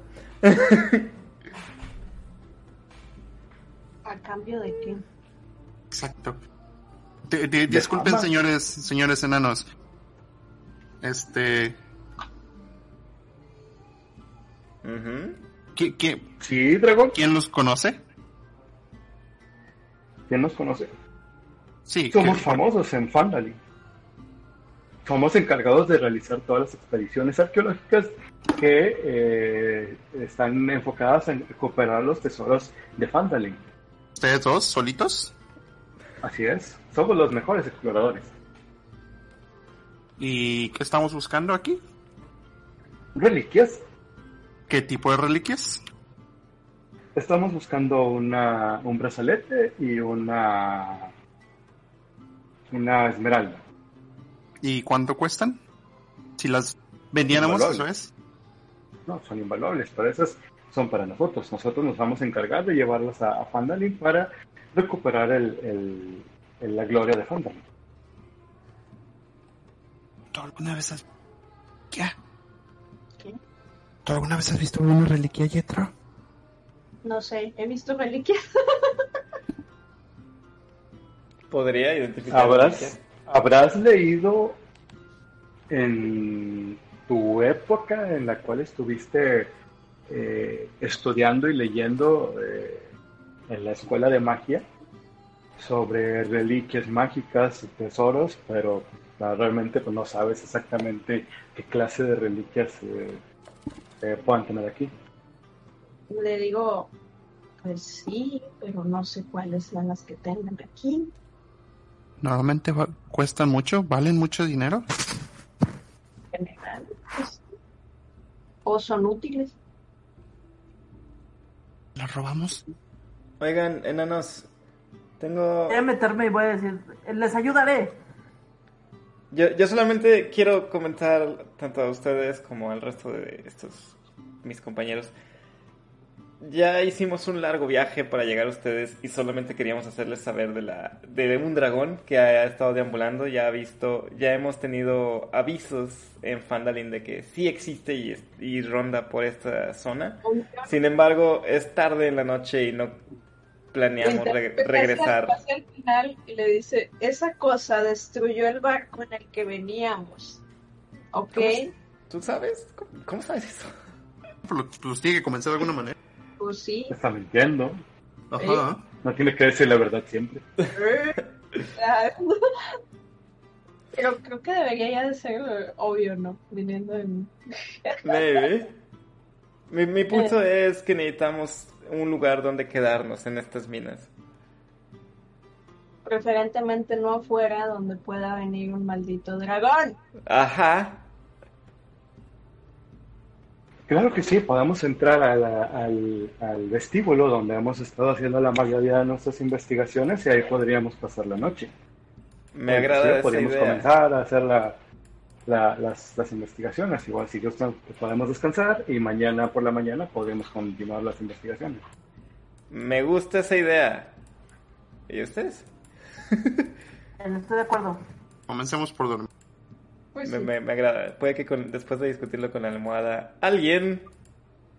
¿A cambio de qué? Exacto. Di- disculpen, señores, señores enanos. Este. ¿Qui- qui- Sí, Dragón, ¿Quién los conoce? ¿quién nos conoce? Sí. Somos que- famosos en Fandalin. Somos encargados de realizar todas las expediciones arqueológicas que eh, están enfocadas en recuperar los tesoros de Fandalin. ¿Ustedes dos, solitos? Así es, somos los mejores exploradores. ¿Y qué estamos buscando aquí? Reliquias. ¿Qué tipo de reliquias? Estamos buscando una, un brazalete y una, una esmeralda. ¿Y cuánto cuestan? Si las vendiéramos, eso es. No, son invaluables, pero esas son para nosotros. Nosotros nos vamos a encargar de llevarlas a, a Fandalin para recuperar el, el- el- la gloria de Fandalin. ¿Tú alguna vez has... ¿Qué? ¿Tú alguna vez has visto una reliquia, Yetro? No sé, he visto reliquias. Podría identificar. ¿Habrás, habrás leído en tu época en la cual estuviste eh, estudiando y leyendo eh, en la escuela de magia sobre reliquias mágicas, tesoros, pero ah, realmente pues, no sabes exactamente qué clase de reliquias eh, eh, puedan tener aquí. Le digo, pues sí, pero no sé cuáles sean las que tengan aquí. Normalmente cuestan mucho, valen mucho dinero. En general, pues, o son útiles. ¿Las robamos? Oigan, enanos. Tengo. Voy a meterme y voy a decir, les ayudaré. Yo, yo solamente quiero comentar tanto a ustedes como al resto de estos mis compañeros ya hicimos un largo viaje para llegar a ustedes y solamente queríamos hacerles saber de la de un dragón que ha estado deambulando, ya ha visto, ya hemos tenido avisos en Fandalin de que sí existe y, y ronda por esta zona. Sin embargo, es tarde en la noche y no planeamos re- regresar. el final y le dice, esa cosa destruyó el barco en el que veníamos. ¿Ok? ¿Tú sabes? ¿Cómo, cómo sabes eso? Pues, pues tiene que comenzar de alguna manera. Pues sí. Está mintiendo. Ajá. No tiene que decir la verdad siempre. Pero creo que debería ya de ser eh, obvio, ¿no? Viniendo de mí. Maybe. Mi, mi punto es que necesitamos un lugar donde quedarnos en estas minas. Preferentemente no afuera donde pueda venir un maldito dragón. Ajá. Claro que sí, podemos entrar a la- al, al vestíbulo donde hemos estado haciendo la mayoría de nuestras investigaciones y ahí podríamos pasar la noche. Me agrada esa Podríamos idea. comenzar a hacer la, la- las, las investigaciones. Igual si gustan, podemos descansar y mañana por la mañana podemos continuar las investigaciones. Me gusta esa idea. ¿Y ustedes? Estoy de acuerdo. Comencemos por dormir. Pues Me, sí. me- me agrada. Puede que con- después de discutirlo con la almohada, alguien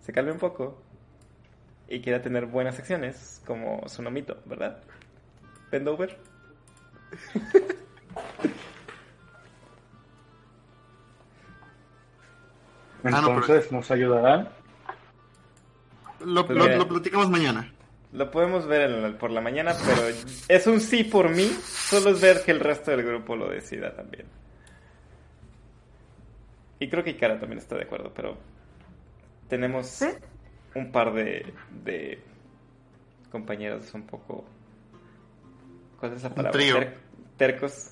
se calme un poco y quiera tener buenas acciones, como su nomito, ¿verdad? Bendover. Ah, Entonces nos ayudarán. Lo, Pues lo- platicamos mañana. Lo podemos ver por la mañana, pero es un sí por mí. Solo es ver que el resto del grupo lo decida también. Y creo que Ikara también está de acuerdo, pero tenemos ¿Sí? un par de, de compañeros un poco... ¿Cuál es la palabra? trío. Ter- tercos.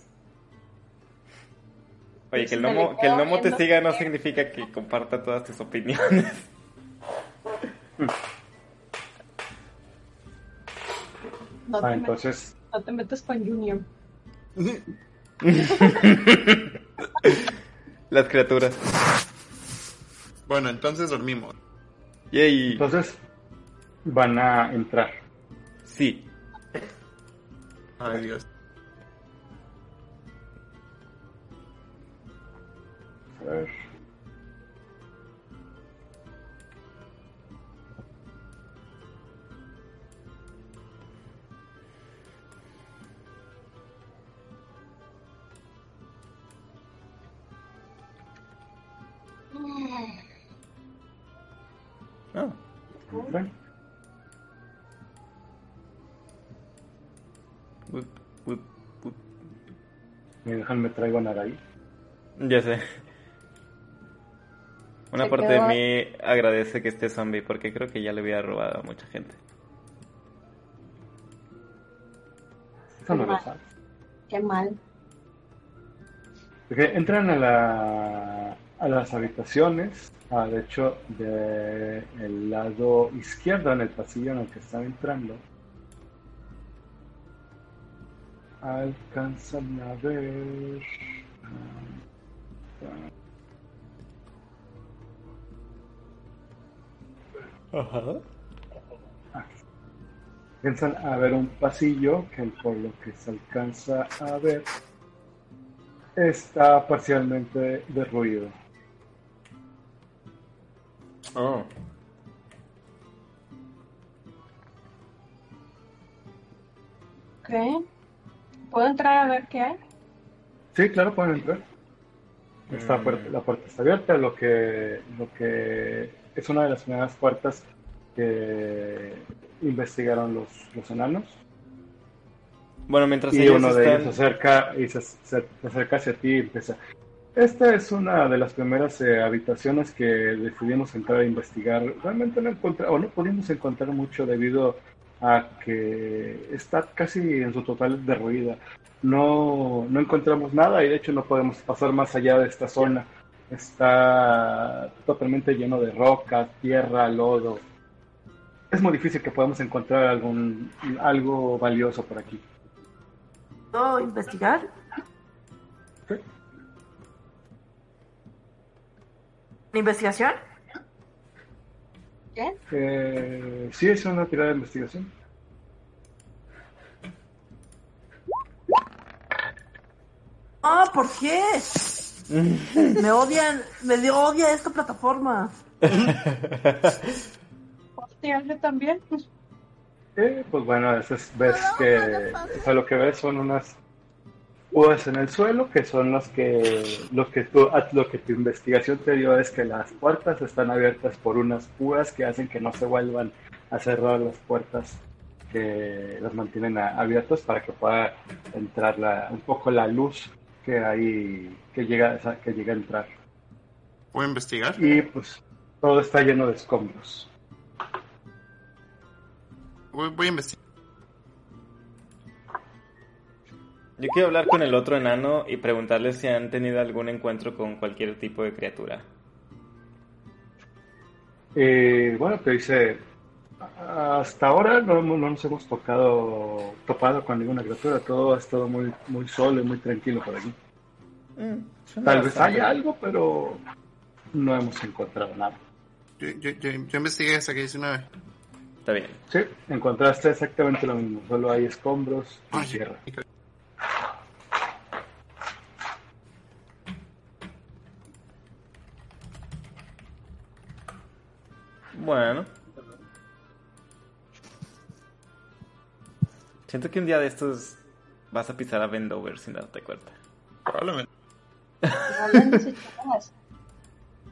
Oye, que el, gnomo, que el gnomo te siga no significa que comparta todas tus opiniones. No te, Ah, entonces, no te metas con Junior. Las criaturas. Bueno, entonces dormimos. Yay. entonces van a entrar. Sí. Ay, Dios. A ver. Ah. Me dejan, me traigo a Nagai. Ya sé. Una Se parte quedó- de mí agradece que esté zombie porque creo que ya le hubiera robado a mucha gente. Eso no lo sabes. Qué mal. Entran a, la, a las habitaciones, ah, de hecho, del lado izquierdo en el pasillo en el que están entrando. Alcanzan a ver. Ajá. Alcanzan a ver un pasillo que, por lo que se alcanza a ver, está parcialmente derruido. Oh. Ok. ¿Puedo entrar a ver qué hay? Sí, claro, pueden entrar. Está Mm. puerta- la puerta está abierta, lo que, lo que es una de las primeras puertas que investigaron los, los enanos. Bueno, mientras Y ellos uno de ellos se acerca y se, se- se acerca hacia ti y empieza. Esta es una de las primeras eh, habitaciones que decidimos entrar a investigar. Realmente no encontramos, o no pudimos encontrar mucho debido a que está casi en su total derruida. No, no encontramos nada y de hecho no podemos pasar más allá de esta zona. Está totalmente lleno de rocas, tierra, lodo. Es muy difícil que podamos encontrar algún, algo valioso por aquí. ¿Puedo investigar? Sí. ¿Investigación? ¿Qué? Eh, sí, es una tirada de investigación. Ah, ¿por qué? me odian, me dio odia esta plataforma. Hostia, yo también. Eh, pues bueno, eso es- ves que o sea, lo que ves son unas púas en el suelo que son los que lo que tu, lo que tu investigación te dio es que las puertas están abiertas por unas púas que hacen que no se vuelvan a cerrar las puertas que las mantienen a- abiertas para que pueda entrar la, un poco la luz que hay que llega que llega a entrar ¿Puedo investigar? y pues todo está lleno de escombros. Voy, voy a investigar. Yo quiero hablar con el otro enano y preguntarle si han tenido algún encuentro con cualquier tipo de criatura. Eh, bueno, te dice, hasta ahora no, nos hemos tocado, topado con ninguna criatura, todo ha estado muy, muy solo y muy tranquilo por aquí. Mm, Tal vez haya algo, pero no hemos encontrado nada. Yo, yo, yo, yo investigué hasta que 19. Está bien. Sí, encontraste exactamente lo mismo, solo hay escombros y Ay, tierra. Bueno. Siento que un día de estos vas a pisar a Vendover sin darte cuenta. Probablemente.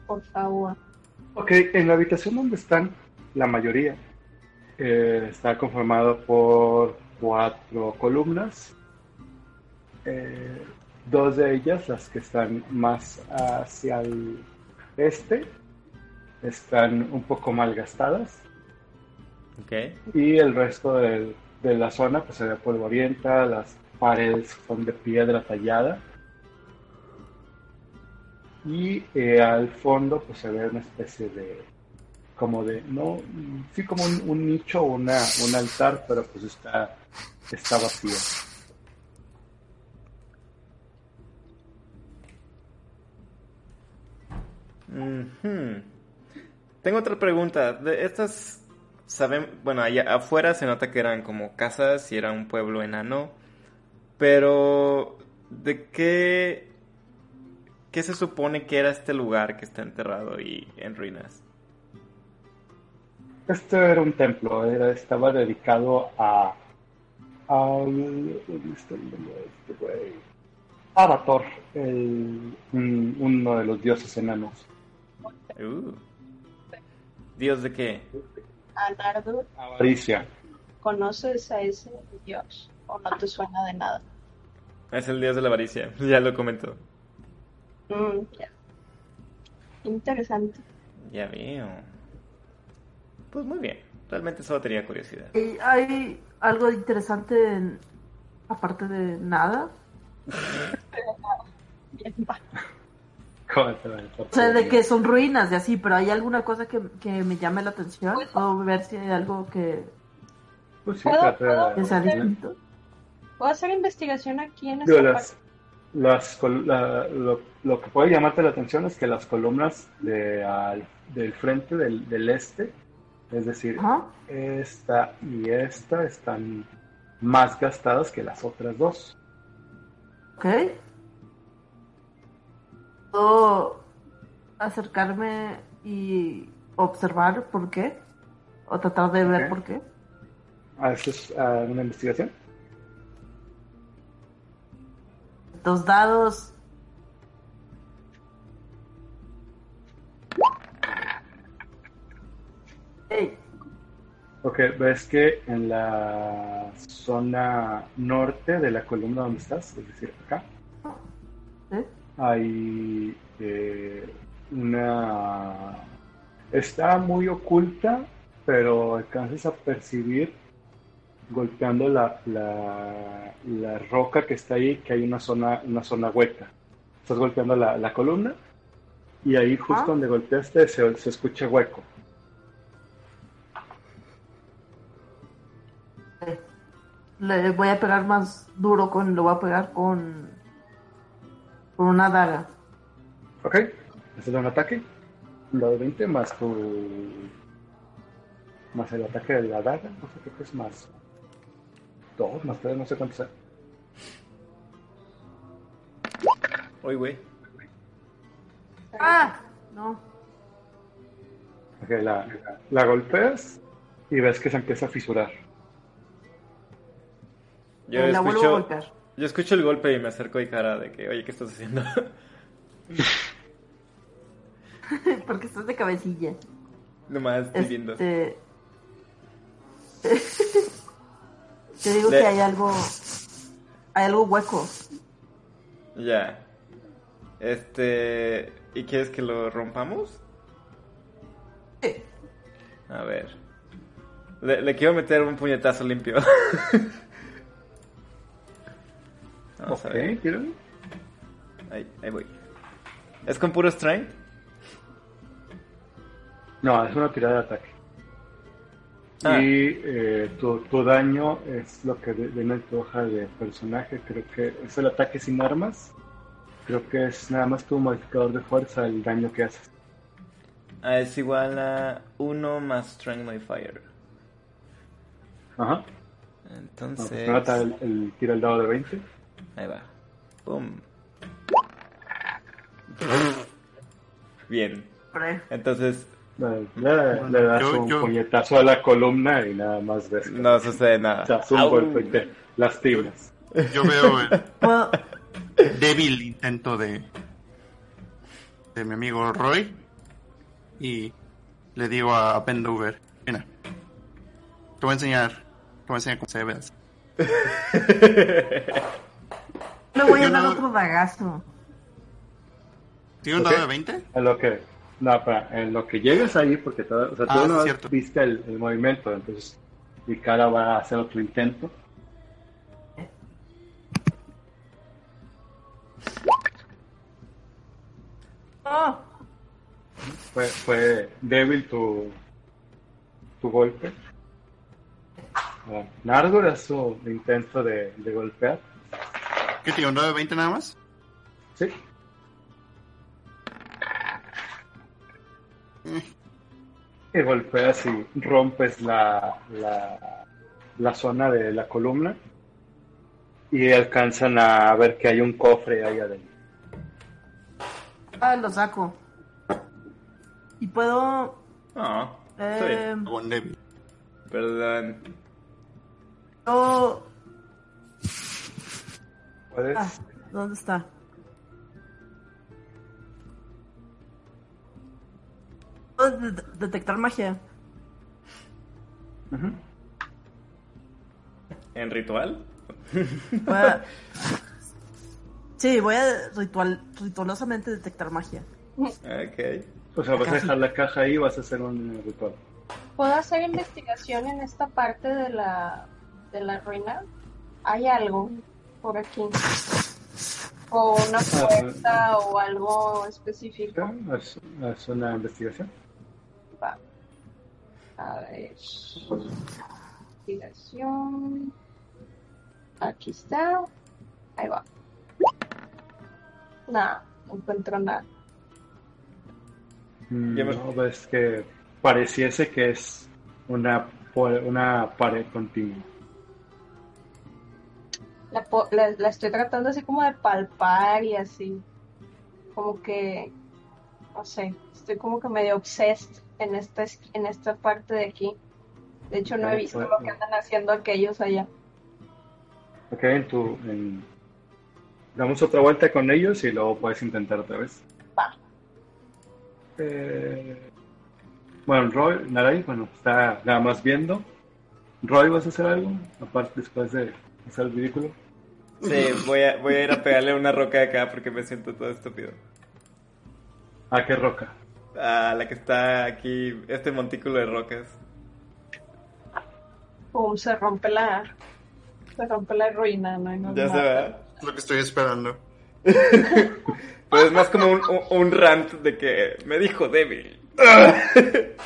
Por favor. Ok, en la habitación donde están la mayoría eh, está conformado por cuatro columnas. Eh, dos de ellas, las que están más hacia el este, están un poco mal gastadas. ¿Ok? Y el resto de, la zona pues se ve polvorienta, las paredes son de piedra tallada. Y eh, al fondo pues se ve una especie de como de no sí como un, un nicho o una un altar pero pues está está vacío Ujú. Tengo otra pregunta. De estas, saben, bueno, allá afuera se nota que eran como casas y era un pueblo enano, pero ¿de qué, qué se supone que era este lugar que está enterrado y en ruinas? este era un templo era estaba dedicado a al ¿dónde está el nombre de este güey? Avatar el, un- uno de los dioses enanos Uh. ¿Dios de qué? Anardur, avaricia ¿conoces a ese dios? ¿O no te suena de nada? Es el dios de la avaricia, ya lo comentó. Mm, ya. Interesante. Ya veo. Pues muy bien, realmente solo tenía curiosidad. ¿Y ¿Hay algo interesante en- aparte de nada? Bien, sea, de que son ruinas y así, pero ¿hay alguna cosa que, que me llame la atención? ¿Puedo ver si hay algo que, Pues sí, ¿Puedo- trata que sea de- distinto? ¿Puedo hacer investigación aquí en Digo, esta las, parte? las la- lo, lo que puede llamarte la atención es que las columnas de, al- del frente del, del este, es decir, Ajá. esta y esta están más gastadas que las otras dos. Ok. ¿Puedo acercarme y observar por qué? ¿O tratar de ver por qué? ¿Haces ah, una investigación? Dos dados. Ey, Ok, ves que en la zona norte de la columna donde estás, es decir, acá, ¿eh? Hay eh, una... Está muy oculta, pero alcanzas a percibir golpeando la, la, la roca que está ahí, que hay una zona, una zona hueca. Estás golpeando la, la columna y ahí justo donde golpeaste se, se escucha hueco. Le voy a pegar más duro con, lo voy a pegar con, con una daga. Ok, haces un ataque, un dado 20 más tu más el ataque de la daga, no sé, creo que es más 2, más 3, no sé cuánto sea. Uy, güey. ¡Ah! No. Ok, la, la golpeas y ves que se empieza a fisurar. Yo la vuelvo a escucho, golpear. Yo escucho el golpe y me acerco y cara de que, oye, ¿qué estás haciendo? Porque estás de cabecilla. Nomás estoy viendo. Este... Te digo Le- que hay algo... Hay algo hueco. Ya. Este. ¿Y quieres que lo rompamos? Sí. A ver. Le, le quiero meter un puñetazo limpio. Vamos a ver. Ok, tíralo. Ahí, ahí voy. ¿Es con puro strength? No, es una tirada de ataque. Ah. Y eh, tu, tu daño es lo que viene en tu hoja de personaje. Creo que es el ataque sin armas. Creo que es nada más tu modificador de fuerza el daño que haces. Ah, es igual a 1 más strength modifier. Ajá. No, Entonces. pues nota el, el tira el dado de 20. Ahí va. Pum. Bien. Entonces, Le, le- le das yo- un yo- puñetazo a la columna y nada más ves no sucede nada. te das un golpe y te lastimas. Yo veo el débil intento de, de mi amigo Roy y le digo a, a Bendover, mira, te voy a enseñar, te voy a enseñar cómo se debe hacer. Le voy a dar otro dagazo. ¿Tiene un dado de 20? En lo que, no, para, en lo que llegues ahí, porque todo, o sea, tú Ah, no cierto. viste el, el movimiento, entonces mi cara va a hacer otro intento. ¡Oh! Fue, fue débil tu, tu golpe. Ah, Nargor es su intento de, de golpear. ¿Qué tiene un dado de 20 nada más? Sí. Y golpeas y rompes la, la, la zona de la columna. Y alcanzan a ver que hay un cofre ahí adentro. Ah, lo saco. Y puedo... Está Eh, débil. Perdón. yo- Ah, ¿dónde está? Puedo de- detectar magia. ¿En ritual? Voy a- Sí, voy a ritual, ritualosamente detectar magia. Ok. O sea, vas a dejar la caja ahí y vas a hacer un ritual. ¿Puedo hacer investigación en esta parte de la, de la ruina? ¿Hay algo por aquí? ¿O una puerta o algo específico? Haz, haz una investigación. Va. A ver. Investigación. Aquí está. Ahí va. Nada, no encuentro nada. Mm, No, ves que pareciese que es una, una pared continua. La, la, la estoy tratando así como de palpar y así. Como que. No sé. Estoy como que medio obsessed en esta, es- en esta parte de aquí. De hecho, no he visto lo que andan haciendo aquellos allá. Ok, en tu. en- Damos otra vuelta con ellos y luego puedes intentar otra vez. Va. Eh, Bueno, Roy, Naray, bueno, está nada más viendo. Roy, ¿vas a hacer algo? Aparte, después de hacer el ridículo. Sí, voy a, voy a ir a pegarle una roca de acá porque me siento todo estúpido. ¿A qué roca? A la que está aquí, este montículo de rocas. Pum, se rompe la. Se rompe la ruina, ¿no? Y nos Ya se ve. Es lo que estoy esperando. Pues es más como un, un- un rant de que me dijo débil.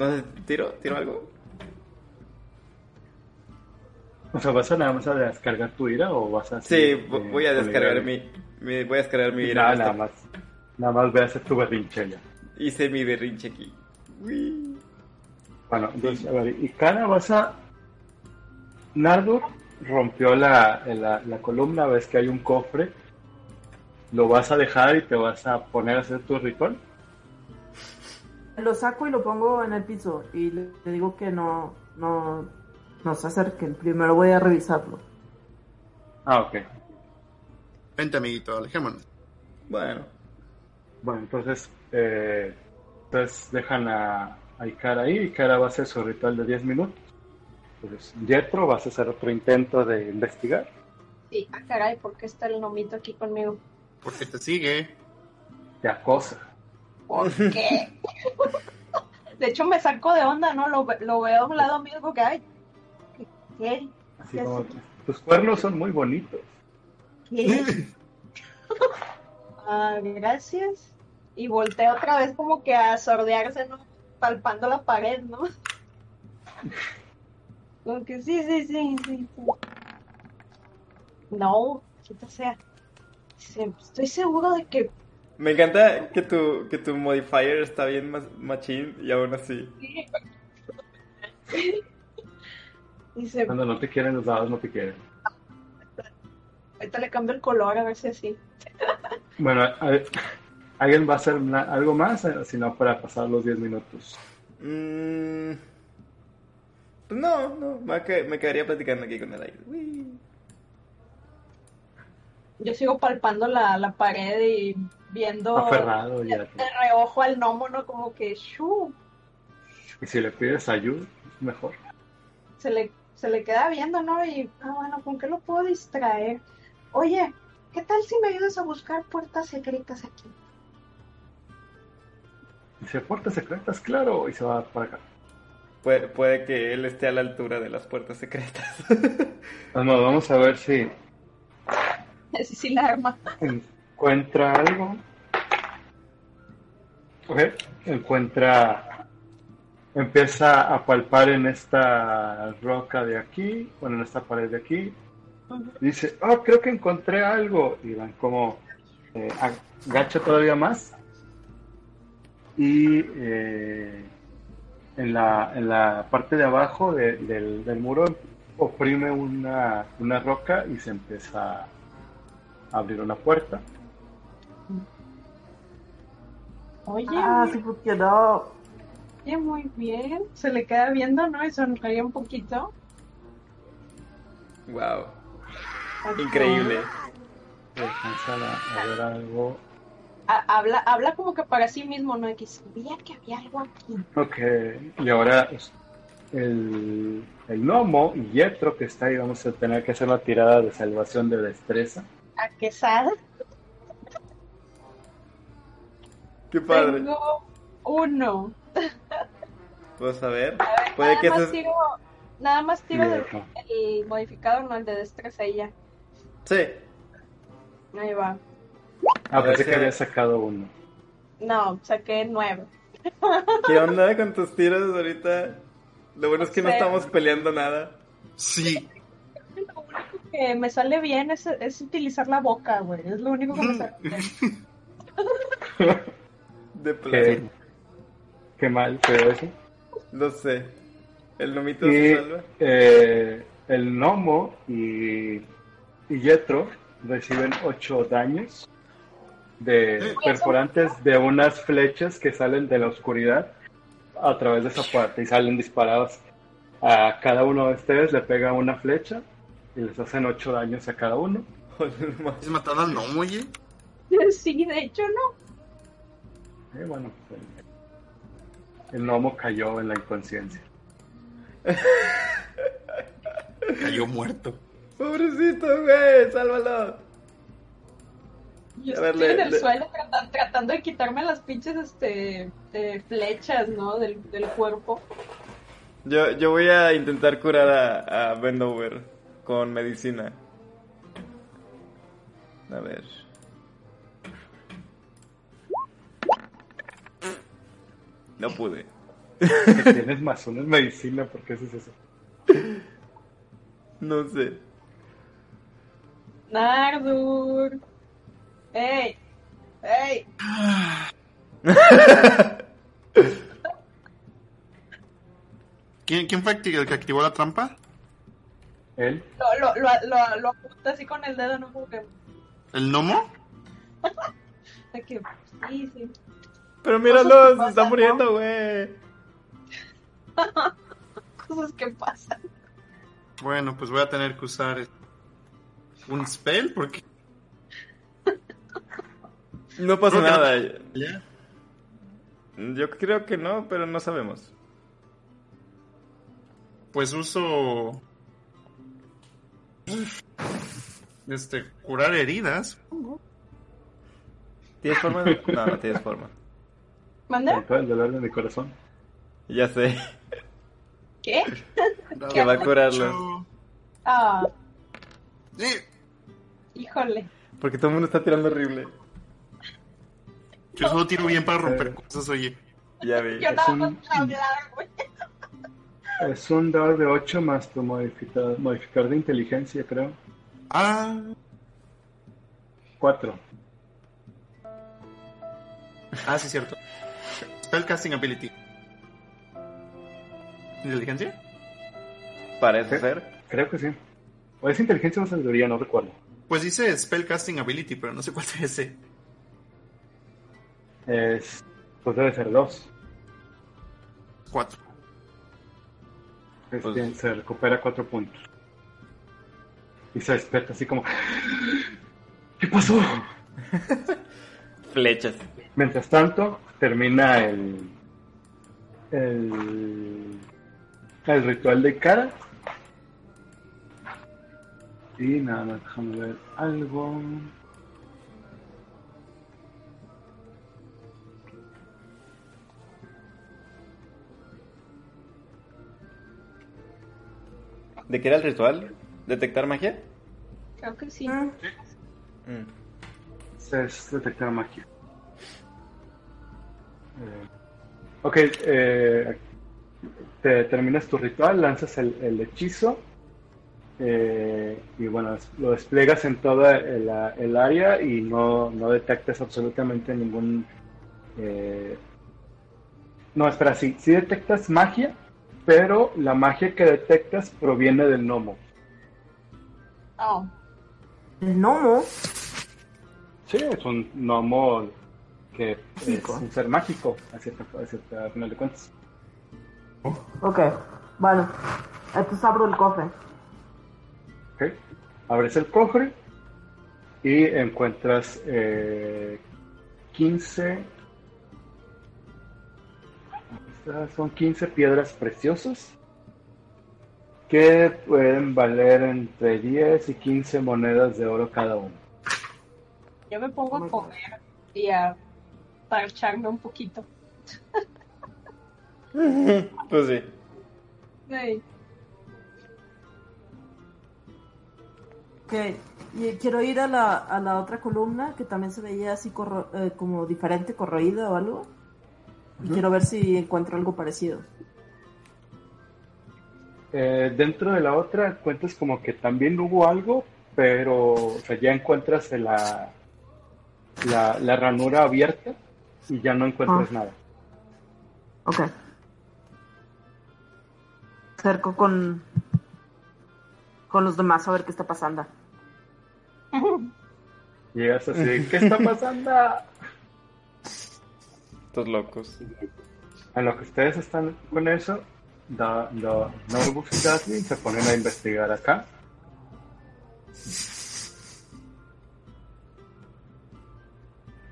No sé, ¿tiro? ¿Tiro algo? O sea, ¿vas a nada más a descargar tu ira o vas a... Sí, eh, voy a descargar mi, voy a descargar mi Nada, revista. nada más. Nada más voy a hacer tu berrinche ya. Hice mi berrinche aquí. Uy. Bueno, entonces, a ver, y Kana vas a... Nardur rompió la, la, la columna, ves que hay un cofre. Lo vas a dejar y te vas a poner a hacer tu ritual. Lo saco y lo pongo en el piso y le, le digo que no, no, no se acerquen. Primero voy a revisarlo. Ah, ok. Vente, amiguito, alejémonos. Bueno, Bueno, entonces, eh, entonces dejan a, a Ikara ahí. Ikara va a hacer su ritual de 10 minutos. Entonces, Jetro, vas a hacer otro intento de investigar. Sí, ah, caray, ¿por qué está el nomito aquí conmigo? Porque te sigue. Te acosa. ¿Por qué? De hecho, me saco de onda, ¿no? Lo, ve- lo veo a un lado mío porque, ay, ¿qué? ¿Qué? Así ¿Qué como, tus cuernos son muy bonitos. ¿Qué? Ah, gracias. Y volteé otra vez como que a sordearse, ¿no? Palpando la pared, ¿no? Como que sí, sí, sí, sí. sí. No, quita sea. Se- Estoy seguro de que me encanta que tu, que tu modifier está bien más machín y aún así. Cuando no te quieren los dados, no te quieren. ahorita le cambio el color a ver si así. Bueno, a ver, ¿alguien va a hacer una- algo más? Eh, Si no, para pasar los 10 minutos. Mm, pues no, no, me, que- me quedaría platicando aquí con el aire. Uy. Yo sigo palpando la, la pared y viendo Aferrado ya. de reojo al gnomo, ¿no? Como que, shu, Y si le pides ayuda, es mejor. se le, se le queda viendo, ¿no? Y, ah, bueno, ¿con qué lo puedo distraer? Oye, ¿qué tal si me ayudas a buscar puertas secretas aquí? Dice, puertas secretas, claro. Y se va para acá. Puede, puede que él esté a la altura de las puertas secretas. Vamos, vamos a ver si Así sí la arma. Encuentra algo. Ok, encuentra. Empieza a palpar en esta roca de aquí, bueno, en esta pared de aquí. Dice, oh, creo que encontré algo. Y van como eh, agacha todavía más. Y eh, en, la, en la parte de abajo de- del, del muro oprime una, una roca y se empieza a abrir una puerta. Oye, Ah, sí, oye, muy bien. Se le queda viendo, ¿no? Y sonríe un poquito. wow, increíble. A, ver algo. Ha- habla, habla como que para sí mismo, ¿no? Que sabía que había algo aquí. Ok, y ahora el, el gnomo y Yetro que está ahí, vamos a tener que hacer una tirada de salvación de destreza. ¿A qué sal? Qué padre. Tengo uno. Vamos a ver. A ver, Puede nada que más tiro, nada más tiro no. el modificador, no el de destreza y ya. Sí. Ahí va. Ah, pensé que había sacado uno. No, saqué nueve. ¿Qué onda con tus tiros ahorita? Lo bueno es que no Sí. estamos peleando nada. Sí. Lo único que me sale bien es, es utilizar la boca, güey. Es lo único que me sale bien. De plano. Qué, qué mal fue eso. No sé. El nomito Y se salva. eh, el gnomo y, y Yetro reciben 8 daños de perforantes de unas flechas que salen de la oscuridad a través de esa puerta y salen disparados. A cada uno de ustedes le pega una flecha y les hacen 8 daños a cada uno. ¿Es matado al gnomo, oye? Sí, de hecho no. Eh, bueno, pues, el, el gnomo cayó en la inconsciencia. Cayó muerto. Pobrecito, güey, sálvalo. Yo A ver, estoy le- en el le- suelo trata- tratando de quitarme las pinches este, de flechas, ¿no? Del, del cuerpo. Yo, yo voy a intentar curar a, a Bendover con medicina. A ver. No pude. Tienes más uno en medicina, ¿por qué haces eso? No sé. Nardur. ¡Ey! ¡Ey! ¿Quién, quién fue el que activó la trampa? Él. Lo, lo, lo, lo, lo apunta así con el dedo, no que. ¿El gnomo? que sí, sí. Pero Cosas míralo, que se pasan, está muriendo, güey. Cosas que pasan. Bueno, pues voy a tener que usar un spell porque No pasa Creo que nada. ya. Yo creo que no, pero no sabemos. Pues uso este curar heridas. ¿Tienes forma? de- No, no tienes forma. ¿Manda? El dolor de mi corazón. Ya sé. ¿Qué? Que va a curarlo. Ah, Sí, híjole. Porque todo el mundo está tirando horrible. yo solo tiro bien para romper cosas, oye. Ya vi. Yo nada un- más hablar, güey. Es un dado de 8 más tu modificador, modificador de inteligencia, creo. Ah, 4. ah, sí, cierto. Spellcasting ability. ¿Inteligencia? Parece ¿Qué? ser. Creo que sí. O es inteligencia o sabiduría, no recuerdo. Pues dice Spellcasting ability, pero no sé cuál es ese. Es. Pues debe ser 2. Cuatro. Pues- se recupera 4 puntos. Y se despierta así como. ¿Qué pasó? Flechas. Mientras tanto, termina el. El. El ritual de cara. Y nada más, déjame ver algo. ¿De qué era el ritual? ¿Detectar magia? Creo que sí. Mm. Es detectar magia. Eh, ok, eh, te terminas tu ritual, lanzas el, el hechizo eh, y bueno, lo despliegas en toda el, el área y no, no detectas absolutamente ningún... eh, no, espera, sí, sí detectas magia, pero la magia que detectas proviene del gnomo. Oh, El gnomo. Sí, es un gnomo que es Mágico. un ser mágico, a cierta, a cierta- a final de cuentas. Ok, bueno. Entonces abro el cofre. ¿ok? Abres el cofre y encuentras eh, 15. Estas Son 15 piedras preciosas que pueden valer entre 10 y 15 monedas de oro cada uno. yo me pongo a comer y a parcharme un poquito. Pues sí. Ey, Ok, y quiero ir a la, a la otra columna que también se veía así corro- eh, como diferente, corroída o algo. Y quiero ver si encuentro algo parecido. Eh, dentro de la otra encuentras como que también hubo algo, pero o sea, ya encuentras la, la, la ranura abierta y ya no encuentras Ah. nada. Ok. Acerco con, con los demás a ver qué está pasando. Llegas así, ¿qué está pasando? Estos locos. En lo que ustedes están con eso, da, da, Norbux y se ponen a investigar acá.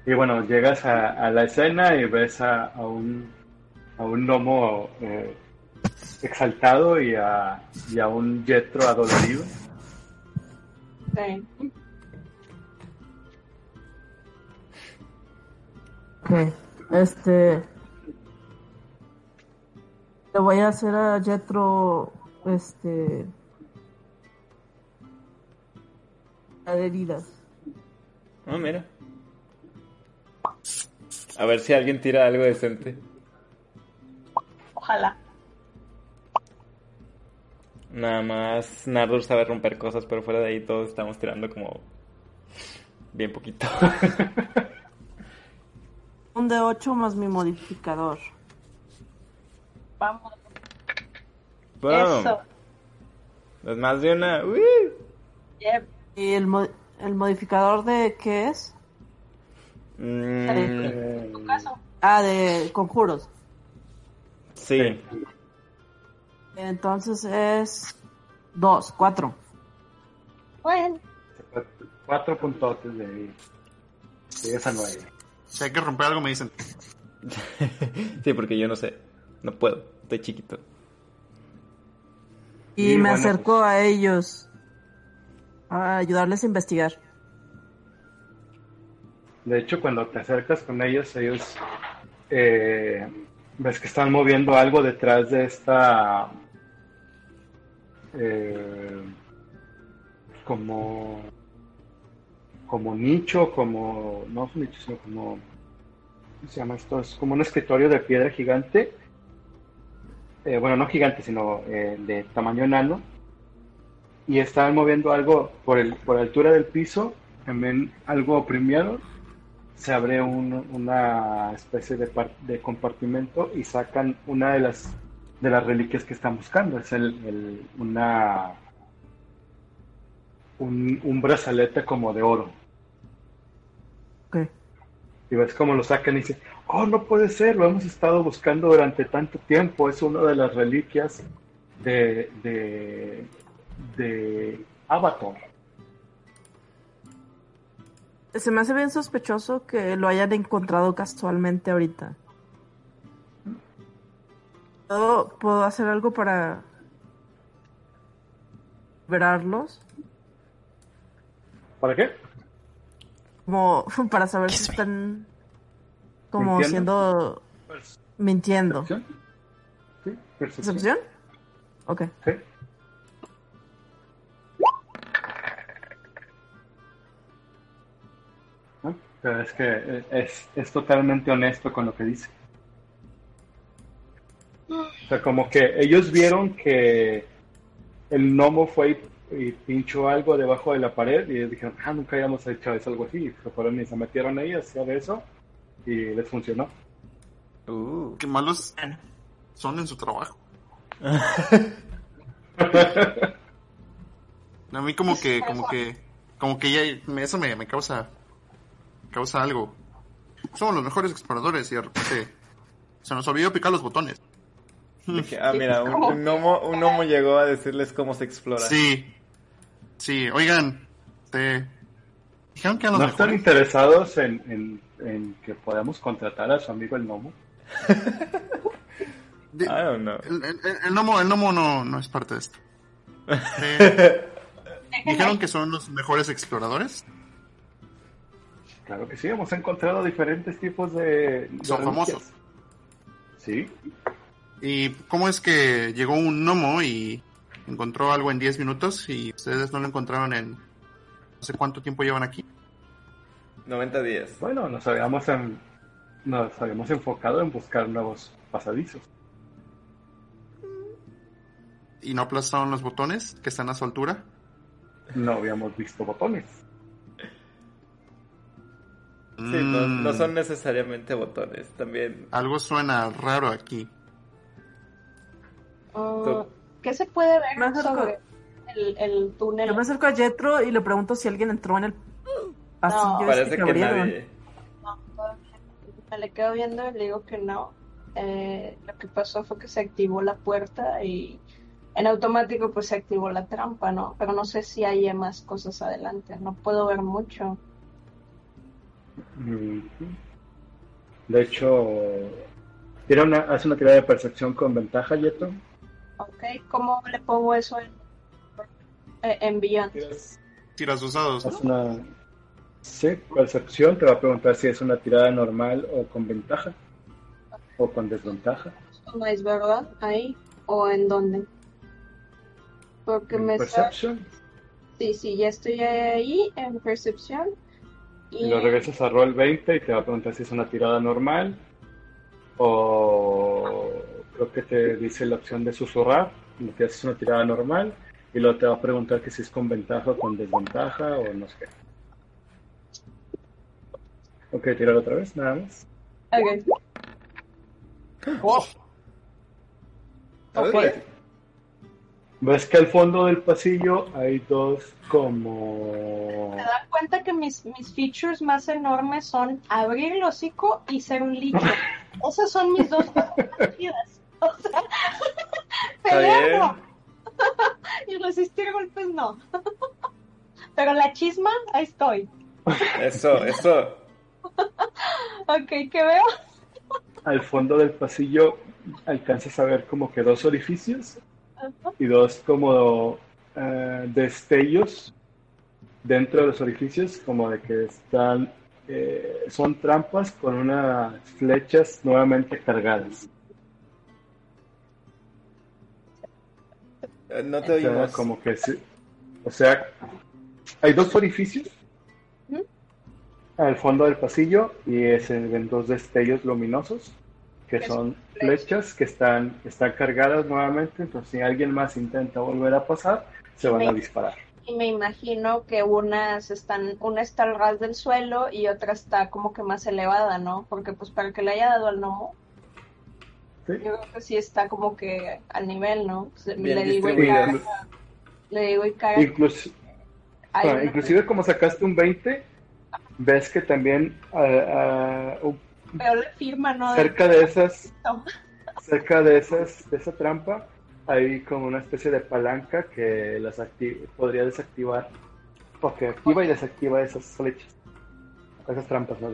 Y bueno, llegas a, a la escena y ves a, a un, a un gnomo eh, exaltado y a, y a un yetro adolorido. ey. Ok. Este. Le voy a hacer a Jetro. Este. Heridas. Ah, mira. A ver si alguien tira algo decente. Ojalá. Nada más Nardur sabe romper cosas, pero fuera de ahí todos estamos tirando como bien poquito. Un de 8 más mi modificador. Vamos. ¡Pum! Eso. Es más de una. ¡Uy! Yep. ¿Y el, mo- el modificador de qué es? Mm, tu caso. Ah, de conjuros. sí. Entonces es 2, 4. Bueno, cuatro puntos de, de 10 a 9. Si hay que romper algo, me dicen. sí, porque yo no sé. No puedo. Estoy chiquito. Y Y me bueno, acerco a ellos a ayudarles a investigar. De hecho, cuando te acercas con ellos, ellos eh, ves que están moviendo algo detrás de esta eh, como como nicho, como no es un nicho, sino como ¿cómo se llama esto? Es como un escritorio de piedra gigante. Eh, bueno, no gigante, sino eh, de tamaño enano. Y están moviendo algo por el por la altura del piso, también algo oprimido se abre un- una especie de, par- de compartimento y sacan una de las de las reliquias que están buscando. Es el, el- una un, un brazalete como de oro. Y ves cómo lo sacan y dicen, oh, no puede ser, lo hemos estado buscando durante tanto tiempo. Es una de las reliquias de, de, de Avatar. Se me hace bien sospechoso que lo hayan encontrado casualmente ahorita. ¿Puedo, puedo hacer algo para liberarlos? ¿Para qué? Como para saber si están como ¿Mintiendo? siendo mintiendo. ¿Percepción? Sí, percepción. ¿Percepción? Ok. Sí. Pero es que eh, es, es totalmente honesto con lo que dice. O sea, como que ellos vieron que el gnomo fue y, y pinchó algo debajo de la pared y ellos dijeron, ah, nunca habíamos hecho eso, algo así. Y se fueron y se metieron ahí a hacer eso y les funcionó. Uh. Qué malos son en su trabajo. A mí como que, como que, como que ya, me- eso me, me causa, causa algo. Somos los mejores exploradores y de repente se nos olvidó picar los botones. Que, ah, mira, un, un gnomo, un gnomo llegó a decirles cómo se explora. Sí, sí, oigan, te dijeron que a los ¿No están mejores. interesados en, en, en que podamos contratar a su amigo el gnomo? De- I don't know. el, el- el gnomo, el gnomo no, no es parte de esto. Eh, dijeron que son los mejores exploradores. Claro que sí, hemos encontrado diferentes tipos de... de Son reliquias. famosos. Sí, ¿Y cómo es que llegó un gnomo y encontró algo en 10 minutos y ustedes no lo encontraron en no sé cuánto tiempo llevan aquí? 90 días. bueno, nos habíamos, en- nos habíamos enfocado en buscar nuevos pasadizos. ¿Y no aplastaron los botones que están a su altura? No habíamos visto botones. Sí, no, Mm, no son necesariamente botones. También. Algo suena raro aquí. ah, ¿qué se puede ver Me acerco. sobre el, el túnel? Yo me acerco a Jetro y le pregunto si alguien entró en el pasillo este Parece que abrieron. nadie. Me le quedo viendo y le digo que no. Eh, lo que pasó fue que se activó la puerta y en automático pues se activó la trampa, ¿no? Pero no sé si hay más cosas adelante. No puedo ver mucho. De hecho, tira una, hace una tirada de percepción con ventaja, Yeto. ¿Ok? ¿Cómo le pongo eso en, eh, en Beyond? Tiras dos dados, Haz ¿no? una sí, percepción, te va a preguntar si es una tirada normal o con ventaja o con desventaja. No es verdad, ahí o en dónde. Porque En me Perception Sí, sí, ya estoy ahí en percepción. Y lo regresas a roll 20 y te va a preguntar si es una tirada normal o creo que te dice la opción de susurrar, lo que haces una tirada normal y luego te va a preguntar que si es con ventaja o con desventaja o no sé. Ok, tirar otra vez, nada más. Ok. A ver, Ok. vale. Ves que al fondo del pasillo hay dos como... ¿Te das cuenta que mis, mis features más enormes son abrir el hocico y ser un líquido? Esas son mis dos cosas más. O sea, pelear y resistir golpes no. Pero la chisma, ahí estoy. Eso, eso. Ok, ¿qué veo? Al fondo del pasillo alcanzas a ver como que dos orificios. Y dos como eh, destellos dentro de los orificios, como de que están, eh, son trampas con unas flechas nuevamente cargadas. Eh, No te O sea, oímos. como que sí. O sea, hay dos orificios al fondo del pasillo y se ven dos destellos luminosos que ¿Qué son son flechas? que están, están cargadas nuevamente. Entonces, si alguien más intenta volver a pasar, se van a Me- disparar. Y me imagino que unas están, una está al ras del suelo y otra está como que más elevada, ¿no? Porque pues para que le haya dado al gnomo, ¿sí? yo creo que sí está como que al nivel, ¿no? Bien le digo cara, le digo y cara, Incluso, bueno, una- inclusive como sacaste un 20, ves que también ah, ah, un- veo la firma, ¿no? cerca de esas cerca de esas de esa trampa hay como una especie de palanca que las podría desactivar o que activa y desactiva esas flechas esas trampas ¿no?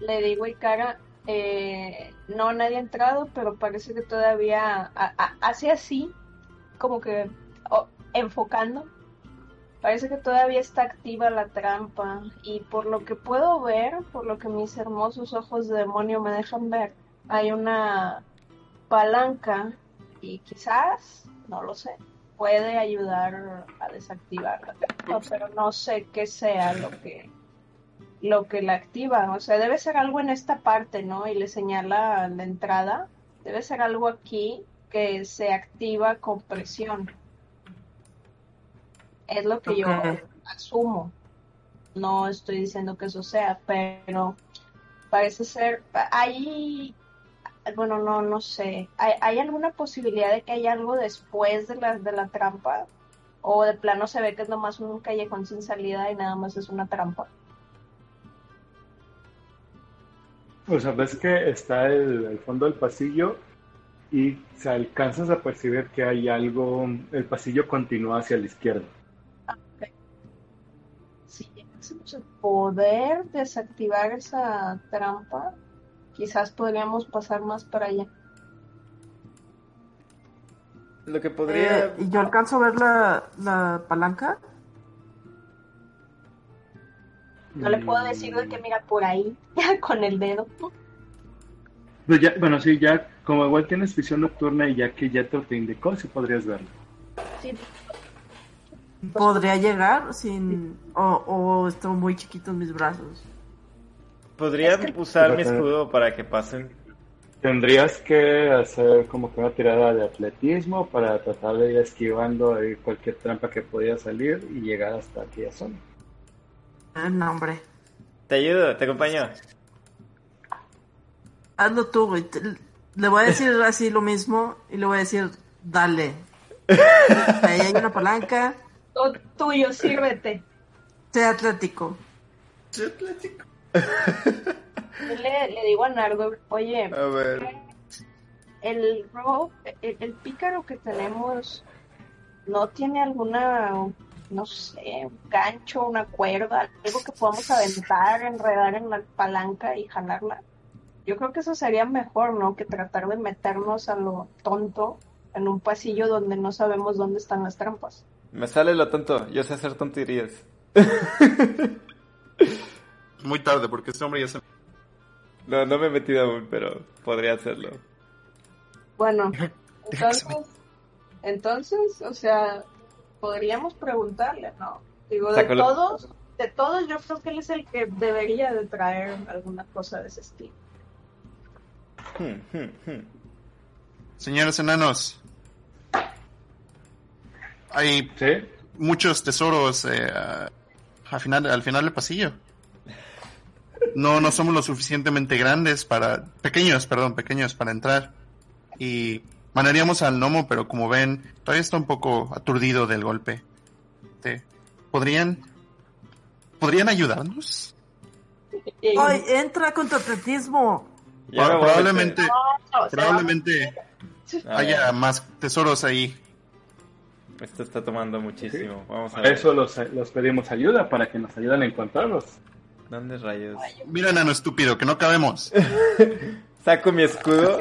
Le digo y cara, eh, no, nadie ha entrado, pero parece que todavía a- a- hace así, como que oh, enfocando. Parece que todavía está activa la trampa y por lo que puedo ver, por lo que mis hermosos ojos de demonio me dejan ver, hay una palanca y quizás, no lo sé, puede ayudar a desactivar la trampa, pero no sé qué sea lo que lo que la activa, o sea, debe ser algo en esta parte, ¿no? Y le señala la entrada, debe ser algo aquí que se activa con presión. Es lo que yo asumo. No estoy diciendo que eso sea, pero parece ser, hay, bueno, no, no sé, ¿hay, hay alguna posibilidad de que haya algo después de la, de la trampa? O de plano se ve que es nomás un callejón sin salida y nada más es una trampa. o sea ves que está el, el fondo del pasillo y se alcanzas a percibir que hay algo el pasillo continúa hacia la izquierda poder desactivar esa trampa, quizás podríamos pasar más para allá. Lo que podría. Eh, ¿Y yo alcanzo a ver la, la palanca? No le puedo decir de que mira por ahí, con el dedo. Pues ya- bueno sí ya como igual tienes visión nocturna y ya que ya te, te indicó sí podrías verlo Sí, ¿Podría llegar sin... o, o están muy chiquitos mis brazos? Podría Es que- usar mi escudo para que pasen. Tendrías que hacer como que una tirada de atletismo para tratar de ir esquivando ahí cualquier trampa que pudiera salir y llegar hasta aquella zona. Eh, no, hombre. Te ayudo, te acompaño. Hazlo tú, güey. Le voy a decir así lo mismo y le voy a decir, dale. Ahí hay una palanca, todo tuyo, sírvete. sé atlético. Yo le, le digo a Nardo, oye, A ver. el robo, el, el pícaro que tenemos, ¿no tiene alguna, no sé, un gancho, una cuerda, algo que podamos aventar, enredar en la palanca y jalarla? Yo creo que eso sería mejor, ¿no? Que tratar de meternos a lo tonto en un pasillo donde no sabemos dónde están las trampas. Me sale lo tonto. Yo sé hacer tonterías. Muy tarde, porque este hombre ya se... No, no me he metido aún, pero podría hacerlo. Bueno, entonces, entonces, o sea, podríamos preguntarle, ¿no? Digo, de Sácalo. todos, de todos, yo creo que él es el que debería de traer alguna cosa de ese estilo. Hmm, hmm, hmm. Señores enanos, hay ¿Sí? muchos tesoros eh, al, final, al final del pasillo. no, no somos lo suficientemente grandes para, pequeños, perdón, pequeños para entrar. Y mandaríamos al gnomo, pero como ven, todavía está un poco aturdido del golpe. Este, ¿Podrían, podrían ayudarnos? Ay, entra contra atletismo. Ya me voy a probablemente, va- probablemente meter. A haya más tesoros ahí. Esto está tomando muchísimo. Vamos a Para ver. eso los, los pedimos ayuda, para que nos ayuden a encontrarlos. ¿Dónde rayos? Mira, nano estúpido, que no cabemos. Saco mi escudo.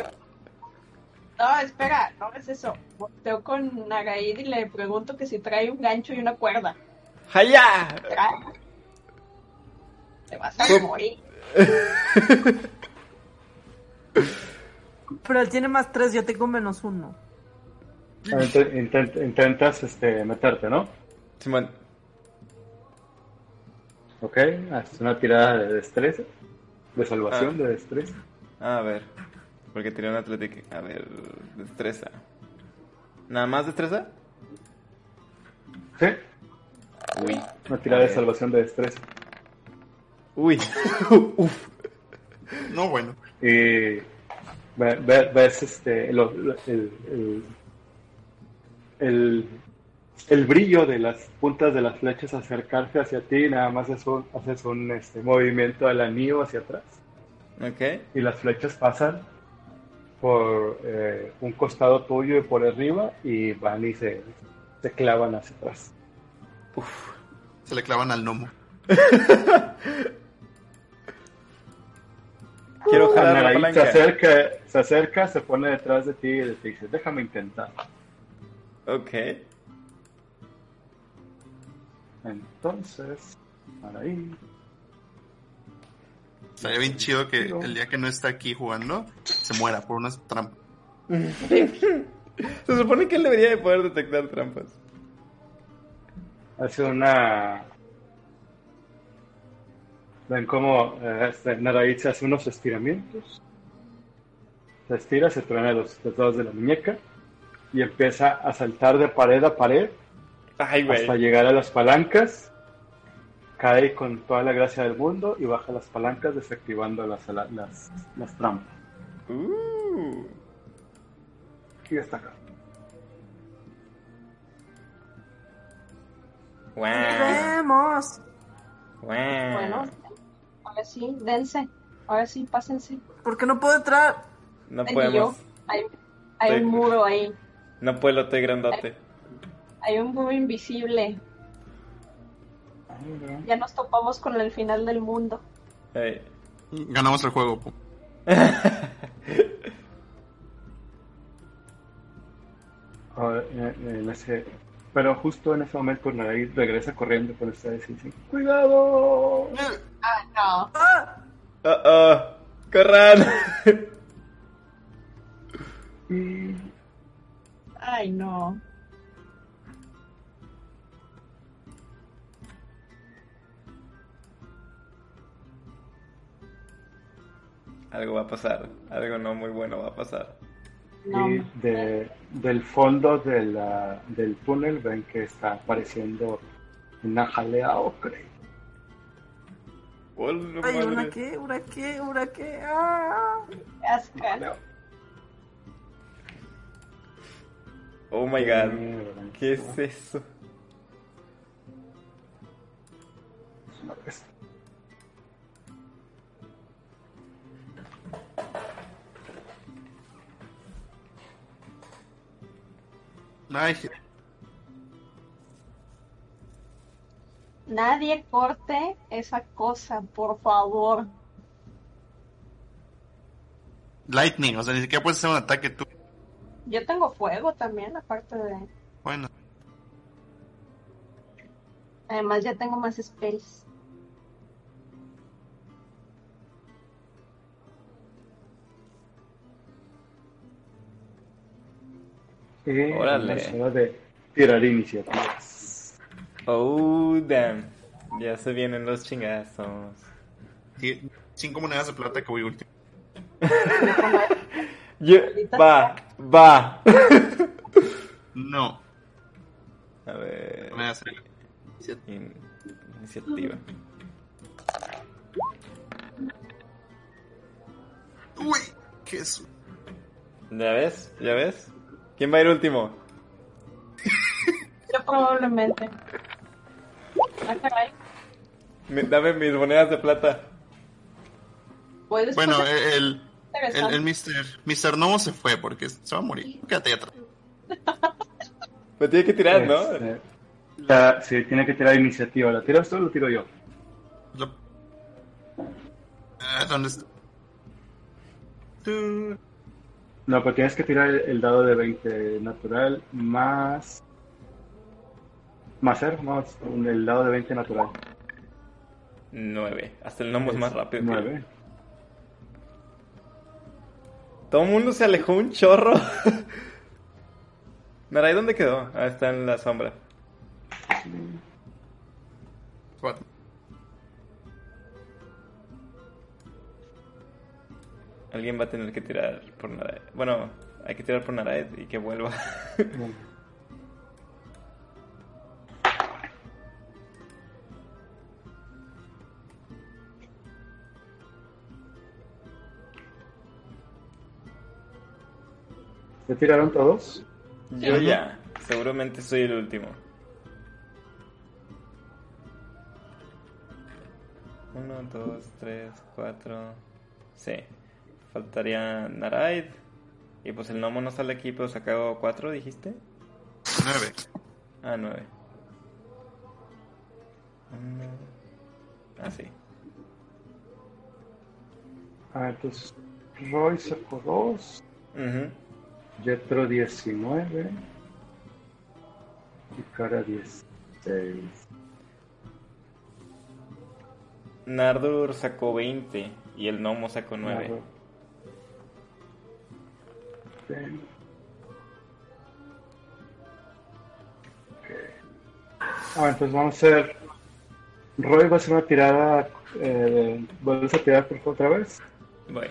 No, espera, no es eso. Volteo con Nagaid y le pregunto que si trae un gancho y una cuerda. ¡Haya! Te vas a morir. Pero él tiene más tres, yo tengo menos uno. Int- intent- intentas este, meterte, ¿no? Simón, Ok, haces una tirada de destreza, de salvación Ah. de destreza. a ver. Porque tiré un atlético. A ver, destreza. ¿Nada más destreza? Sí, Uy. una tirada de salvación de destreza. Uy. Uf. No, bueno. Y ve- ve- ves este, lo- lo- el, el, el, el brillo de las puntas de las flechas acercarse hacia ti, nada más haces un, haces un este, movimiento al anillo hacia atrás Ok. y las flechas pasan por eh, un costado tuyo y por arriba y van y se, se clavan hacia atrás. Se le clavan al gnomo. Quiero jalar la se acerca, se acerca, se pone detrás de ti y te dice, déjame intentar. Ok. Entonces, Anaraí, Estaría bien chido que el día que no está aquí jugando, se muera por unas trampas. Se supone que él debería de poder detectar trampas. hace una... Ven cómo eh, este, Naraí se hace unos estiramientos. Se estira, se truena los dedos de la muñeca y empieza a saltar de pared a pared Ay, güey. hasta llegar a las palancas. Cae con toda la gracia del mundo y baja las palancas desactivando las, las, las trampas. Uh. Y ya está acá. Guau. ¡Vemos! Guau. Bueno, ahora sí, dense. Ahora sí, pásense. ¿Por qué no puedo entrar? No podemos. Hay, hay un muro ahí. No puedo, estoy grandote. Hay un muro invisible. Ya nos topamos con el final del mundo. Ganamos el juego. eh, en ese- pero justo en ese momento Naraí regresa corriendo con ustedes y dice, ¡Cuidado! Ah, no. ¡Ah! Oh. ¡Corran! Y Ay, no. Algo va a pasar. Algo no muy bueno va a pasar. No. y de- del fondo de la- del túnel ven que está apareciendo una jalea ocre. Oh, no Ay, ¿una qué? ¿Una qué? ¿Una qué? ¡Ah! Asca. Oh my god. ¿Qué es eso? Es una Nadie corte esa cosa, por favor. lightning, o sea, ni siquiera puedes hacer un ataque tú. Yo tengo fuego también, aparte de... Bueno, Además ya tengo más spells. Y Órale. es hora de tirar iniciativas. Oh, damn. Ya se vienen los chingazos. sí, cinco monedas de plata que voy último. Yo, va, va. No, A ver. me hace. in- iniciativa. Uy, qué su... ¿Ya ves? ¿Ya ves? ¿Quién va a ir último? Yo probablemente. Ah, Dame mis monedas de plata. Bueno, el, el, el Mr. Mr. Nomo se fue porque se va a morir. Quédate atrás. Me tiene que tirar, ¿no? Este, la, sí, tiene que tirar iniciativa. ¿La tiras tú o lo tiro yo? Lo- Ah, ¿Dónde está? Tú- No, pero tienes que tirar el, el dado de 20 natural más. Más ser, más el dado de 20 natural. Nueve. Hasta el gnomo es más rápido. que yo. 9. Todo el mundo se alejó un chorro. Naray, ¿dónde quedó? Ah, está en la sombra. Cuatro. Alguien va a tener que tirar por Naray. Bueno, hay que tirar por Naray y que vuelva. ¿Se tiraron todos? Yo ya. Seguramente soy el último. Uno, dos, tres, cuatro. Sí. Faltaría Naraid. Y pues el gnomo no sale aquí, pero sacado cuatro, dijiste. Nueve. Ah, nueve. Uno. Ah, sí. Ah, entonces Roy sacó 2, Ujú. Jetro 19 y Cara 16. Nardur sacó 20 y el gnomo sacó 9. Nardo. Ven. Ok. Ah, entonces vamos a hacer. Roy va a hacer una tirada. Eh, ¿Vuelves a tirar por favor, otra vez? Voy.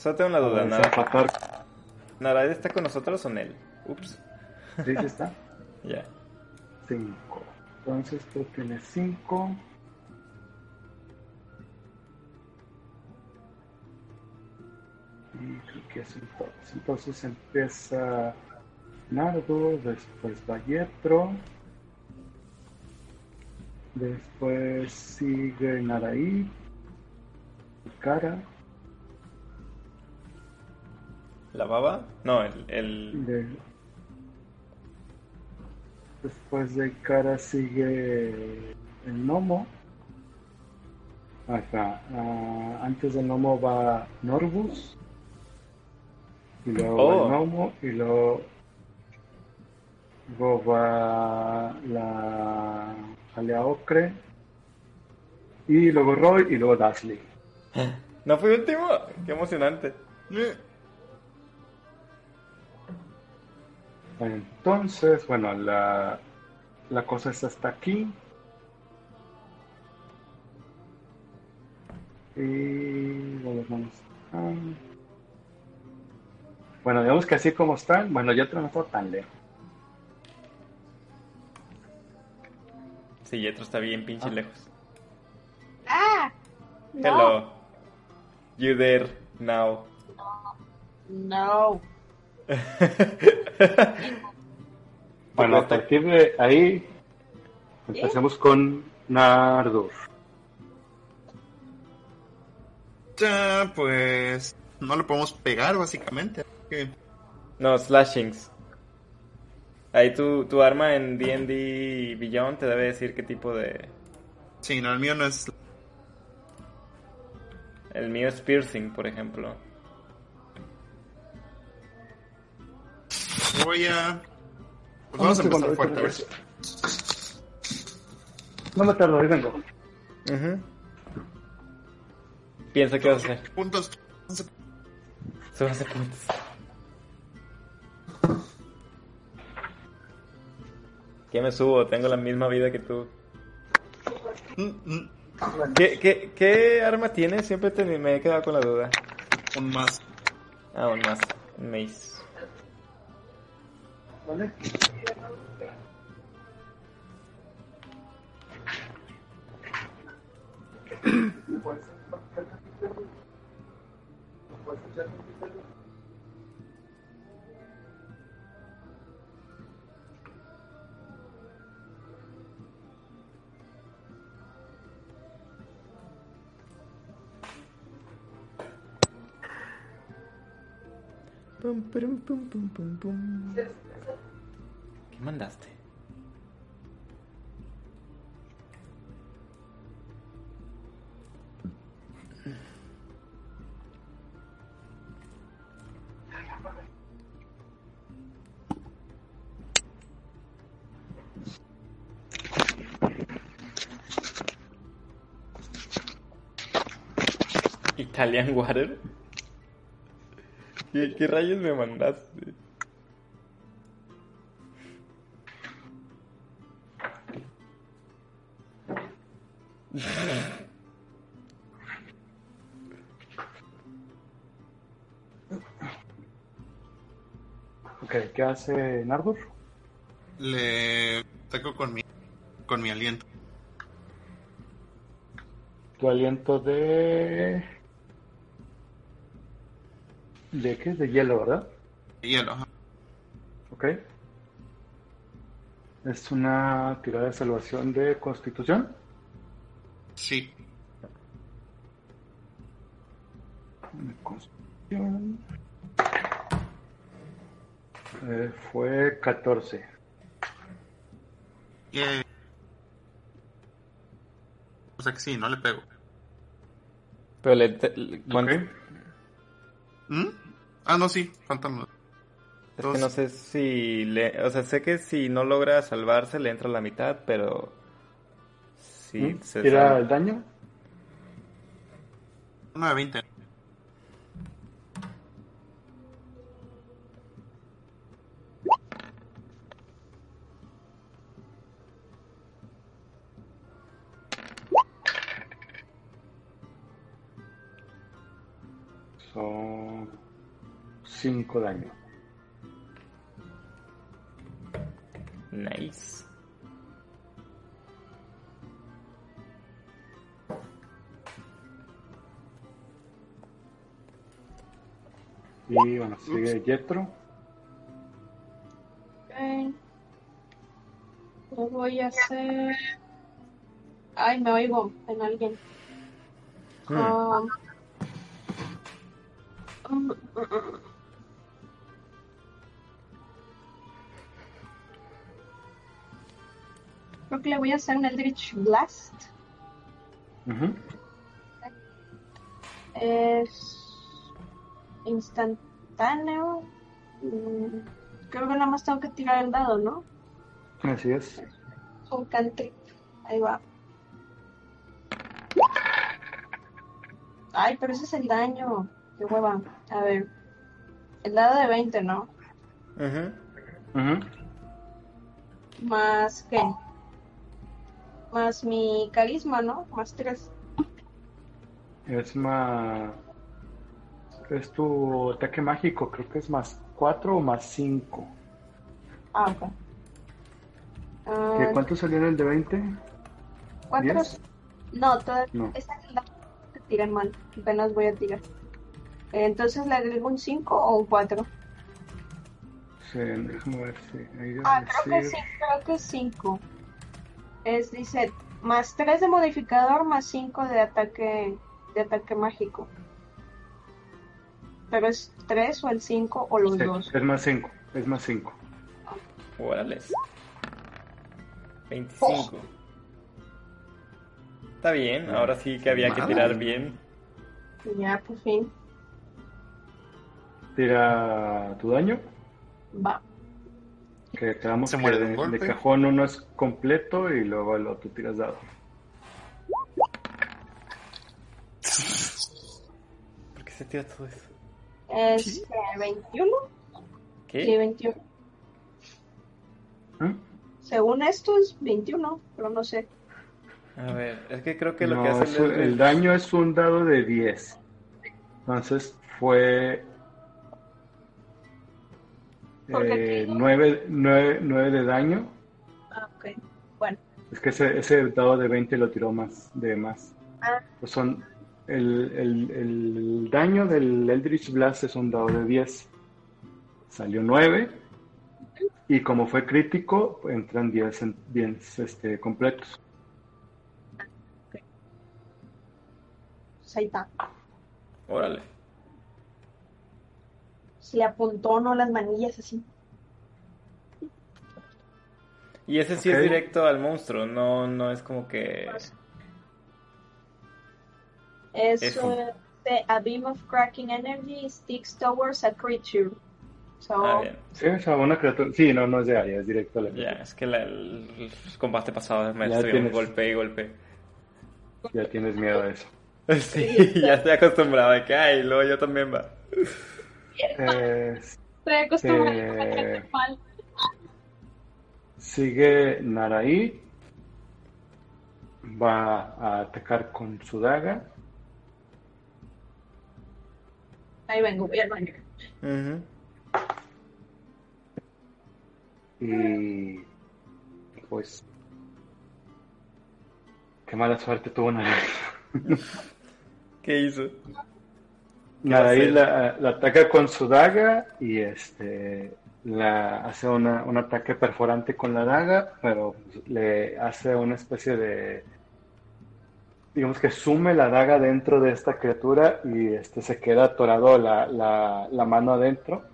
Solo tengo una duda. Vamos a Nar- empatar. ¿Naraid está con nosotros o en él? Ups. Sí, sí está. Ya. 5. Entonces tú tienes 5. Y creo que es entonces. Entonces empieza Nardo, después Valletro. Después sigue Naraí. Cara. ¿La baba? No, el... el... De- Después de Cara sigue el Nomo. Acá. ah, antes del Nomo va Norbus. Y luego va Oh. el Nomo. Y luego, luego va la Alea Ocre. Y luego Roy. Y luego Dasley. ¿No fui último? Qué emocionante. Entonces, bueno, la, la cosa está hasta aquí. Y ¿dónde vamos? Ah. Bueno, digamos que así como están, bueno, yo no está tan lejos. Sí, Yetro está bien pinche Ah. lejos. ¡Ah! No. Hello. You there now. No. Bueno, a partir de ahí empecemos con Nardur. Ya, pues no le podemos pegar básicamente. No, slashings. Ahí tu, tu arma en D&D Beyond te debe decir qué tipo de... Sí, no, el mío no es. El mío es piercing, por ejemplo. Voy a. Pues vamos a empezar fuerte, a ver. No me tardo, ahí vengo. Ujú. Piensa qué vas a hacer. Puntos. Se va a hacer puntos. ¿Qué me subo? Tengo la misma vida que tú. ¿Qué, qué, qué arma tienes? Siempre te- me he quedado con la duda. Un más. Ah, un más. Un mace. ¿Vale? Pum, pum, pum, pum, pum, pum. ¿Qué mandaste? Italian Water. ¿Qué, qué rayos me mandaste? Hace Nardur? Le ataco con mi, con mi aliento. Tu aliento de... ¿De qué? De hielo, ¿verdad? Hielo. ajá. Ok. Es una tirada de salvación de constitución. Sí. De constitución. Eh, fue 14. Eh, O sea que sí, no le pego. Pero le, te- le- ¿cuánto? Ok. ¿Mm? Ah, no, sí, faltan. Es que no sé si le, o sea, sé que si no logra salvarse le entra la mitad, pero si ¿Mm? se Tira el daño. 9, 20. Bueno, sigue Jetro. Ok. Lo voy a hacer. Ay, me oigo en alguien. Hmm. Um. Creo que le voy a hacer un Eldritch Blast. Ujú. Es instantáneo. Mm, Creo que nada más tengo que tirar el dado, ¿no? Así es. Un cantrip. Ahí va. Ay, pero ese es el daño. Qué hueva. A ver. El dado de 20, ¿no? Ujú. Ujú. Más qué? Más mi carisma, ¿no? Más 3. Es más. Es tu ataque mágico, creo que es más 4 o más 5. Ah, ok. Ah, ¿Cuánto salió en el de 20? ¿Cuatro? ¿Diez? No, todavía No. dado que tiran mal. Apenas voy a tirar. Eh, Entonces le agrego un 5 o un 4. Sí, déjame ver si. Debe Ah, creo que sí, creo que 5. Es, dice, más 3 de modificador, más 5 de ataque, de ataque mágico. Pero es 3 o el 5 o los Sí, dos. es más 5. Es más 5. Órale. 25. Está bien, ahora sí que había que tirar bien. Ya, por fin. Tira tu daño. Va. Que te damos Se que muere de de, un golpe. de cajón uno es completo y luego el otro tiras dado. ¿Por qué se tira todo eso? Es eh, 21. ¿Qué? Sí, 21. ¿Mm? Según esto es 21, pero no sé. A ver, es que creo que lo No, que hace eso- el, el daño es un dado de 10. Entonces fue eh, aquí- 9, de daño. Ah, ok. Bueno, Es que ese, ese dado de 20 lo tiró más de más. Ah. Pues son el, el, el daño del Eldritch Blast es un dado de 10. Salió 9. Y como fue crítico, entran 10, en- 10 este, completos. Pues ahí está. Órale. Se le apuntó, ¿no? Las manillas así. Y ese sí es directo al monstruo, no, no es como que... Es Eso. eh, the- a beam of cracking energy sticks towards a creature. So, Ah, bien. Sí, o sea, una criatura. Sí, no, no es de área, es directo a la Ya, es que la- el, combate pasado me estuvieron tienes. golpe y golpe. Ya tienes miedo a eso. Sí, ya estoy acostumbrado de que, ay, luego yo también va. Eh, estoy acostumbrada Eh, a mal. sigue Naraí. Va a atacar con su daga. Ahí vengo, voy al baño. Y pues qué mala suerte tuvo Naraí. ¿Qué hizo? Naraí la, la ataca con su daga y este la hace una- un ataque perforante con la daga, pero le hace una especie de digamos que sume la daga dentro de esta criatura y este se queda atorado la, la, la mano adentro.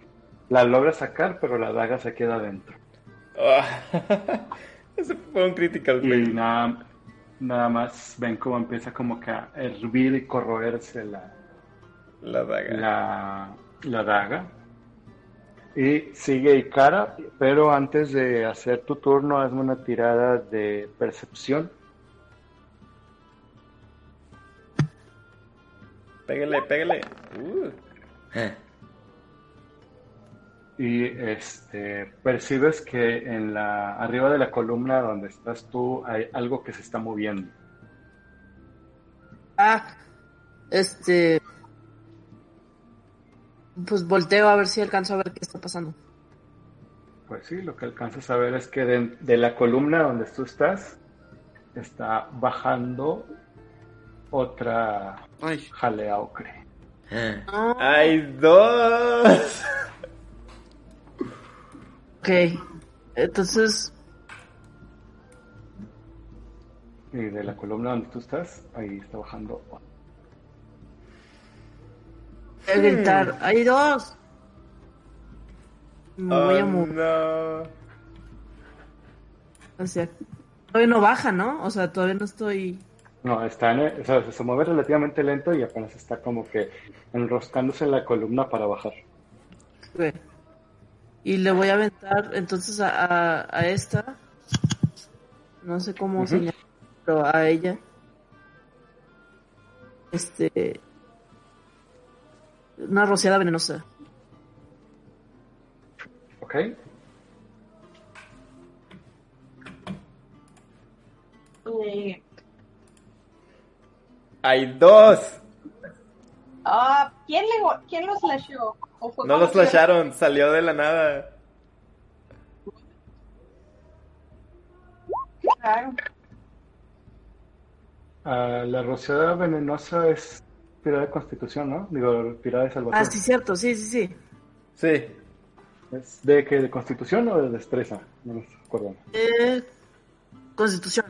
La logra sacar, pero la daga se queda adentro. Ah, Ese fue un critical Y nada, nada más ven cómo empieza como que a hervir y corroerse la, La daga. la, la daga. Y sigue Ikara, pero antes de hacer tu turno, hazme una tirada de percepción. Pégale, pégale. Uh. Y este percibes que en la arriba de la columna donde estás tú hay algo que se está moviendo. Ah, este. Pues volteo a ver si alcanzo a ver qué está pasando. Pues sí, lo que alcanzas a ver es que de, de la columna donde tú estás está bajando otra Ay, jalea ocre. No. ¡Hay dos! Ok, entonces. Y de la columna donde tú estás, ahí está bajando. Voy a gritar. ¡Hay dos! Me voy a Oh, mover. no. O sea, todavía no baja, ¿no? O sea, todavía no estoy. No, está en, o sea, se mueve relativamente lento y apenas está como que enroscándose en la columna para bajar. Ok. Y le voy a aventar entonces a, a, a esta. No sé cómo Ujú. señalar, pero a ella. Este. Una rociada venenosa. ¿Ok? Eh, ¡Hay dos! ah, ¿quién, le, ¿Quién No que- flasharon, salió de la nada. Claro. Ah, la rociada venenosa es tirada de constitución, ¿no? Digo, tirada de salvación. Ah, sí, cierto, sí, sí, sí. Sí. ¿Es de qué? ¿De constitución o de destreza? No me acuerdo. Eh, Constitución.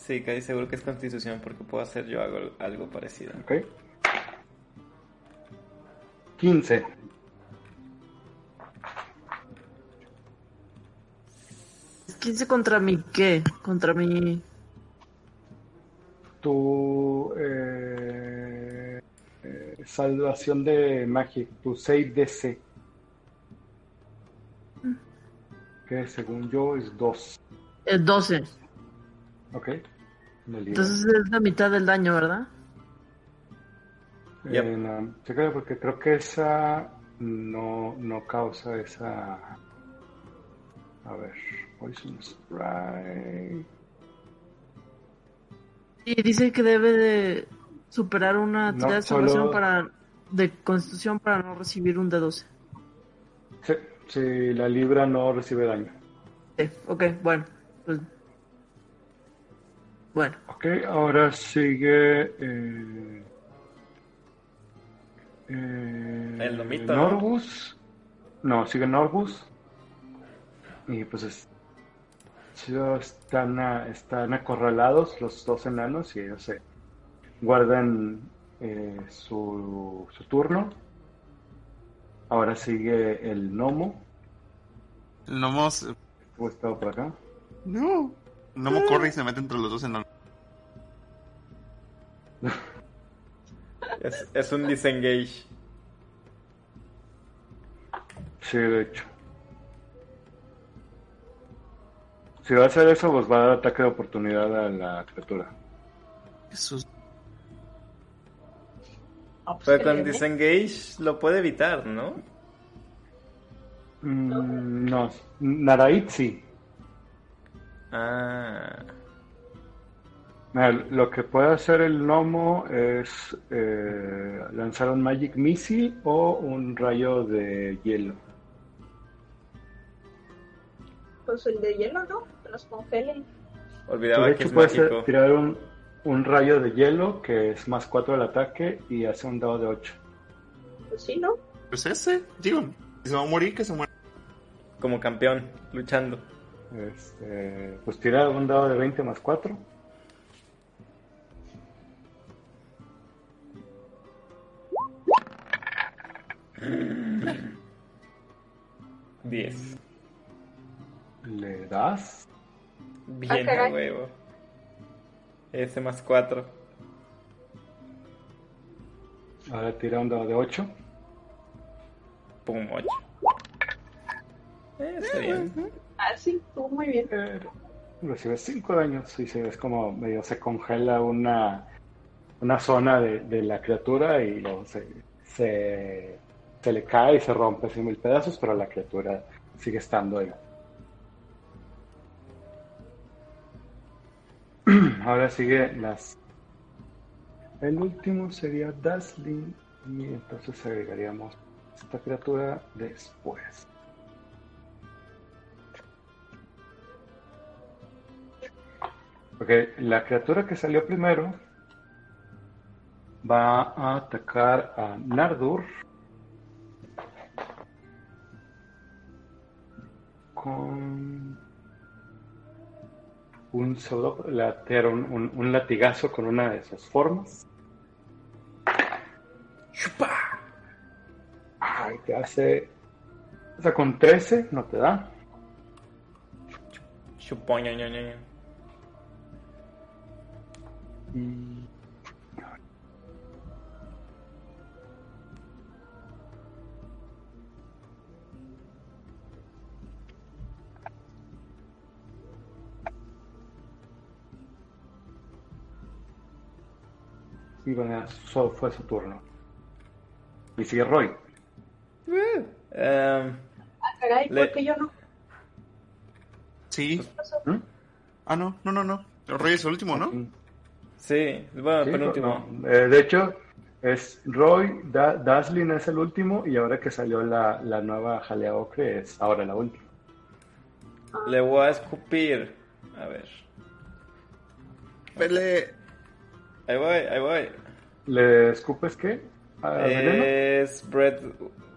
Sí, casi seguro que es constitución porque puedo hacer yo algo, algo parecido. ¿Ok? 15. Es 15 contra mi qué? Contra mi. Tu eh, eh, salvación de magia, tu save DC. Que según yo es 2. eh, 12. ¿Ok? Entonces es la mitad del daño, ¿verdad? Eh, Yep. no, chécale, porque creo que esa no, no causa esa. A ver, Poison Spray. Y dice que debe de superar una No, tirada de salvación solo- para de constitución para no recibir un de 12. Sí, si la libra no recibe daño. Sí, ok, bueno. Pues, Bueno, Ok, ahora sigue. Eh, eh, El lomito, ¿no? Norbus. No, sigue Norbus. Y pues es- están, a- están acorralados los dos enanos y ellos se guardan eh, su, su turno. Ahora sigue el gnomo. El gnomo se- ¿Cómo está por acá? No. El gnomo corre y se mete entre los dos enanos. Es, es un disengage. Sí, de hecho. Si va a hacer eso, pues va a dar ataque de oportunidad a la criatura. Jesús. Ah, pues, Pero que con dé. disengage lo puede evitar, ¿no? Mm, no, Narait sí. Ah. Lo que puede hacer el gnomo es eh, lanzar un Magic Missile o un rayo de hielo. Pues el de hielo, ¿no? Que los congelen. Olvidaba de que hecho, es puede mágico. tirar un, un rayo de hielo que es más 4 al ataque y hace un dado de 8. Pues sí, ¿no? Pues ese, digo, si se va a morir, que se muera. Como campeón, luchando. Este, pues tira un dado de 20 más 4. Diez. Le das. Bien, Ah, huevo. Ese más cuatro. Ahora tira un dado de 8. Pum, ocho. Eh, está bien. Ah, sí, muy bien. Eh, recibe 5 daños y se ves como medio se congela una, una zona de, de la criatura y luego se, se, le cae y se rompe en mil pedazos, pero la criatura sigue estando ahí. Ahora sigue las. El último sería Dazzling y entonces agregaríamos esta criatura después. Ok, la criatura que salió primero va a atacar a Nardur con un solo latear un, un- un latigazo con una de sus formas. ¡Chupa! Ay, te hace. O sea, con 13 no te da. Chupoño, ño, ño, Y. Bueno, solo fue su turno. Y sigue Roy. Em, Ah, caray, Le- ¿por qué yo no? Sí. ¿Mm? Ah, no, no, no, no. Rey es el último, ¿no? Sí, bueno, Sí, penúltimo. no, eh, de hecho, es Roy, da Daslin es el último y ahora que salió la, la nueva Jalea Ocre es ahora la última. Le voy a escupir. A ver. Pele. Ahí voy, ahí voy. ¿Le escupes qué? Es bread,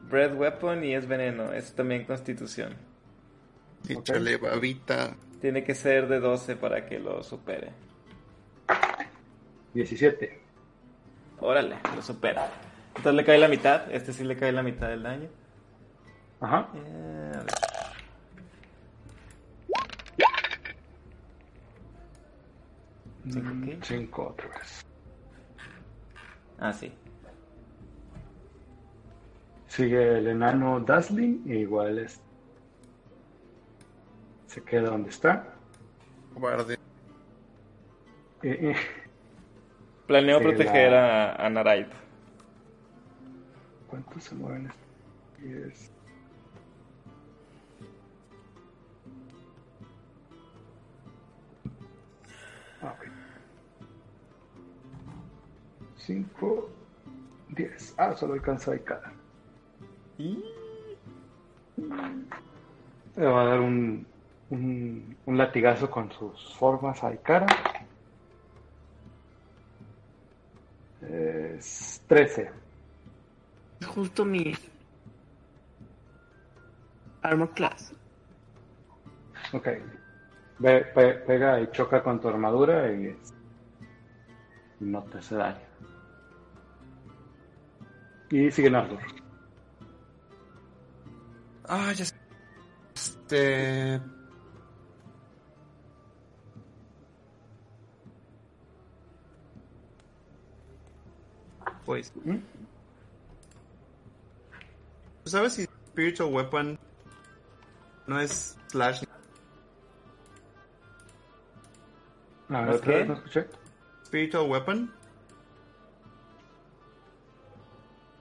bread weapon y es veneno. Es también constitución. Échale babita. Tiene que ser de 12 para que lo supere. 17. Órale, lo supera. Entonces le cae la mitad. Este sí le cae la mitad del daño. Ajá. Eh, a ver. ¿Cinco qué? 5 otra vez. Ah, sí. Sigue el enano Dazzling e igual es. Se queda donde está. Cobarde. Eh, eh. Planeo Sí, proteger la- a, a Narait. ¿Cuántos se mueven? Diez. Ah, ok. 5, 10. Ah, solo alcanza a cada. Y... Le va a dar un, un, un latigazo con sus formas a Ikara. Es 13. Justo mi armor class. Ok. Ve- pe- pega y choca con tu armadura y no te hace daño. Y sigue Nardur. Ah, ya sé. Este. Pues. ¿Mm? ¿Sabes si Spiritual Weapon no es Slash? A ver, no escuché. Spiritual Weapon.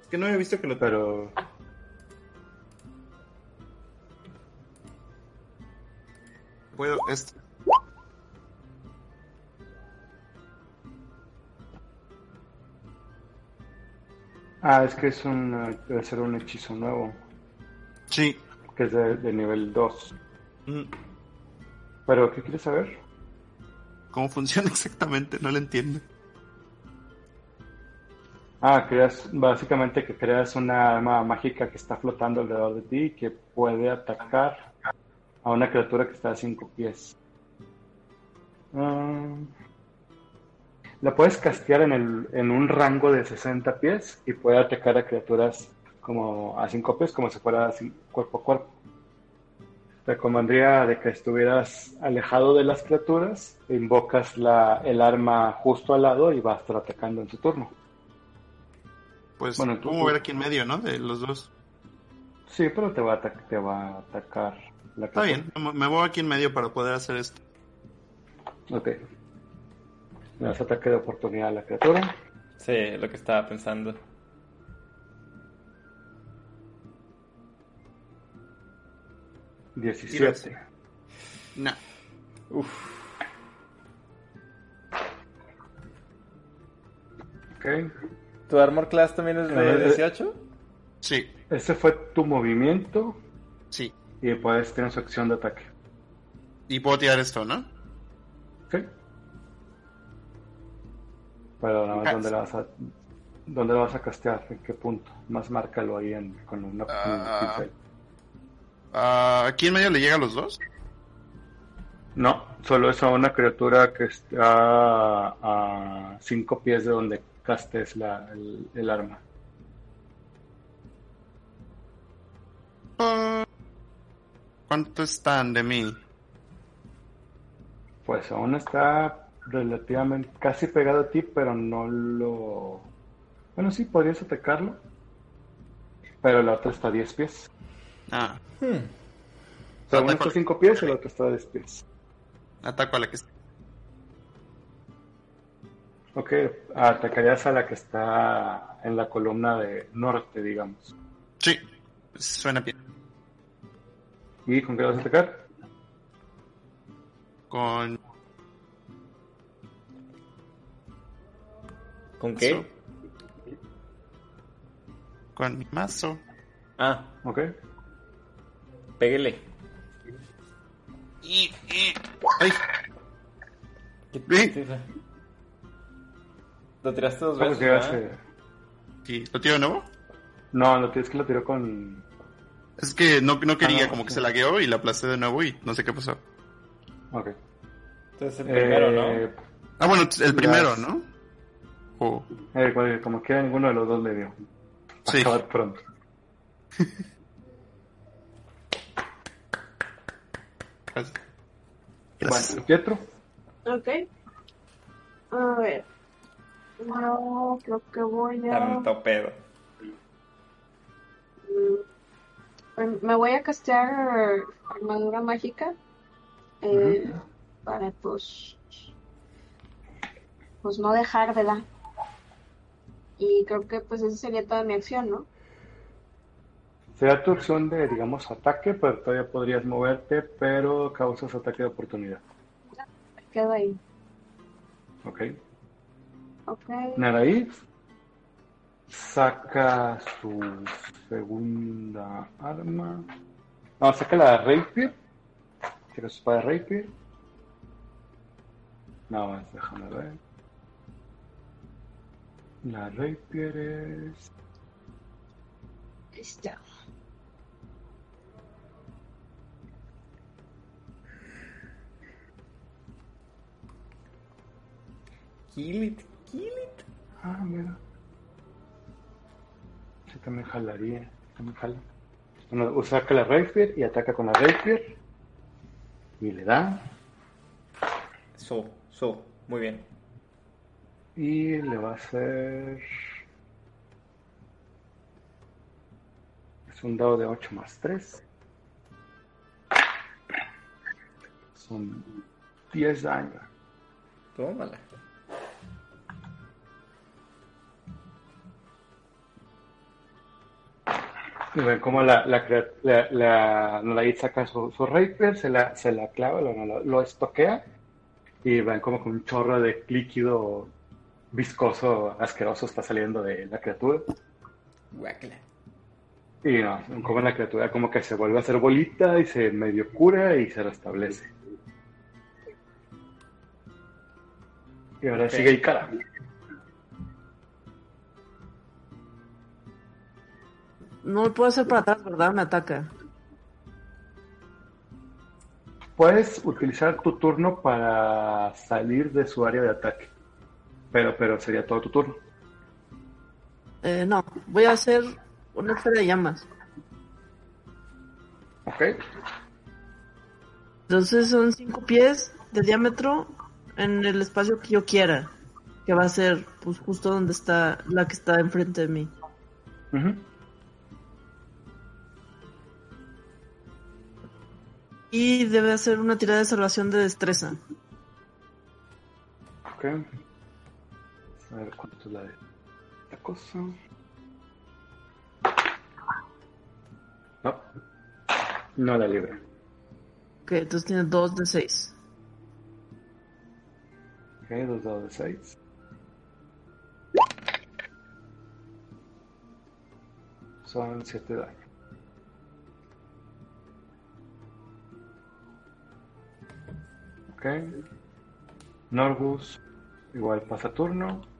Es que no había visto que lo. Pero Puedo. Este. Ah, es que es un, debe ser un hechizo nuevo, Sí. que es de, de nivel 2. Mm, Pero, ¿qué quieres saber? ¿Cómo funciona exactamente? No lo entiendo. Ah, creas, básicamente que creas una arma mágica que está flotando alrededor de ti y que puede atacar a una criatura que está a 5 pies. Ah, la puedes castear en, el, en un rango de 60 pies y puede atacar a criaturas como a 5 pies, como si fuera así, cuerpo a cuerpo. Te convendría de que estuvieras alejado de las criaturas, invocas la, el arma justo al lado y va a estar atacando en su turno. Pues Bueno, tú- mover aquí en medio, ¿no? De los dos. Sí, pero te va a, te va a atacar la Está criatura. bien, me muevo aquí en medio para poder hacer esto. Ok. Le das ataque de oportunidad a la criatura. Sí, lo que estaba pensando. Diecisiete. No. Uf, Ok. ¿tu armor class también es de eh. 18? Sí, Ese fue tu movimiento sí. y puedes tener su acción de ataque. Y puedo tirar esto, ¿no? Pero nada más, Ah, ¿dónde la vas a, dónde la vas a castear? ¿En qué punto? Más márcalo ahí en, con una un Ah. pincel. Ah, ¿Aquí en medio le llega a los dos? No, solo es a una criatura que está a cinco pies de donde castes la, el, el arma. ¿Cuánto están de mí? Pues aún está relativamente casi pegado a ti, pero no lo... Bueno, sí, podrías atacarlo. Pero la otra está a 10 pies. Ah, O sea, uno está a 5 pies y la otra está a 10 pies. ataco a la que está. Ok, atacarías a la que está en la columna de norte, digamos. Sí, suena bien. ¿Y con qué vas a atacar? Con. ¿Con qué? Con mi mazo. Ah, Ok. péguele. Y, y- ¡Ay! ¿Qué tira? Lo tiraste dos ¿Cómo veces. hace? Sí, ¿Lo tiro de nuevo? No, lo tienes que lo tiró con... Es que no, no quería, Ah, no, como que se lagueó y la aplasté de nuevo y no sé qué pasó. Ok. Entonces el primero, Eh, Ah, bueno, el primero, Las- ¿no? O- eh, cual- como quiera, ninguno de los dos le dio. Sí. Acabar pronto. Gracias. Bueno, Pietro. Ok. A ver. No, creo que voy a. Tanto pedo. Mm, Me voy a castear armadura mágica. eh, Para pues. Pues no dejar, ¿verdad? Y creo que pues esa sería toda mi acción, ¿no? Será tu opción de, digamos, ataque, pero todavía podrías moverte, pero causas ataque de oportunidad. Quedo ahí. Ok. Ok. Naraí saca su segunda arma. No, saca la Rapier. Saca su espada Rapier. No, más, déjame ver. La Rapier es. Ahí está. Kill it, kill it. Ah, mira. Sí, también jalaría. También jala. Bueno, saca la Rapier y ataca con la Rapier. Y le da. So, so, muy bien. Y le va a hacer. Es un dado de 8 más 3. Son 10 daños. Tómala. Y ven cómo la, la, la, la saca su, su Rapier, se la, se la clava, lo, lo, lo estoquea. Y ven como con un chorro de líquido viscoso, asqueroso está saliendo de la criatura. Y no, como la criatura como que se vuelve a hacer bolita y se medio cura y se restablece. Y ahora Ok. sigue Ikara. No me puedo hacer para atrás, ¿verdad? Me ataca. Puedes utilizar tu turno para salir de su área de ataque. Pero, pero sería todo tu turno. Eh, no, voy a hacer una esfera de llamas. ¿Ok? Entonces son cinco pies de diámetro en el espacio que yo quiera. Que va a ser pues justo donde está la que está enfrente de mí. Ujú. Y debe hacer una tirada de salvación de destreza. Ok. A ver cuánto es la de cosa. No. No la libra. Ok, entonces tiene dos de seis. Ok, dos dados de seis. Son siete daños. Ok. Norbus, igual pasa turno.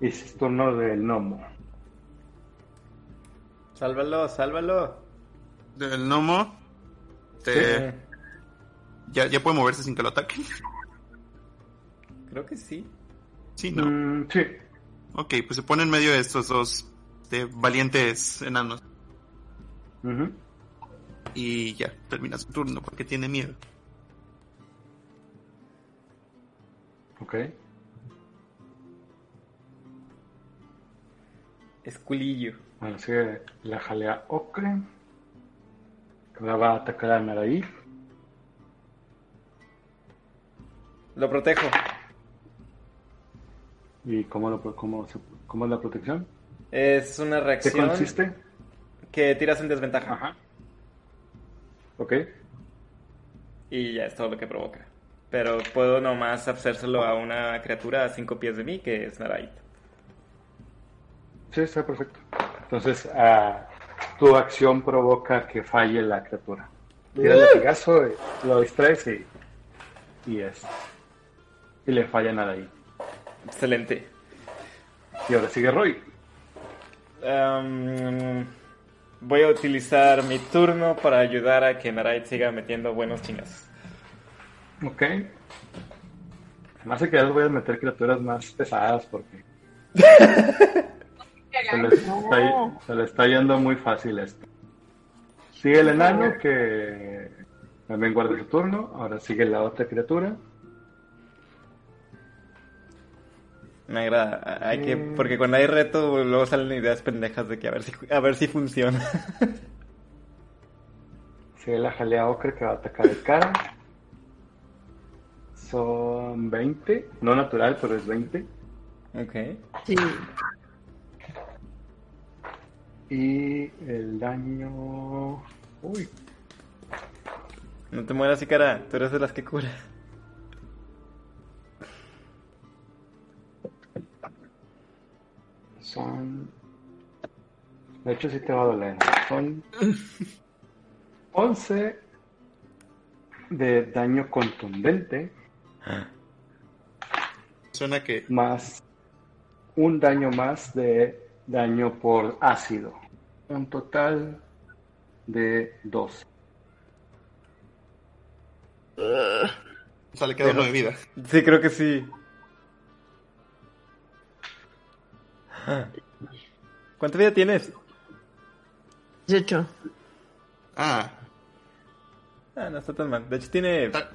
Es turno del gnomo. Sálvalo, sálvalo. Del gnomo. te- Eh, ya, ya puede moverse sin que lo ataquen. creo que sí. Sí, ¿no? Mm, sí. Ok, pues se pone en medio de estos dos de valientes enanos. Ujú. Y ya, termina su turno porque tiene miedo. Ok. Esculillo. Bueno, sigue la jalea ocre. Que ahora va a atacar a Naraí. Lo protejo. ¿Y cómo, lo, cómo, cómo es la protección? Es una ¿Qué reacción consiste? que tiras en desventaja. Ajá. Ok. Y ya es todo lo que provoca. Pero puedo nomás hacérselo a una criatura a cinco pies de mí, que es Narait. Sí, está perfecto. Entonces, ah, tu acción provoca que falle la criatura. Tira el latigazo, y lo distraes y, y es. Y le falla nada ahí. Excelente. Y ahora sigue Roy. Em, voy a utilizar mi turno para ayudar a que Narait siga metiendo buenos chingas. Ok. Más que ya voy a meter criaturas más pesadas porque se le, está, se le está yendo muy fácil esto. Sigue el enano que también guarda su turno. Ahora sigue la otra criatura. Me agrada. Hay que, Mm. porque cuando hay reto, luego salen ideas pendejas de que a ver si, a ver si funciona. Sigue la jalea ocre que va a atacar de cara. Son 20. No natural, pero es 20. ok. Sí. Y el daño. Uy, No te mueras, cara. Tú eres de las que cura. son. De hecho, sí te va a doler. Son 11 de daño contundente Suena que más un daño más de daño por ácido. Un total de 12. O sea, le queda uno de vida. Sí, creo que sí. ¿Cuánta vida tienes? 18. Ah, Ah, no está tan mal. De hecho, tiene. está...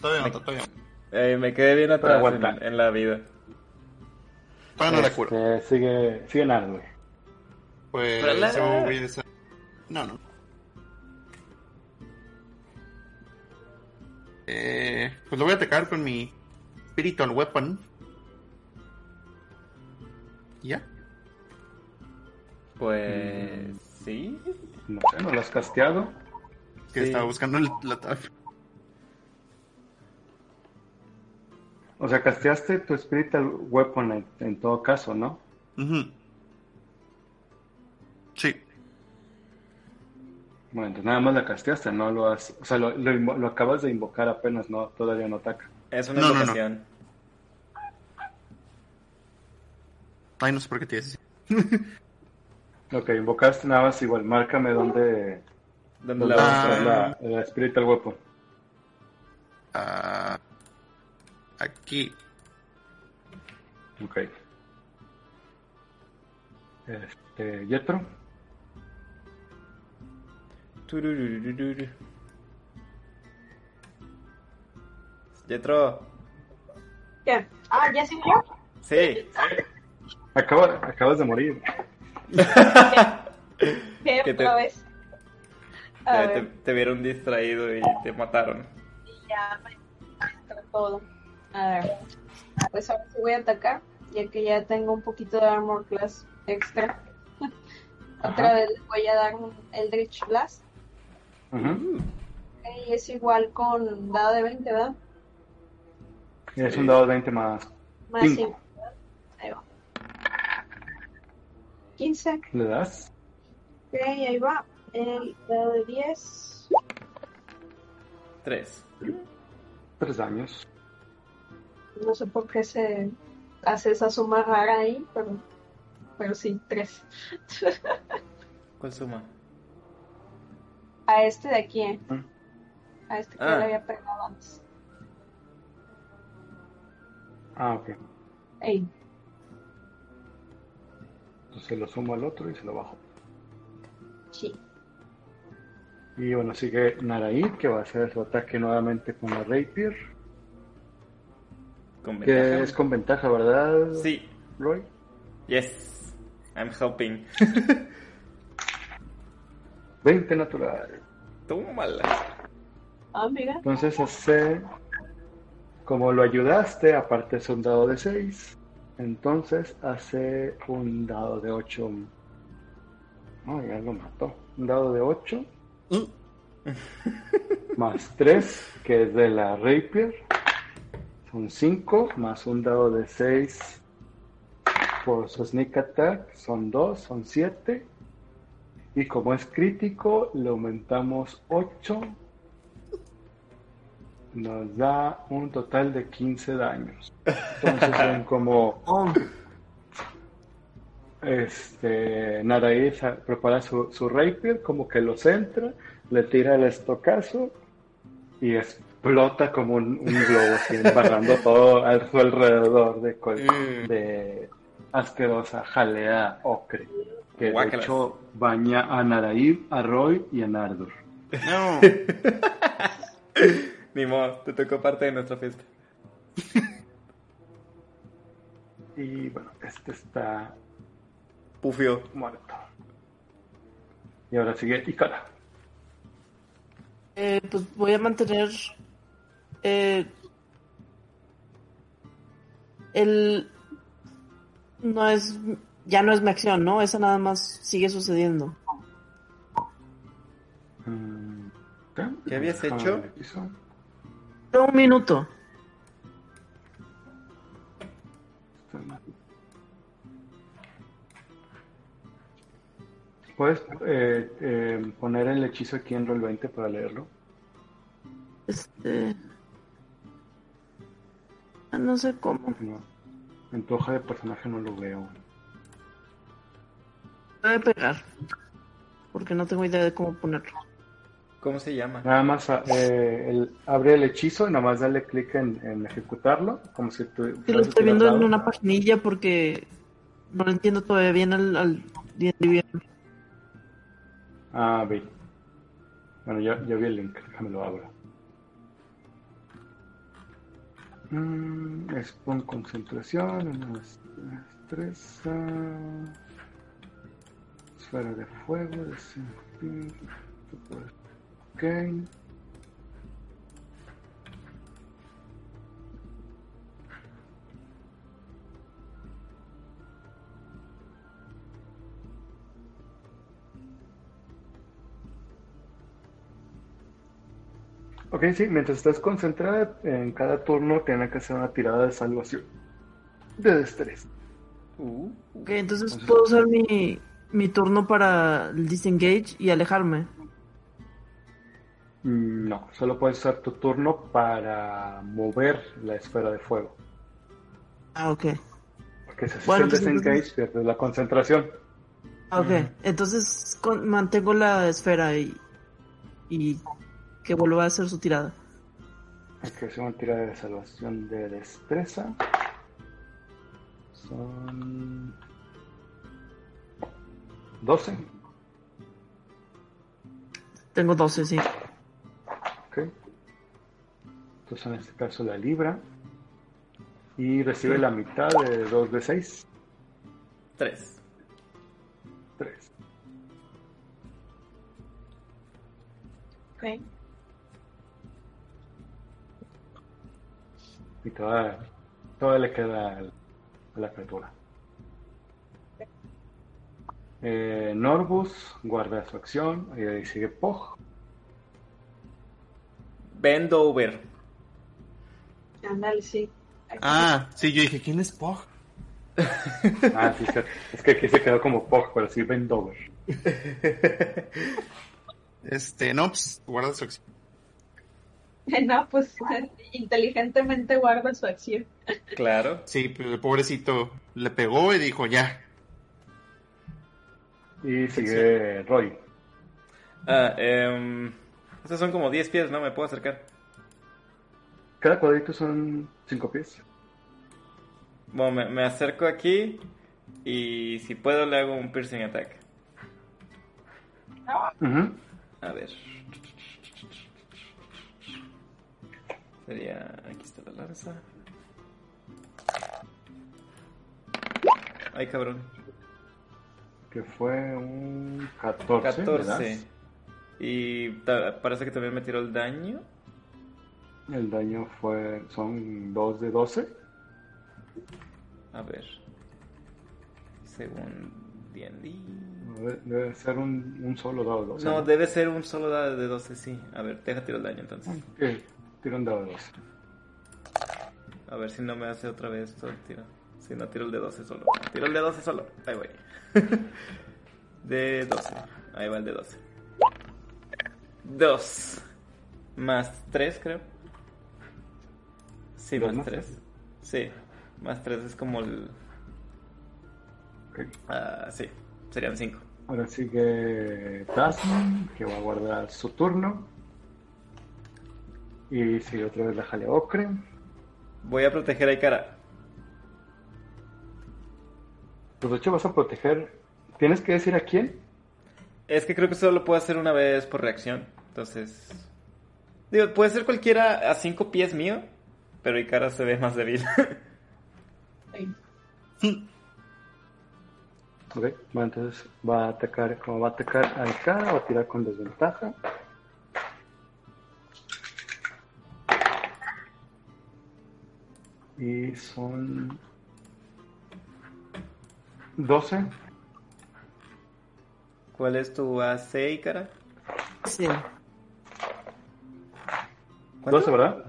Todavía no, todavía no. eh, me quedé bien atrás en, en la vida. Todavía no la curo. Este, sigue, sigue Nardwig. Pues la- yo voy a. No, no. Eh, pues lo voy a atacar con mi Spiritual Weapon. ¿Y ¿Ya? Pues. Sí. No sé, ¿no lo has casteado? Que Sí. estaba buscando el, la tab. O sea, casteaste tu Spiritual Weapon en, en todo caso, ¿no? Ujú. Sí. Bueno, nada más la casteaste, no lo has... O sea, lo, lo acabas de invocar apenas, no, todavía no ataca. Es una No, no, no. invocación. Ay, no sé por qué tienes así. Ok, invocaste nada más igual, márcame dónde, ¿Dónde la va vas a a estar la, la Spiritual Weapon. Ah, aquí. Ok. Este, Jetro. Jetro. ¿Qué? Ah, ¿ya se murió? Sí. Acaba, acabas de morir. ¿Qué? ¿Qué te- Otra vez. Te, vieron distraído y te mataron. ya me todo. A ver. Pues ahora sí voy a atacar, ya que ya tengo un poquito de armor class extra. Otra Ajá. vez les voy a dar un Eldritch Blast. Ujú. Y es igual con dado de 20, ¿verdad? Y es un dado de 20 más Más Cinco. 5. Ahí va. 15. ¿Le das? Ok, ahí va. El dado de 10. Tres. Tres daños. No sé por qué se hace esa suma rara ahí, pero, pero sí, 3. ¿Cuál suma? A este de aquí, ¿eh? Mm. A este que Ah. le había pegado antes. Ah, ok. Ey, Entonces lo sumo al otro y se lo bajo. sí. Y bueno, sigue Naraid, que va a hacer su ataque nuevamente con la Rapier. ¿Con Que ventaja? es con ventaja, ¿verdad, Sí. Roy? Yes. I'm helping. 20 natural. Tómala. Ah, mira. Entonces hace... Como lo ayudaste, aparte es un dado de 6. Entonces hace un dado de 8. Oh, ya lo mató. Un dado de 8. más 3, que es de la Rapier. Son 5, más un dado de 6 por su Sneak Attack. Son 2, son 7. Y como es crítico, le aumentamos 8. Nos da un total de 15 daños. Entonces ven como Oh, este, Naraí sa- prepara su, su rapier, como que lo centra, le tira el estocazo y explota como un, un globo, así, embarrando todo a su alrededor de, col- Mm. de asquerosa jalea ocre, que de hecho baña a Naraí, a Roy y a Nardur. No. Ni modo, te tocó parte de nuestra fiesta. Y bueno, este está Pufio. muerto. Y ahora sigue Ikara. eh, pues voy a mantener eh, el no es ya no es mi acción, ¿no? Esa nada más sigue sucediendo. ¿Qué habías hecho? Un minuto. ¿Puedes eh, eh, poner el hechizo aquí en Roll 20 para leerlo? Este no sé cómo. No. En tu hoja de personaje no lo veo. Debe pegar. Porque no tengo idea de cómo ponerlo. ¿Cómo se llama? Nada más eh, el- abre el hechizo y nada más dale clic en, en ejecutarlo, como si tú... Sí, lo a estoy viendo en una paginilla porque no lo entiendo todavía bien al, al D&D bien. Ah, vi. Bueno, ya, ya vi el link, déjame lo abro. Mm, es con concentración, destreza, esfera de fuego, de ok. Ok, sí, mientras estás concentrada, en cada turno tiene que hacer una tirada de salvación de destreza. Uh, Ok, entonces Entonces- puedo usar mi, mi turno para el disengage y alejarme. Mm, No, solo puedes usar tu turno para mover la esfera de fuego. Ah, ok. Porque si haces Bueno, el pues disengage, entonces- pierdes la concentración. Ah, Ok, entonces con- mantengo la esfera y, y que vuelva a hacer su tirada. Hay que hacer una tirada de salvación de destreza. Son 12. Tengo 12, sí. Ok. Entonces en este caso la libra. Y recibe la mitad de 2 de 6. tres. 3. Ok. Y toda, toda le queda al- a la criatura. Eh, Norbus guarda su acción. Y ahí sigue Pog. Bend over. Ándale, sí. Aquí. Ah, sí, yo dije, ¿quién es Pog? Ah, sí, es- es que aquí se quedó como Pog, pero sí Bendover. Este, no, pues, guarda su acción. No, pues inteligentemente guarda su acción. Claro. Sí, pero el pobrecito le pegó y dijo, ya. Y sigue Roy. Ah, em, estos son como 10 pies, ¿no? Me puedo acercar. Cada cuadrito son 5 pies. Bueno, me, me acerco aquí y si puedo le hago un piercing attack. Ujú. A ver. Sería. Aquí está la lanza. Ay, cabrón. Que fue un 14. 14. ¿verdad? Y parece que también me tiró el daño. El daño fue. Son 2 de 12. A ver. Según D&D. Debe, debe ser un, un solo dado de 12. No, debe ser un solo dado de 12, sí. A ver, deja tiro el daño entonces. Ok, Tira un dado de 12. A ver si no me hace otra vez todo el tiro. Si no, tiro el de 12 solo. Tiro el de 12 solo. Ahí voy. de 12. Ahí va el de 12. 2. Más 3, creo. Sí, Dos más más 3. Sí. Más 3 es como el... Ok. Ah, sí. Serían 5. Ahora sigue Tasman, que va a guardar su turno. Y sigue otra vez la jalea ocre. Voy a proteger a Ikara. Pues de hecho vas a proteger. ¿Tienes que decir a quién? Es que creo que solo lo puedo hacer una vez por reacción. Entonces... Digo, puede ser cualquiera a 5 pies mío. Pero Ikara se ve más débil. Sí. Ok, bueno, entonces va a atacar, como va a atacar al cara, va a tirar con desventaja. Y son 12. ¿Cuál es tu AC, Ikara? Sí. 12, ¿verdad?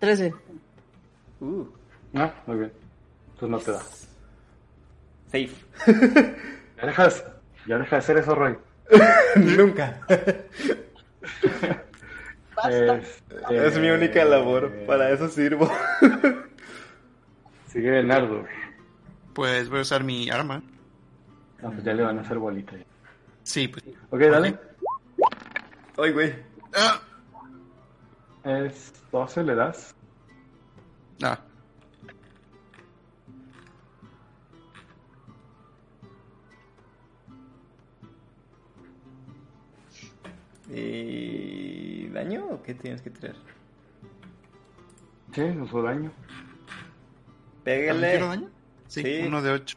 13. Uh, Ah, muy bien. Entonces no te da. safe. Ya dejas, ya deja de hacer eso, Roy. Nunca. Basta. Este, Es mi única labor. Para eso sirvo. Sigue Nardur. Pues voy a usar mi arma. Ah, pues ya le van a hacer bolita. Sí, pues. Ok, dale. Ay, güey. Ah, Es 12, le das. ah. ¿Y daño o qué tienes que tirar? Sí, usó daño. ¿También Pégale. tiro daño? Sí, Sí. uno de ocho.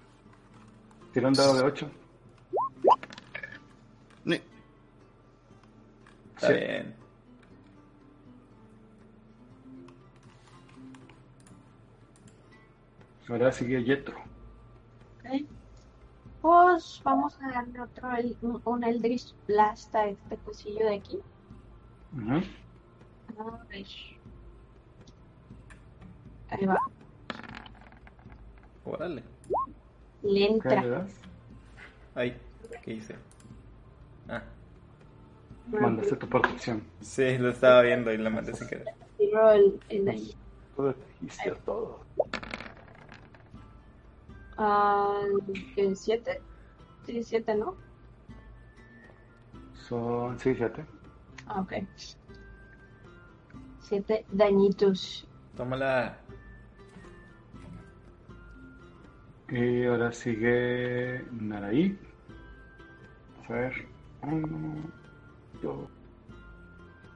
Tira un dado de 8. Ni- Está Sí. bien. Ahora sigue Yetro. Ok. Pues vamos a darle otro, el- un, Eldritch Blast a este cosillo de aquí. Ujú. A ver. Ahí va. Órale. Le ¿Qué entra. Ay, ¿qué hice? Ah, Mandaste tu protección. sí, lo estaba viendo y la mandé sin querer. Tiro el, el daño. Todo dijiste todo. Ah, ¿El 7? Sí, 7, ¿no? Son 6, 7. Ah, ok. 7 dañitos. Tómala. Y ahora sigue Naraí. Vamos a ver. Uno, dos,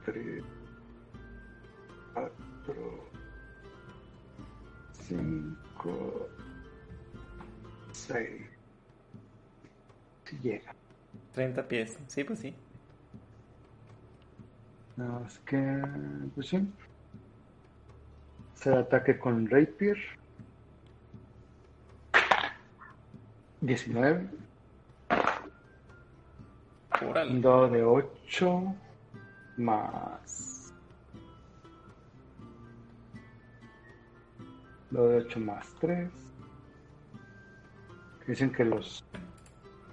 tres, cuatro, cinco, seis. Si llega. 30 pies. Sí, pues sí. Nada más que. Pues sí. Hacer ataque con Rapier. 19. Un Órale. dado de 8 más. Dado de 8 más 3. Dicen que los,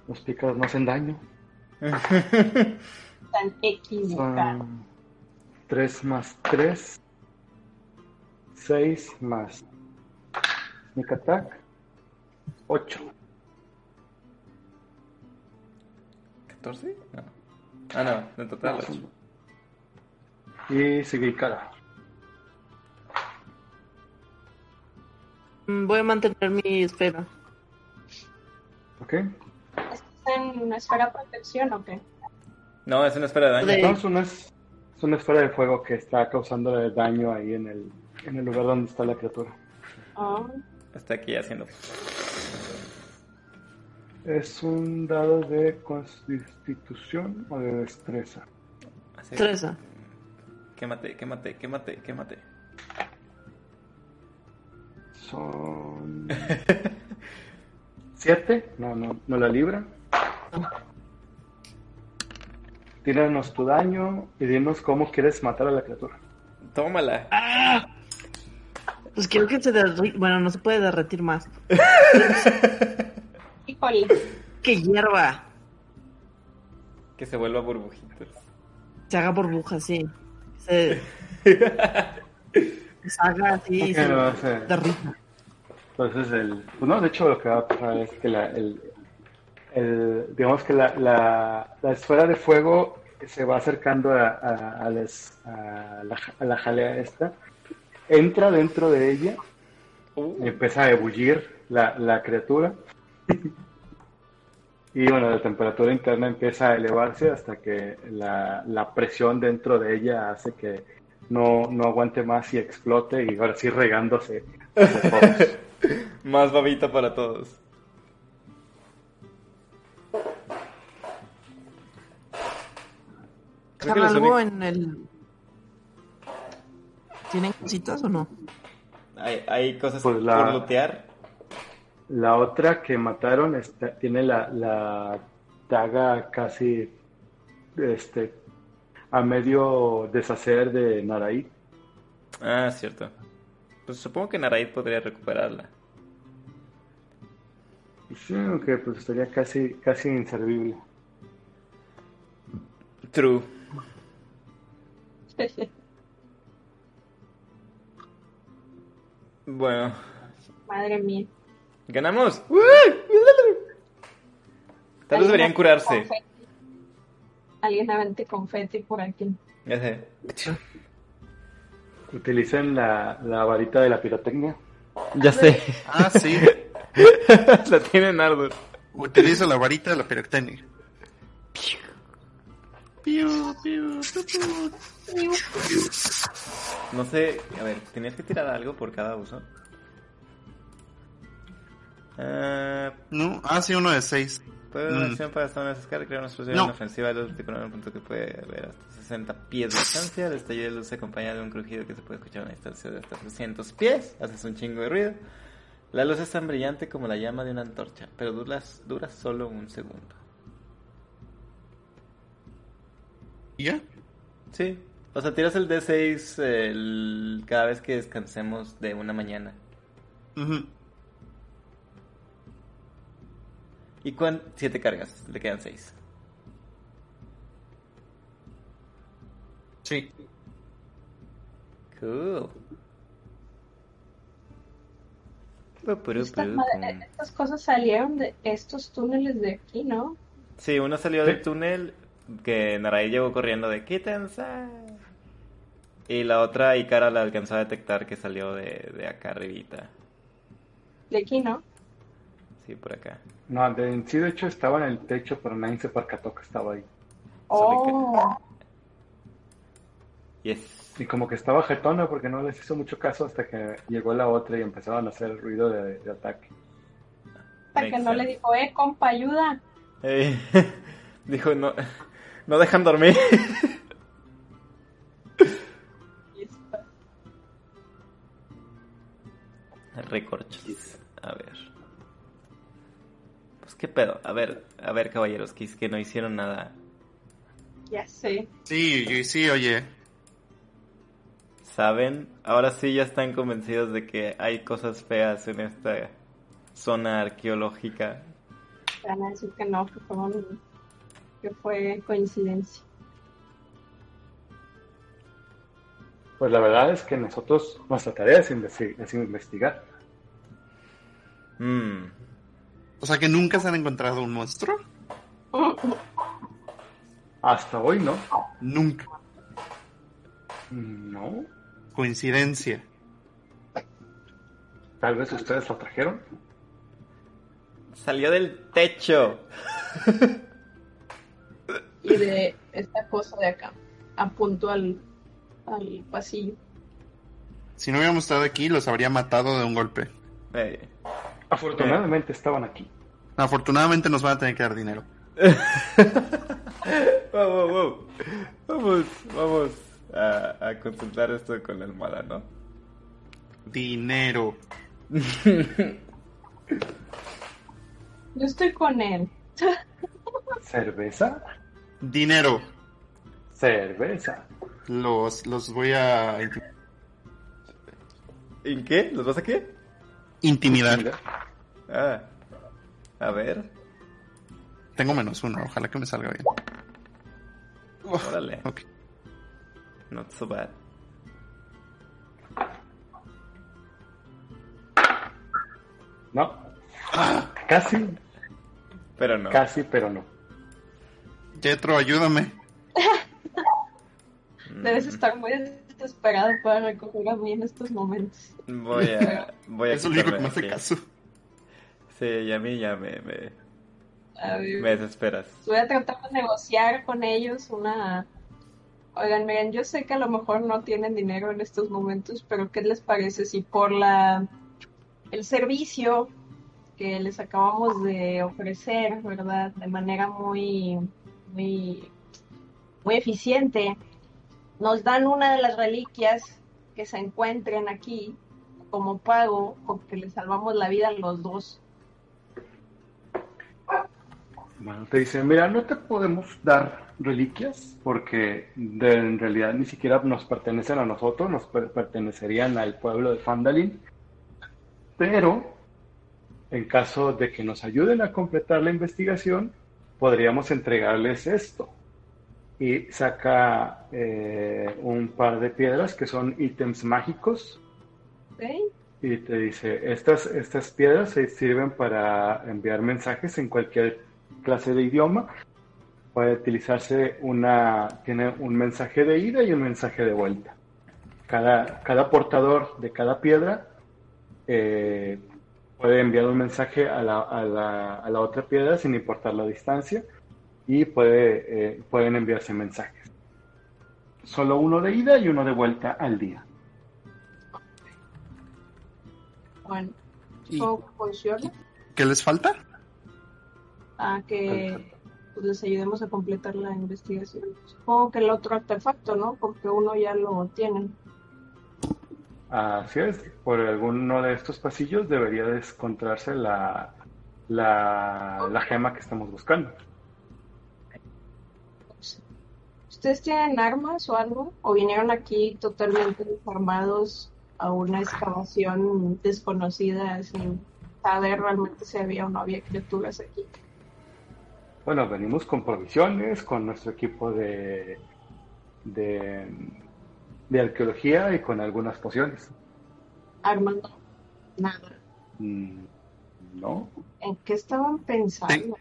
los pícaros no hacen daño. Están equivocados. Son 3 más 3. 6 más. Sneak attack. 8. ¿14? No. Ah, no, en total 8. Y sigue cara. Mm, Voy a mantener mi esfera. ¿Ok? ¿Estás en una esfera de protección o qué? No, es una esfera de daño. De- No, es una, es una esfera de fuego que está causando daño ahí en el, en el lugar donde está la criatura. Ah, Está aquí haciendo. Es un dado de constitución o de destreza. Así. Treza. Quémate, quémate, quémate, quémate. Son. ¿Siete? No, no, no la libra. Tíranos tu daño y dinos cómo quieres matar a la criatura. Tómala. Pues quiero que se derrita. Bueno, no se puede derretir más. híjole. Que hierva. Que se vuelva burbujitos. Se haga burbuja, sí. Se, se haga así se no, o sea, derrita. Entonces, el, pues no, de hecho lo que va a pasar es que la, el, el- digamos que la, la, la esfera de fuego se va acercando a, a, a a la, a la jalea esta, entra dentro de ella, Uh, y empieza a ebullir la, la criatura. Y bueno, la temperatura interna empieza a elevarse hasta que la, la presión dentro de ella hace que no, no aguante más y explote y ahora sí regándose más babita para todos. Creo que ¿Dejan los algo únicos- en el. ¿Tienen cositas o no? hay, hay cosas Pues la- por lootear. La otra que mataron está- tiene la, la daga casi este, a medio deshacer de Naraí. Ah, cierto. Pues supongo que Naraid podría recuperarla. Sí, aunque pues estaría casi, casi inservible. True. Bueno, Madre mía. ¡Ganamos! Tal vez deberían curarse. Confeti. Alguien avente confeti por aquí. Ya sé. Utilicen la, la varita de la pirotecnia. Ya sé. Ah, sí. La tienen Ardor. Utilizo la varita de la pirotecnia. No sé, a ver, ¿tenías que tirar algo por cada uso? Ah, No, ah, sí, uno de seis. puede una Mm. acción para estar en esa escala, crear una explosión No. ofensiva de luz tipo en un punto que puede ver hasta 60 pies de distancia. El estallido de luz se acompaña de un crujido que se puede escuchar a una distancia de hasta 300 pies. Haces un chingo de ruido. La luz es tan brillante como la llama de una antorcha, pero dura, dura solo un segundo. ¿Y ya? Sí. O sea, tiras el D6 el- cada vez que descansemos de una mañana. Ujú. ¿Y cuán Siete cargas, le quedan seis. Sí. Cool. Esta estas cosas salieron de estos túneles de aquí, ¿no? Sí, uno salió del túnel que Narai llegó corriendo de quítense. Y la otra Ikara la alcanzó a detectar que salió de, de acá arribita. De aquí, ¿no? Sí, por acá. No, de, en sí de hecho estaba en el techo, pero nadie se percató que estaba ahí. Oh, Yes. Y como que estaba jetona porque no les hizo mucho caso hasta que llegó la otra y empezaron a hacer ruido de, de ataque. hasta que no le dijo, eh, compa, ayuda. Eh, dijo, no, no dejan dormir. Recorchos. A ver. Qué pedo. A ver, a ver, caballeros, que es que no hicieron nada. Ya sé. Sí, sí, oye. ¿Saben? Ahora sí ya están convencidos de que hay cosas feas en esta zona arqueológica. Van a decir que no, que fue, un- que fue coincidencia. Pues la verdad es que nosotros, nuestra tarea es investigar. Mm. O sea que nunca se han encontrado un monstruo. Hasta hoy, ¿no? Nunca. No. Coincidencia. Tal vez ustedes lo trajeron. Salió del techo. Y de esta cosa de acá. Apuntó al, al pasillo. Si no hubiéramos estado aquí, los habría matado de un golpe. Eh, Afortunadamente estaban aquí. Afortunadamente nos van a tener que dar dinero. Wow, wow, wow. Vamos, vamos a, a consultar esto con la almohada, ¿no? Dinero. Yo estoy con él. ¿Cerveza? Dinero. Cerveza. Los, los voy a ¿En qué? ¿Los vas a qué? intimidar. Ah, a ver. Tengo menos uno, ojalá que me salga bien. Órale. Ok. Not so bad. No. Casi, Pero no. casi, pero no. Jetro, ayúdame. Debes estar muy desesperado para recoger a mí en estos momentos. Voy a. Voy a Es lo único que me hace aquí. caso. Sí, y a mí ya me, me, A ver, me desesperas. voy a tratar de negociar con ellos una... Oigan, miren, yo sé que a lo mejor no tienen dinero en estos momentos, pero ¿qué les parece si por la el servicio que les acabamos de ofrecer, ¿verdad? De manera muy, muy, muy eficiente, nos dan una de las reliquias que se encuentren aquí como pago porque les salvamos la vida a los dos. Bueno, te dicen, mira, no te podemos dar reliquias porque de- en realidad ni siquiera nos pertenecen a nosotros, nos per- pertenecerían al pueblo de Fandalin. Pero en caso de que nos ayuden a completar la investigación, podríamos entregarles esto. Y saca eh, un par de piedras que son ítems mágicos y te dice, estas, estas piedras se sirven para enviar mensajes en cualquier clase de idioma. Puede utilizarse una, tiene un mensaje de ida y un mensaje de vuelta. Cada, cada portador de cada piedra eh, puede enviar un mensaje a la, a, la, a la otra piedra sin importar la distancia y puede, eh, pueden enviarse mensajes. Solo uno de ida y uno de vuelta al día. Bueno, ¿Y qué les falta? A que pues, les ayudemos a completar la investigación. Supongo que el otro artefacto, ¿no? Porque uno ya lo tienen. Así es, por alguno de estos pasillos debería de encontrarse la, la, la gema que estamos buscando. ¿Ustedes tienen armas o algo? ¿O vinieron aquí totalmente desarmados a una excavación desconocida sin saber realmente si había o no había criaturas aquí? Bueno, venimos con provisiones, con nuestro equipo de, de, de arqueología y con algunas pociones. Armando, nada. Mm, ¿No? ¿En qué estaban pensando? Ten-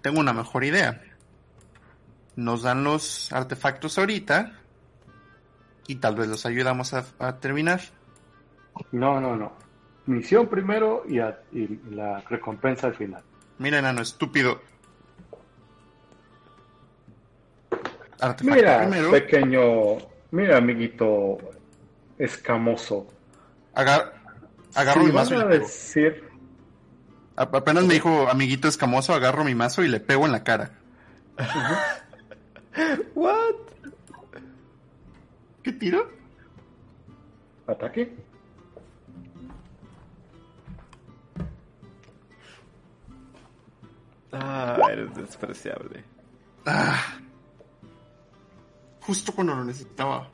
tengo una mejor idea. Nos dan los artefactos ahorita y tal vez los ayudamos a, a terminar. No, no, no. Misión primero y, a- y la recompensa al final. Mira, enano estúpido. Artefacto Mira, primero. pequeño, mira, amiguito escamoso. Agar- agarro Si mi mazo y le pego. decir, A- Apenas me dijo amiguito escamoso, agarro mi mazo y le pego en la cara. What? ¿Qué tiro? ataque. Ah, eres despreciable. Ah. Justo cuando lo necesitaba.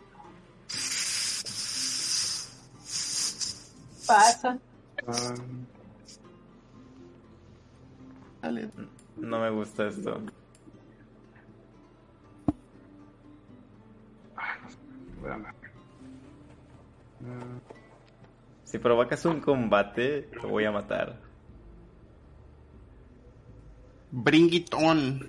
Pasa. Ah, Dale. No me gusta esto. espérame. Ah, Si provocas un combate, te voy a matar. Bring it on.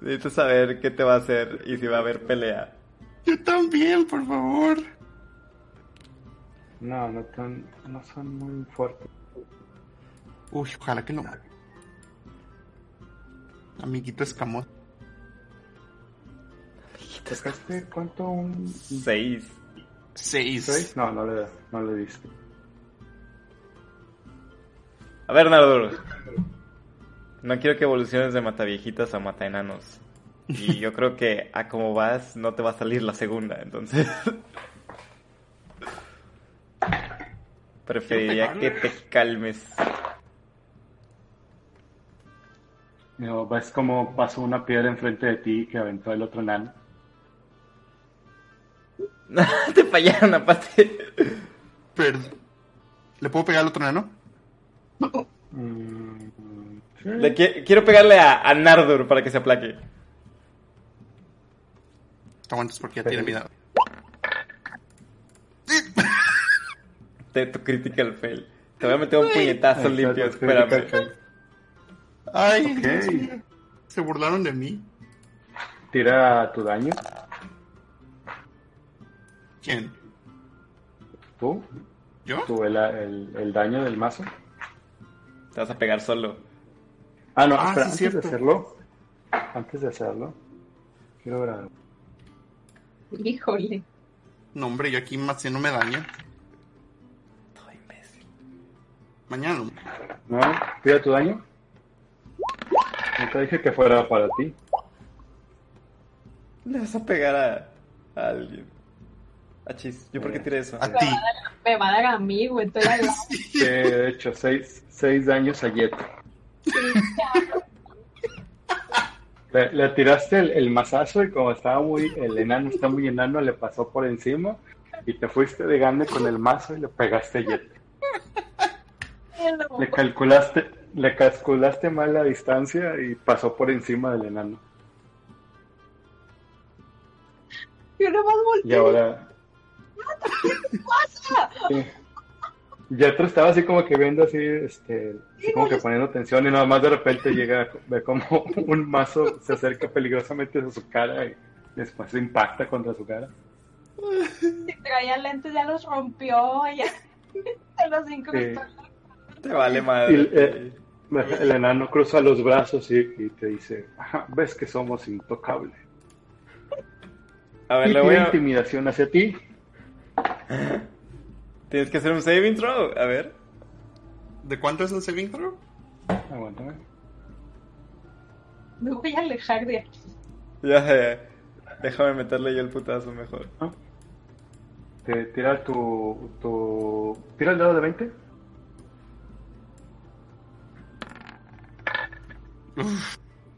Necesito saber qué te va a hacer y si va a haber pelea. Yo también, por favor. no, no, tan, no son muy fuertes. Uy, ojalá que no. Amiguito escamoso. ¿Sacaste cuánto? ¿Un Seis. Seis. seis? No, no le, no le diste. A ver, Nardur. No quiero que evoluciones de mataviejitas a mataenanos. Y yo creo que a como vas no te va a salir la segunda, entonces. Preferiría que te calmes. No, ves como pasó una piedra enfrente de ti que aventó el otro nano. te fallaron aparte. Pero... ¿Le puedo pegar al otro nano? Mm, sí. Le qui- quiero pegarle a, a Nardur para que se aplaque. Te aguantas porque ya tiene mi dado. Te tu critical fail. Te voy a meter un puñetazo Exacto, limpio, espérame. Ay, Ok. Dios mío. Se burlaron de mí. Tira tu daño. ¿Quién? Tú. ¿Yo? Tú el, el, el daño del mazo. Te vas a pegar solo. Ah, no, Ah, espera, sí, antes cierto. de hacerlo. Antes de hacerlo. Quiero ver algo. Híjole. No, hombre, yo aquí haciéndome daño. Todo imbécil. Mañana no. ¿No? Tira tu daño. No te dije que fuera para ti. Le vas a pegar a, a alguien. A Chis. ¿Yo por qué tiré eso? A ti. Me va a dar a mí, güey. Estoy. Sí, de hecho, seis, seis daños a Jet. Le, tiraste el, el, masazo y como estaba muy, el enano está muy enano, le pasó por encima y te fuiste de grande con el mazo y le pegaste jet. Le calculaste, le calculaste mal la distancia y pasó por encima del enano. Y ahora. ¿Qué pasa? Sí. Yetro estaba así como que viendo así, este, así como que poniendo atención y nada más de repente llega, ve como un mazo se acerca peligrosamente a su cara y después se impacta contra su cara. Si traía lentes ya los rompió. Ya. Se los incrustó. Te vale Y, madre. eh, el enano cruza los brazos y, y te dice, "Ajá, ves que somos intocables. A ver, Y le voy a... intimidación hacia ti. Tienes que hacer un saving throw. A ver. ¿De cuánto es el saving throw? Aguántame. Me voy a alejar de aquí. Ya sé. Déjame meterle yo el putazo mejor. Te tira tu, tu... Tira el dado de 20.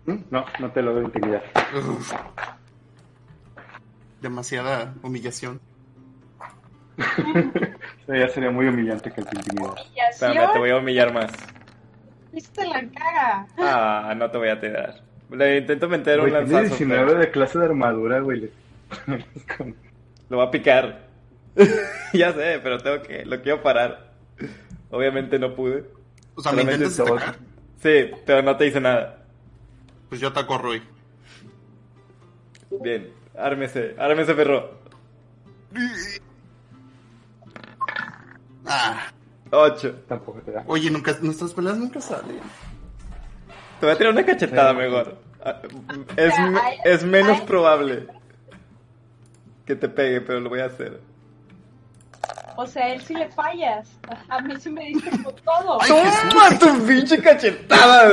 ¿Mm? No, no te logro intimidar. Uf. Demasiada humillación. Ya sería muy humillante que te intimidara. Espérame, te voy a humillar más. Viste la cara. Ah, no te voy a tirar. Le intento meter Güey, un tiene lanzazo. 19 pero de clase de armadura, güey. Lo va a picar. ya sé, pero tengo que... Lo quiero parar. Obviamente no pude. O sea, me Solamente intentas dos. atacar. Sí, pero no te hice nada. Pues yo ataco a Roy. Bien. Ármese. Ármese, perro. Ah. Ocho. Tampoco te da. Oye, nunca, nuestras peleas nunca salen. Te voy a tirar una cachetada Sí. mejor. Ah, Es, es menos probable que te pegue, pero lo voy a hacer. O sea, él sí le fallas. A mí sí me diste con todo. ¡Toma tu pinche cachetada!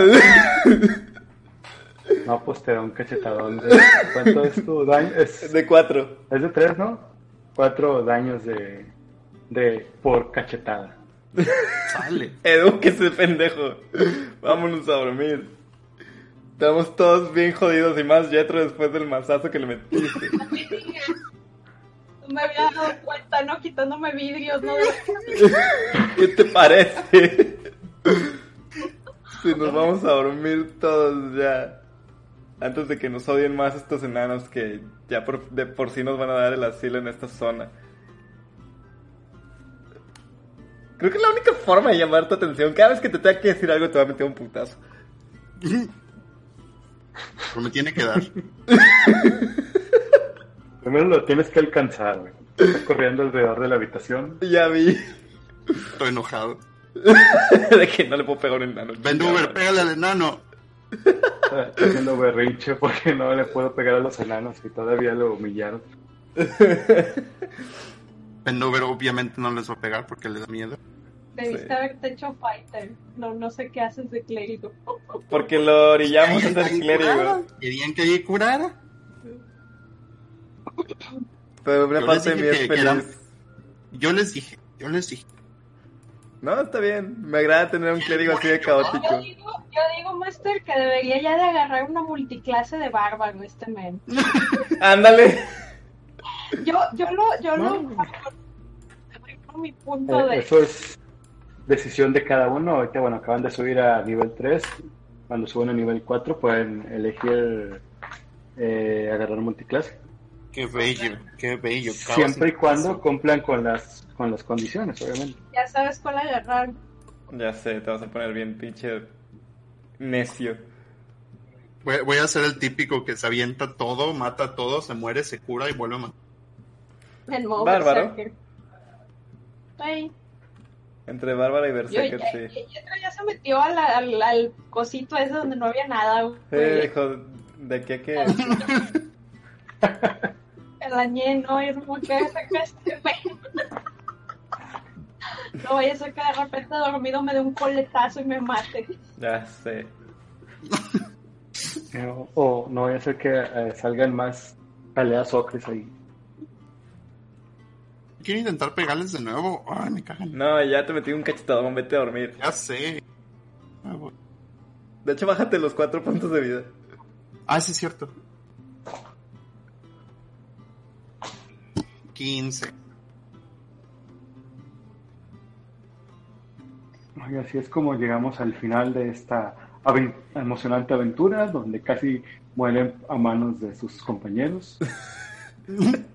No, pues te da un cachetadón. De... ¿Cuánto es tu daño? Es, De cuatro. es de 3, ¿no? 4 daños de, de por cachetada. Sale. Edúquese, pendejo. Vámonos a dormir. Estamos todos bien jodidos y más Jetro después del mazazo que le metiste. No me había dado cuenta, ¿no? Quitándome vidrios, ¿no? ¿Qué te parece? Si nos vamos a dormir todos ya. Antes de que nos odien más estos enanos que ya por, de por sí nos van a dar el asilo en esta zona. Creo que es la única forma de llamar tu atención. Cada vez que te tenga que decir algo te va a meter un putazo. Pero me tiene que dar. Primero lo tienes que alcanzar, güey. Estás corriendo alrededor de la habitación. Ya vi. Estoy enojado. de que no le puedo pegar a un enano. Ven, Uber, pégale al enano. Está haciendo berrinche porque no le puedo pegar a los enanos y todavía lo humillaron. Uber, obviamente no les va a pegar porque les da miedo. Debiste Sí. haberte hecho fighter. No, no sé qué haces de clérigo. Porque lo orillamos a ser clérigo. Querían que ahí curara. Pero una Yo parte mí dije es que- que eran- feliz. Yo les dije, yo les dije. No, está bien. Me agrada tener un clérigo así de Yo caótico. digo, yo digo, Master, que debería ya de agarrar una multiclase de bárbaro este men. Ándale. Yo, yo lo, yo No. lo mi punto Eh, de eso es decisión de cada uno. Ahorita, bueno, acaban de subir a nivel 3. Cuando suben a nivel 4 pueden elegir eh, agarrar multiclase. Qué bello, qué bello. Siempre y cuando cumplan con las, con las condiciones, obviamente. ya sabes cuál agarrar. Ya sé, te vas a poner bien pinche necio. Voy, voy a ser el típico que se avienta todo, mata todo, se muere, se cura y vuelve a matar. En Bárbaro. berserker. Entre Bárbara y yo, Berserker, ya, sí. ya- se metió al, al, al cosito ese donde no había nada. güey. Eh, hijo, ¿de qué qué? El dañé, no, y es como que güey. No vaya a ser que de repente dormido me dé un coletazo y me mate. Ya sé. O, o no vaya a ser que eh, salgan más peleas ocres ahí. Quiero intentar pegarles de nuevo. Ay, me cagan. No, ya te metí un cachetadón, vete a dormir. Ya sé. Ah. De hecho, bájate los cuatro puntos de vida. Ah, sí, es cierto. 15. Y así es como llegamos al final de esta emocionante aventura, donde casi mueren a manos de sus compañeros.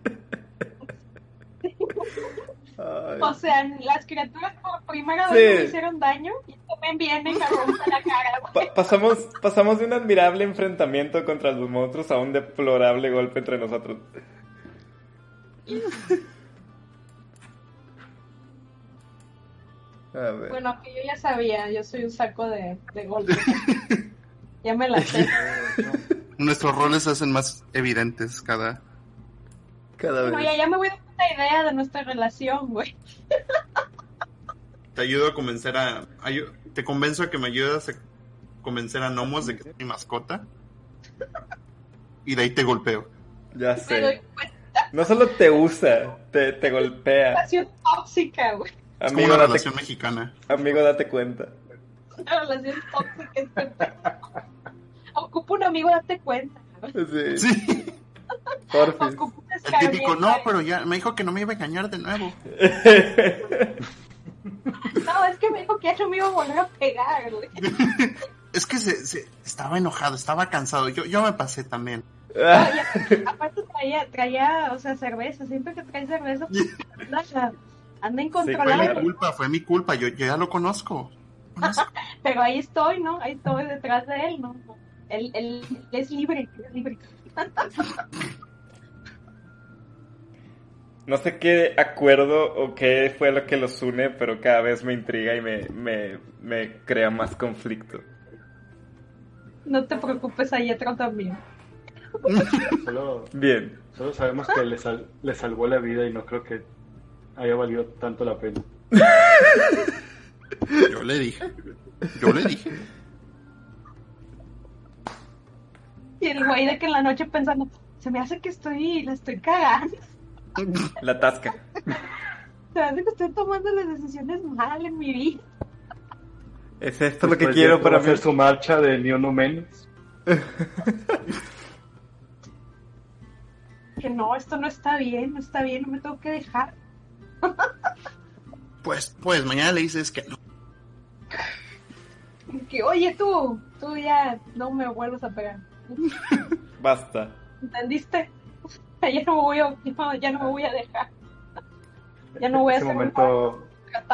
Ay. O sea, las criaturas por primera Sí. vez me hicieron daño y también vienen y me rompen la cara. Pa- pasamos, pasamos de un admirable enfrentamiento contra los monstruos a un deplorable golpe entre nosotros. A ver. Bueno, que yo ya sabía, yo soy un saco de, de golpes. ya me la sé. Nuestros roles se hacen más evidentes cada... Cada Bueno, ya, ya me voy dando una idea de nuestra relación, güey. Te ayudo a convencer a... Te convenzo a que me ayudas a convencer a Nomos de que es mi mascota. Y de ahí te golpeo. Ya sé. No solo te usa, te, te golpea. relación tóxica, güey. Es como Amigo, una date, relación mexicana. amigo, date cuenta. Una relación tóxica. es. Ocupo un amigo, date cuenta. Sí, Sí. Porfis. El típico, no, pero ya me dijo que no me iba a engañar de nuevo. No, es que me dijo que ya no me iba a volver a pegar. Es que se, se- estaba enojado, estaba cansado. Yo, yo me pasé también. Ah, Oye, aparte traía, traía, o sea, cerveza. Siempre que trae cerveza, pues, anda, anda Fue incontrolable. mi culpa, fue mi culpa. Yo, yo ya lo conozco. Conozco. Pero ahí estoy, ¿no? Ahí estoy detrás de él, ¿no? Él, él es libre, es libre. No sé qué acuerdo o qué fue lo que los une, pero cada vez me intriga y me, me, me crea más conflicto. No te preocupes, ahí otro también. Solo, Bien. solo sabemos que le, sal- le salvó la vida y no creo que haya valido tanto la pena. Yo le dije. Yo le dije. Y el güey de que en la noche pensando, se me hace que estoy, la estoy cagando. La tasca. Hace que estoy tomando las decisiones mal en mi vida. ¿Es esto lo que quiero para hacer su marcha de ni uno menos. Que no, esto no está bien, no está bien, no me tengo que dejar. Pues, pues, mañana le dices que no. Que, oye, tú, tú ya no me vuelvas a pegar. Basta. ¿Entendiste? Ya no me voy a, no, ya no me voy a dejar. Ya no voy a Ese ser momento,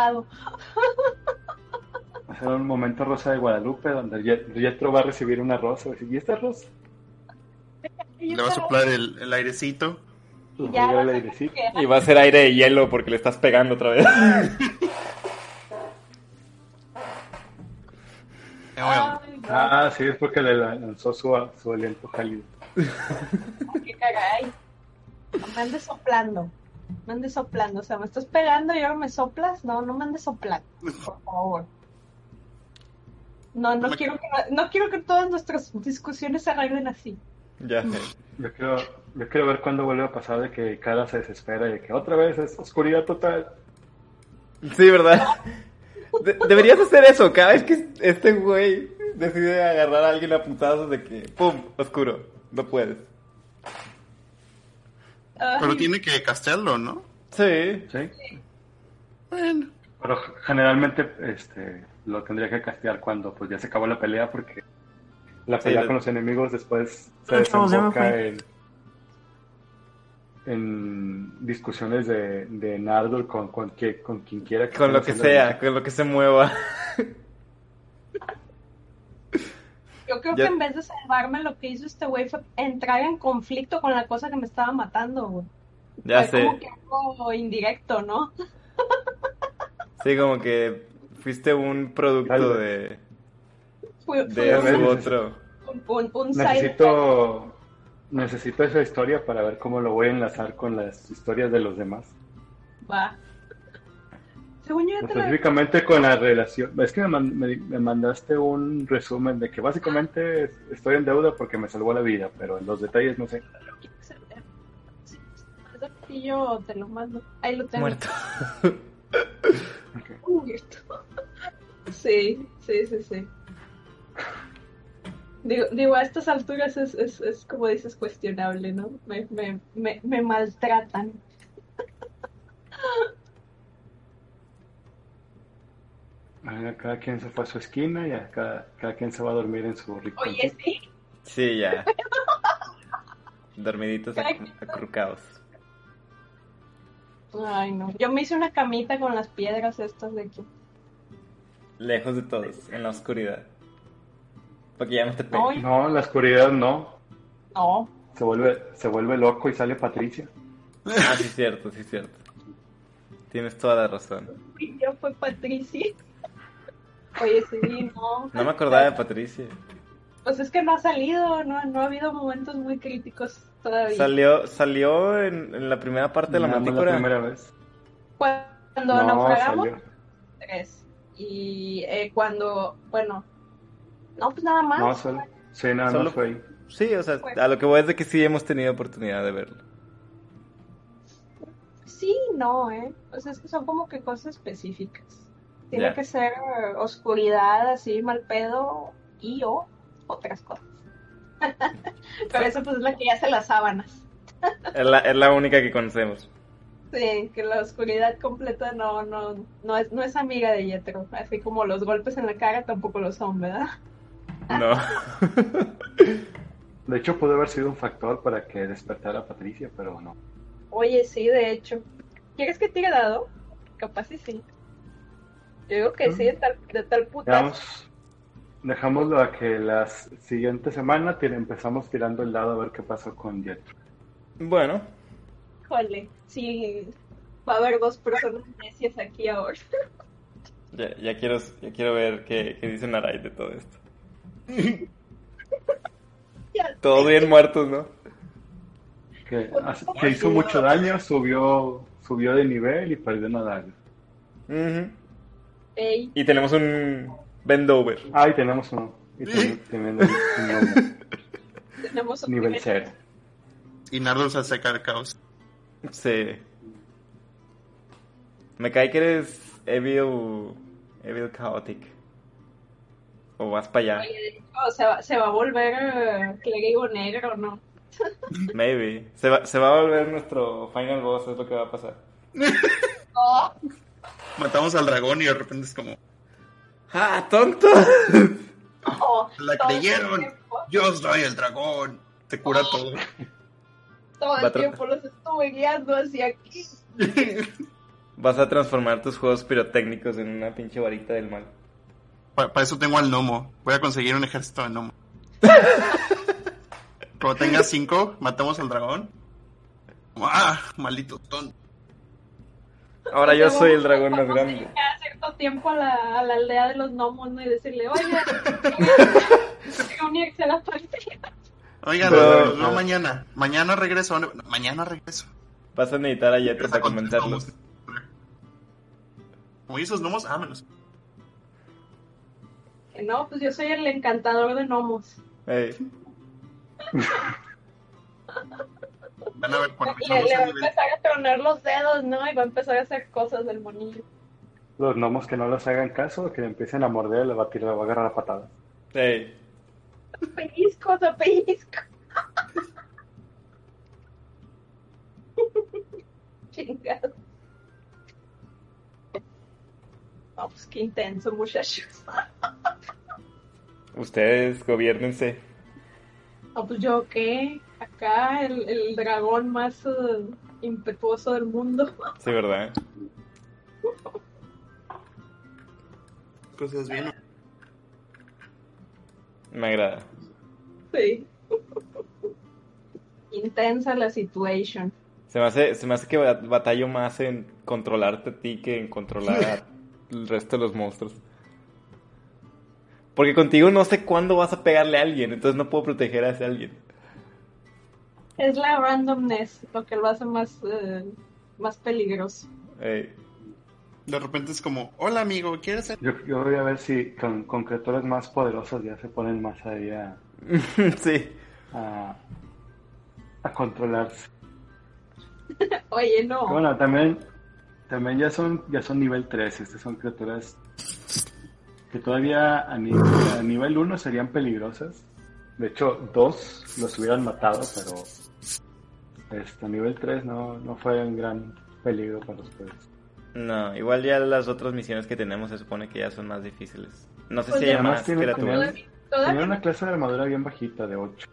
a ser un momento rosa de Guadalupe donde Jetro va a recibir una rosa. ¿y esta rosa? Le va a soplar el, el airecito. Ya Y va a ser aire de hielo porque le estás pegando otra vez. No, Ah, sí, es porque le lanzó su, su aliento cálido. qué caray. No me andes soplando. Me andes soplando. O sea, me estás pegando y ahora me soplas. No, no me andes soplando. Por favor. No, no Me- quiero que, no quiero que todas nuestras discusiones se arreglen así. ya sé. Yo quiero, yo quiero ver cuándo vuelve a pasar de que Cara se desespera y de que otra vez es oscuridad total. Sí, ¿verdad? De- deberías hacer eso. Cada vez que este güey decide agarrar a alguien a putazos de que, ¡pum! Oscuro. No puedes. Pero tiene que castearlo, ¿no? Sí. ¿Sí? Bueno. Pero generalmente este, lo tendría que castear cuando pues ya se acabó la pelea porque la pelea con los enemigos después se desemboca en, en discusiones de, de Nardor con, con, que- con quien quiera Con lo que sea, con lo que se mueva. Yo creo Ya- que en vez de salvarme, lo que hizo este güey fue entrar en conflicto con la cosa que me estaba matando, güey. Ya Fue sé. como que algo indirecto, ¿no? Sí, como que fuiste un producto Algo. de, Fue, de fue neces- otro. un, un. Necesito, necesito esa historia para ver cómo lo voy a enlazar con las historias de los demás. Va. Según yo ya te lo Específicamente con la relación. Es que me, man- me- me mandaste un resumen de que básicamente estoy en deuda porque me salvó la vida, pero en los detalles no sé. Aquí yo te lo mando. Ahí lo tengo. Muerto. Muerto. Sí, sí, sí, sí. Digo, digo, a estas alturas es, es, es como dices, cuestionable, ¿no? Me, me, me, me maltratan. Cada quien se fue a su esquina y a cada, cada quien se va a dormir en su rico. Oye, sí. Sí, ya. Dormiditos acu- acurrucados. Ay, no. Yo me hice una camita con las piedras estas de aquí. Lejos de todos, en la oscuridad. Porque ya no te No, peguen. No, en la oscuridad no. no. Se vuelve, se vuelve loco y sale Patricia. Ah, sí, cierto, sí, cierto. Tienes toda la razón. Y Yo fue Patricia. Oye, sí, no. No me acordaba de Patricia. Pues es que no ha salido, no, no ha habido momentos muy críticos todavía. Salió, salió en, en la primera parte de la más mantícora. primera vez. Cuando No, naufragamos, salió. tres. Y eh, cuando, bueno, no, pues nada más. No, solo, sí, nada Solo- más fue ahí. Sí, o sea, a lo que voy es de que sí hemos tenido oportunidad de verlo. Sí, no, ¿eh? O sea, es que son como que cosas específicas. Tiene que ser oscuridad, así, mal pedo y o otras cosas. Pero eso pues es la que hace las sábanas. Es la, es la única que conocemos. Sí, que la oscuridad completa no, no, no es, no es amiga de Yetro. Así como los golpes en la cara tampoco lo son, ¿verdad? No. De hecho, pudo haber sido un factor para que despertara a Patricia, pero no. Oye, sí, de hecho. ¿Quieres que tire dado? Capaz sí, sí. Yo digo que sí, de tal, de tal putazo. Dejámoslo a que la siguiente semana tira- empezamos tirando el dado a ver qué pasó con Jetro. Bueno, Híjole, sí, va a haber dos personas necias aquí ahora. ya, ya quiero, ya quiero ver qué, qué dice Narai de todo esto. Todos bien muertos, ¿no? Que, que hizo mucho daño, subió subió de nivel y perdió una. Ey, Y tenemos un Bendover. Ah, y tenemos uno. Y ten- teniendo un nombre, tenemos un nivel primer- cero. Y Nardo se acerca al caos. Sí. Me cae que eres Evil. Evil Chaotic. O vas para allá. Oye, se va, se va a volver eh, clérigo negro, ¿no? Maybe. Se va, se va a volver nuestro final boss, es lo que va a pasar. Oh, Matamos al dragón y de repente es como, ¡Ah, tonto! oh, la todo creyeron. Yo soy el dragón. Te cura todo. Todo a el tiempo los estuve guiando hacia aquí. Vas a transformar tus juegos pirotécnicos en una pinche varita del mal. Para, para eso tengo al gnomo. Voy a conseguir un ejército de gnomo. Cuando tenga cinco, matamos al dragón. Ah, maldito tonto. Ahora yo soy el dragón más grande. Cada cierto tiempo a la, a la aldea de los gnomos, ¿no? Y decirle, oye, a la partida. Oigan, Pero- no mañana. Mañana regreso. No, mañana regreso. Vas a necesitar a Yeto para gnomos. Como esos gnomos, ámenos. No, pues yo soy el encantador de gnomos. Van a ver cuando Le, le va a empezar a tronar los dedos, ¿no? Y va a empezar a hacer cosas del monillo. Los gnomos que no les hagan caso, que le empiecen a morder, le va a tirar, le va a agarrar a patadas. ey. Pellizco, te pellizco. Chingado. No, pues qué intenso, muchachos. Ustedes gobiernense. No, pues yo qué. Acá el, el dragón más eh, impetuoso del mundo. Sí, ¿verdad? Cosas bien. Me agrada. Sí. Intensa la situation. Se me hace, se me hace que bat- batallo más en controlarte a ti que en controlar el resto de los monstruos. Porque contigo no sé cuándo vas a pegarle a alguien, entonces no puedo proteger a ese alguien. Es la randomness lo que lo hace más, eh, más peligroso. De repente es como, hola amigo, ¿quieres ser? Yo, yo voy a ver si con, con criaturas más poderosas ya se ponen más ahí a, sí. a, a controlarse. Oye, no. Bueno, también, también ya son ya son nivel 3, estas son criaturas que todavía a, ni- a nivel 1 serían peligrosas. De hecho, dos los hubieran matado, pero este, nivel 3 no, no fue un gran peligro para ustedes. No, igual ya las otras misiones que tenemos se supone que ya son más difíciles. No sé Pues si hay además más tiene- criaturas. Tenía una clase de armadura bien bajita, de 8.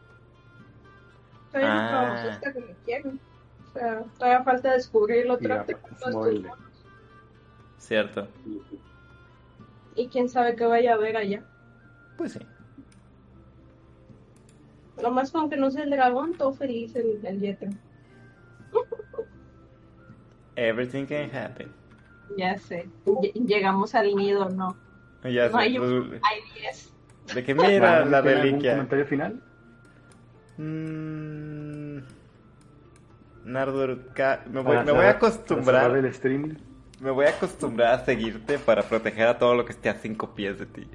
Todavía no Ah. como quieren. O sea, todavía falta descubrir el Y otro ya, artefacto de estos spoiler. monos. Cierto. Y quién sabe qué vaya a haber allá. Pues sí. Nomás con que no sea el dragón, todo feliz el, el Yetro. Everything can happen. Ya sé. Lle- Llegamos al nido, no. Ya No, sé. hay, pues, hay 10. de que mira Bueno, la ¿tiene algún reliquia. comentario final? Mm, Nardur, ca- me voy, me voy a acostumbrar. el stream. Me voy a acostumbrar a seguirte para proteger a todo lo que esté a cinco pies de ti.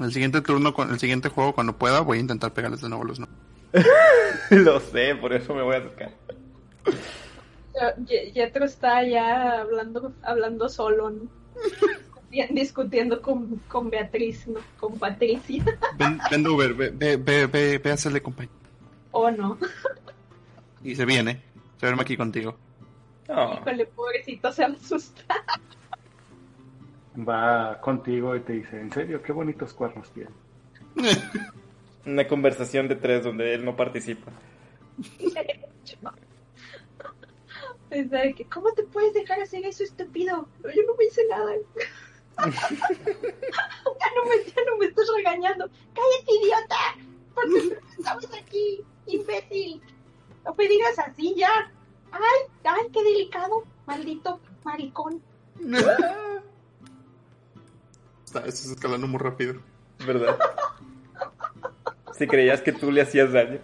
El siguiente turno, con el siguiente juego, cuando pueda, voy a intentar pegarles de nuevo los no. Lo sé, por eso me voy a acercar. Ye- Yetro está ya hablando, hablando solo, ¿no? Discutien- Discutiendo con, con Beatriz, ¿no? Con Patricia. Ven, ven Uber, ve, ve, ve, ve, ve a hacerle compañía. ¿O no? Y se viene. Se duerme aquí contigo. No, Híjole, pobrecito, se asusta. Va contigo y te dice, en serio, qué bonitos cuernos tiene. una conversación de tres donde él no participa. Pensé de que, ¿Cómo te puedes dejar hacer eso, estúpido? Yo no me hice nada. ya, no me, ya no me estás regañando. ¡Cállate, idiota! ¿Por qué estamos aquí, imbécil? No me digas así ya. ¡Ay, ay, qué delicado! Maldito maricón. Está, esto es escalando muy rápido. ¿Verdad? Si creías que tú le hacías daño.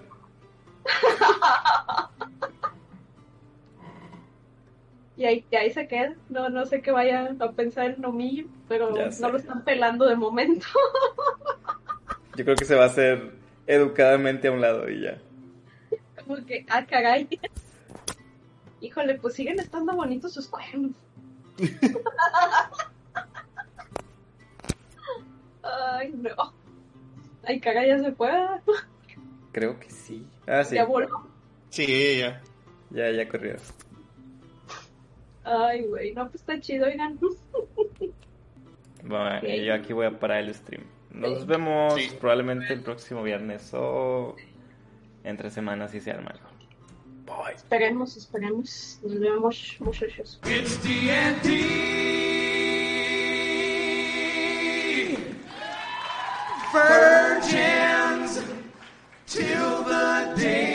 Y ahí, y ahí se queda. No, no sé qué vaya a pensar el nomillo, pero no lo están pelando de momento. Yo creo que se va a hacer educadamente a un lado y ya. Como que, ah, caray. Híjole, pues siguen estando bonitos sus cuernos. Ay, no. Ay, caray, ya se fue. Creo que sí. Ah, sí. Ya voló. Sí, ya. Ya, ya corrió. Ay, güey, no, pues está chido, oigan. Bueno, yo aquí voy a parar el stream. Nos vemos Sí. probablemente el próximo viernes o entre semanas si se arma algo. Bye. Esperemos, esperemos. Nos vemos, muchachos. It's virgins till the day.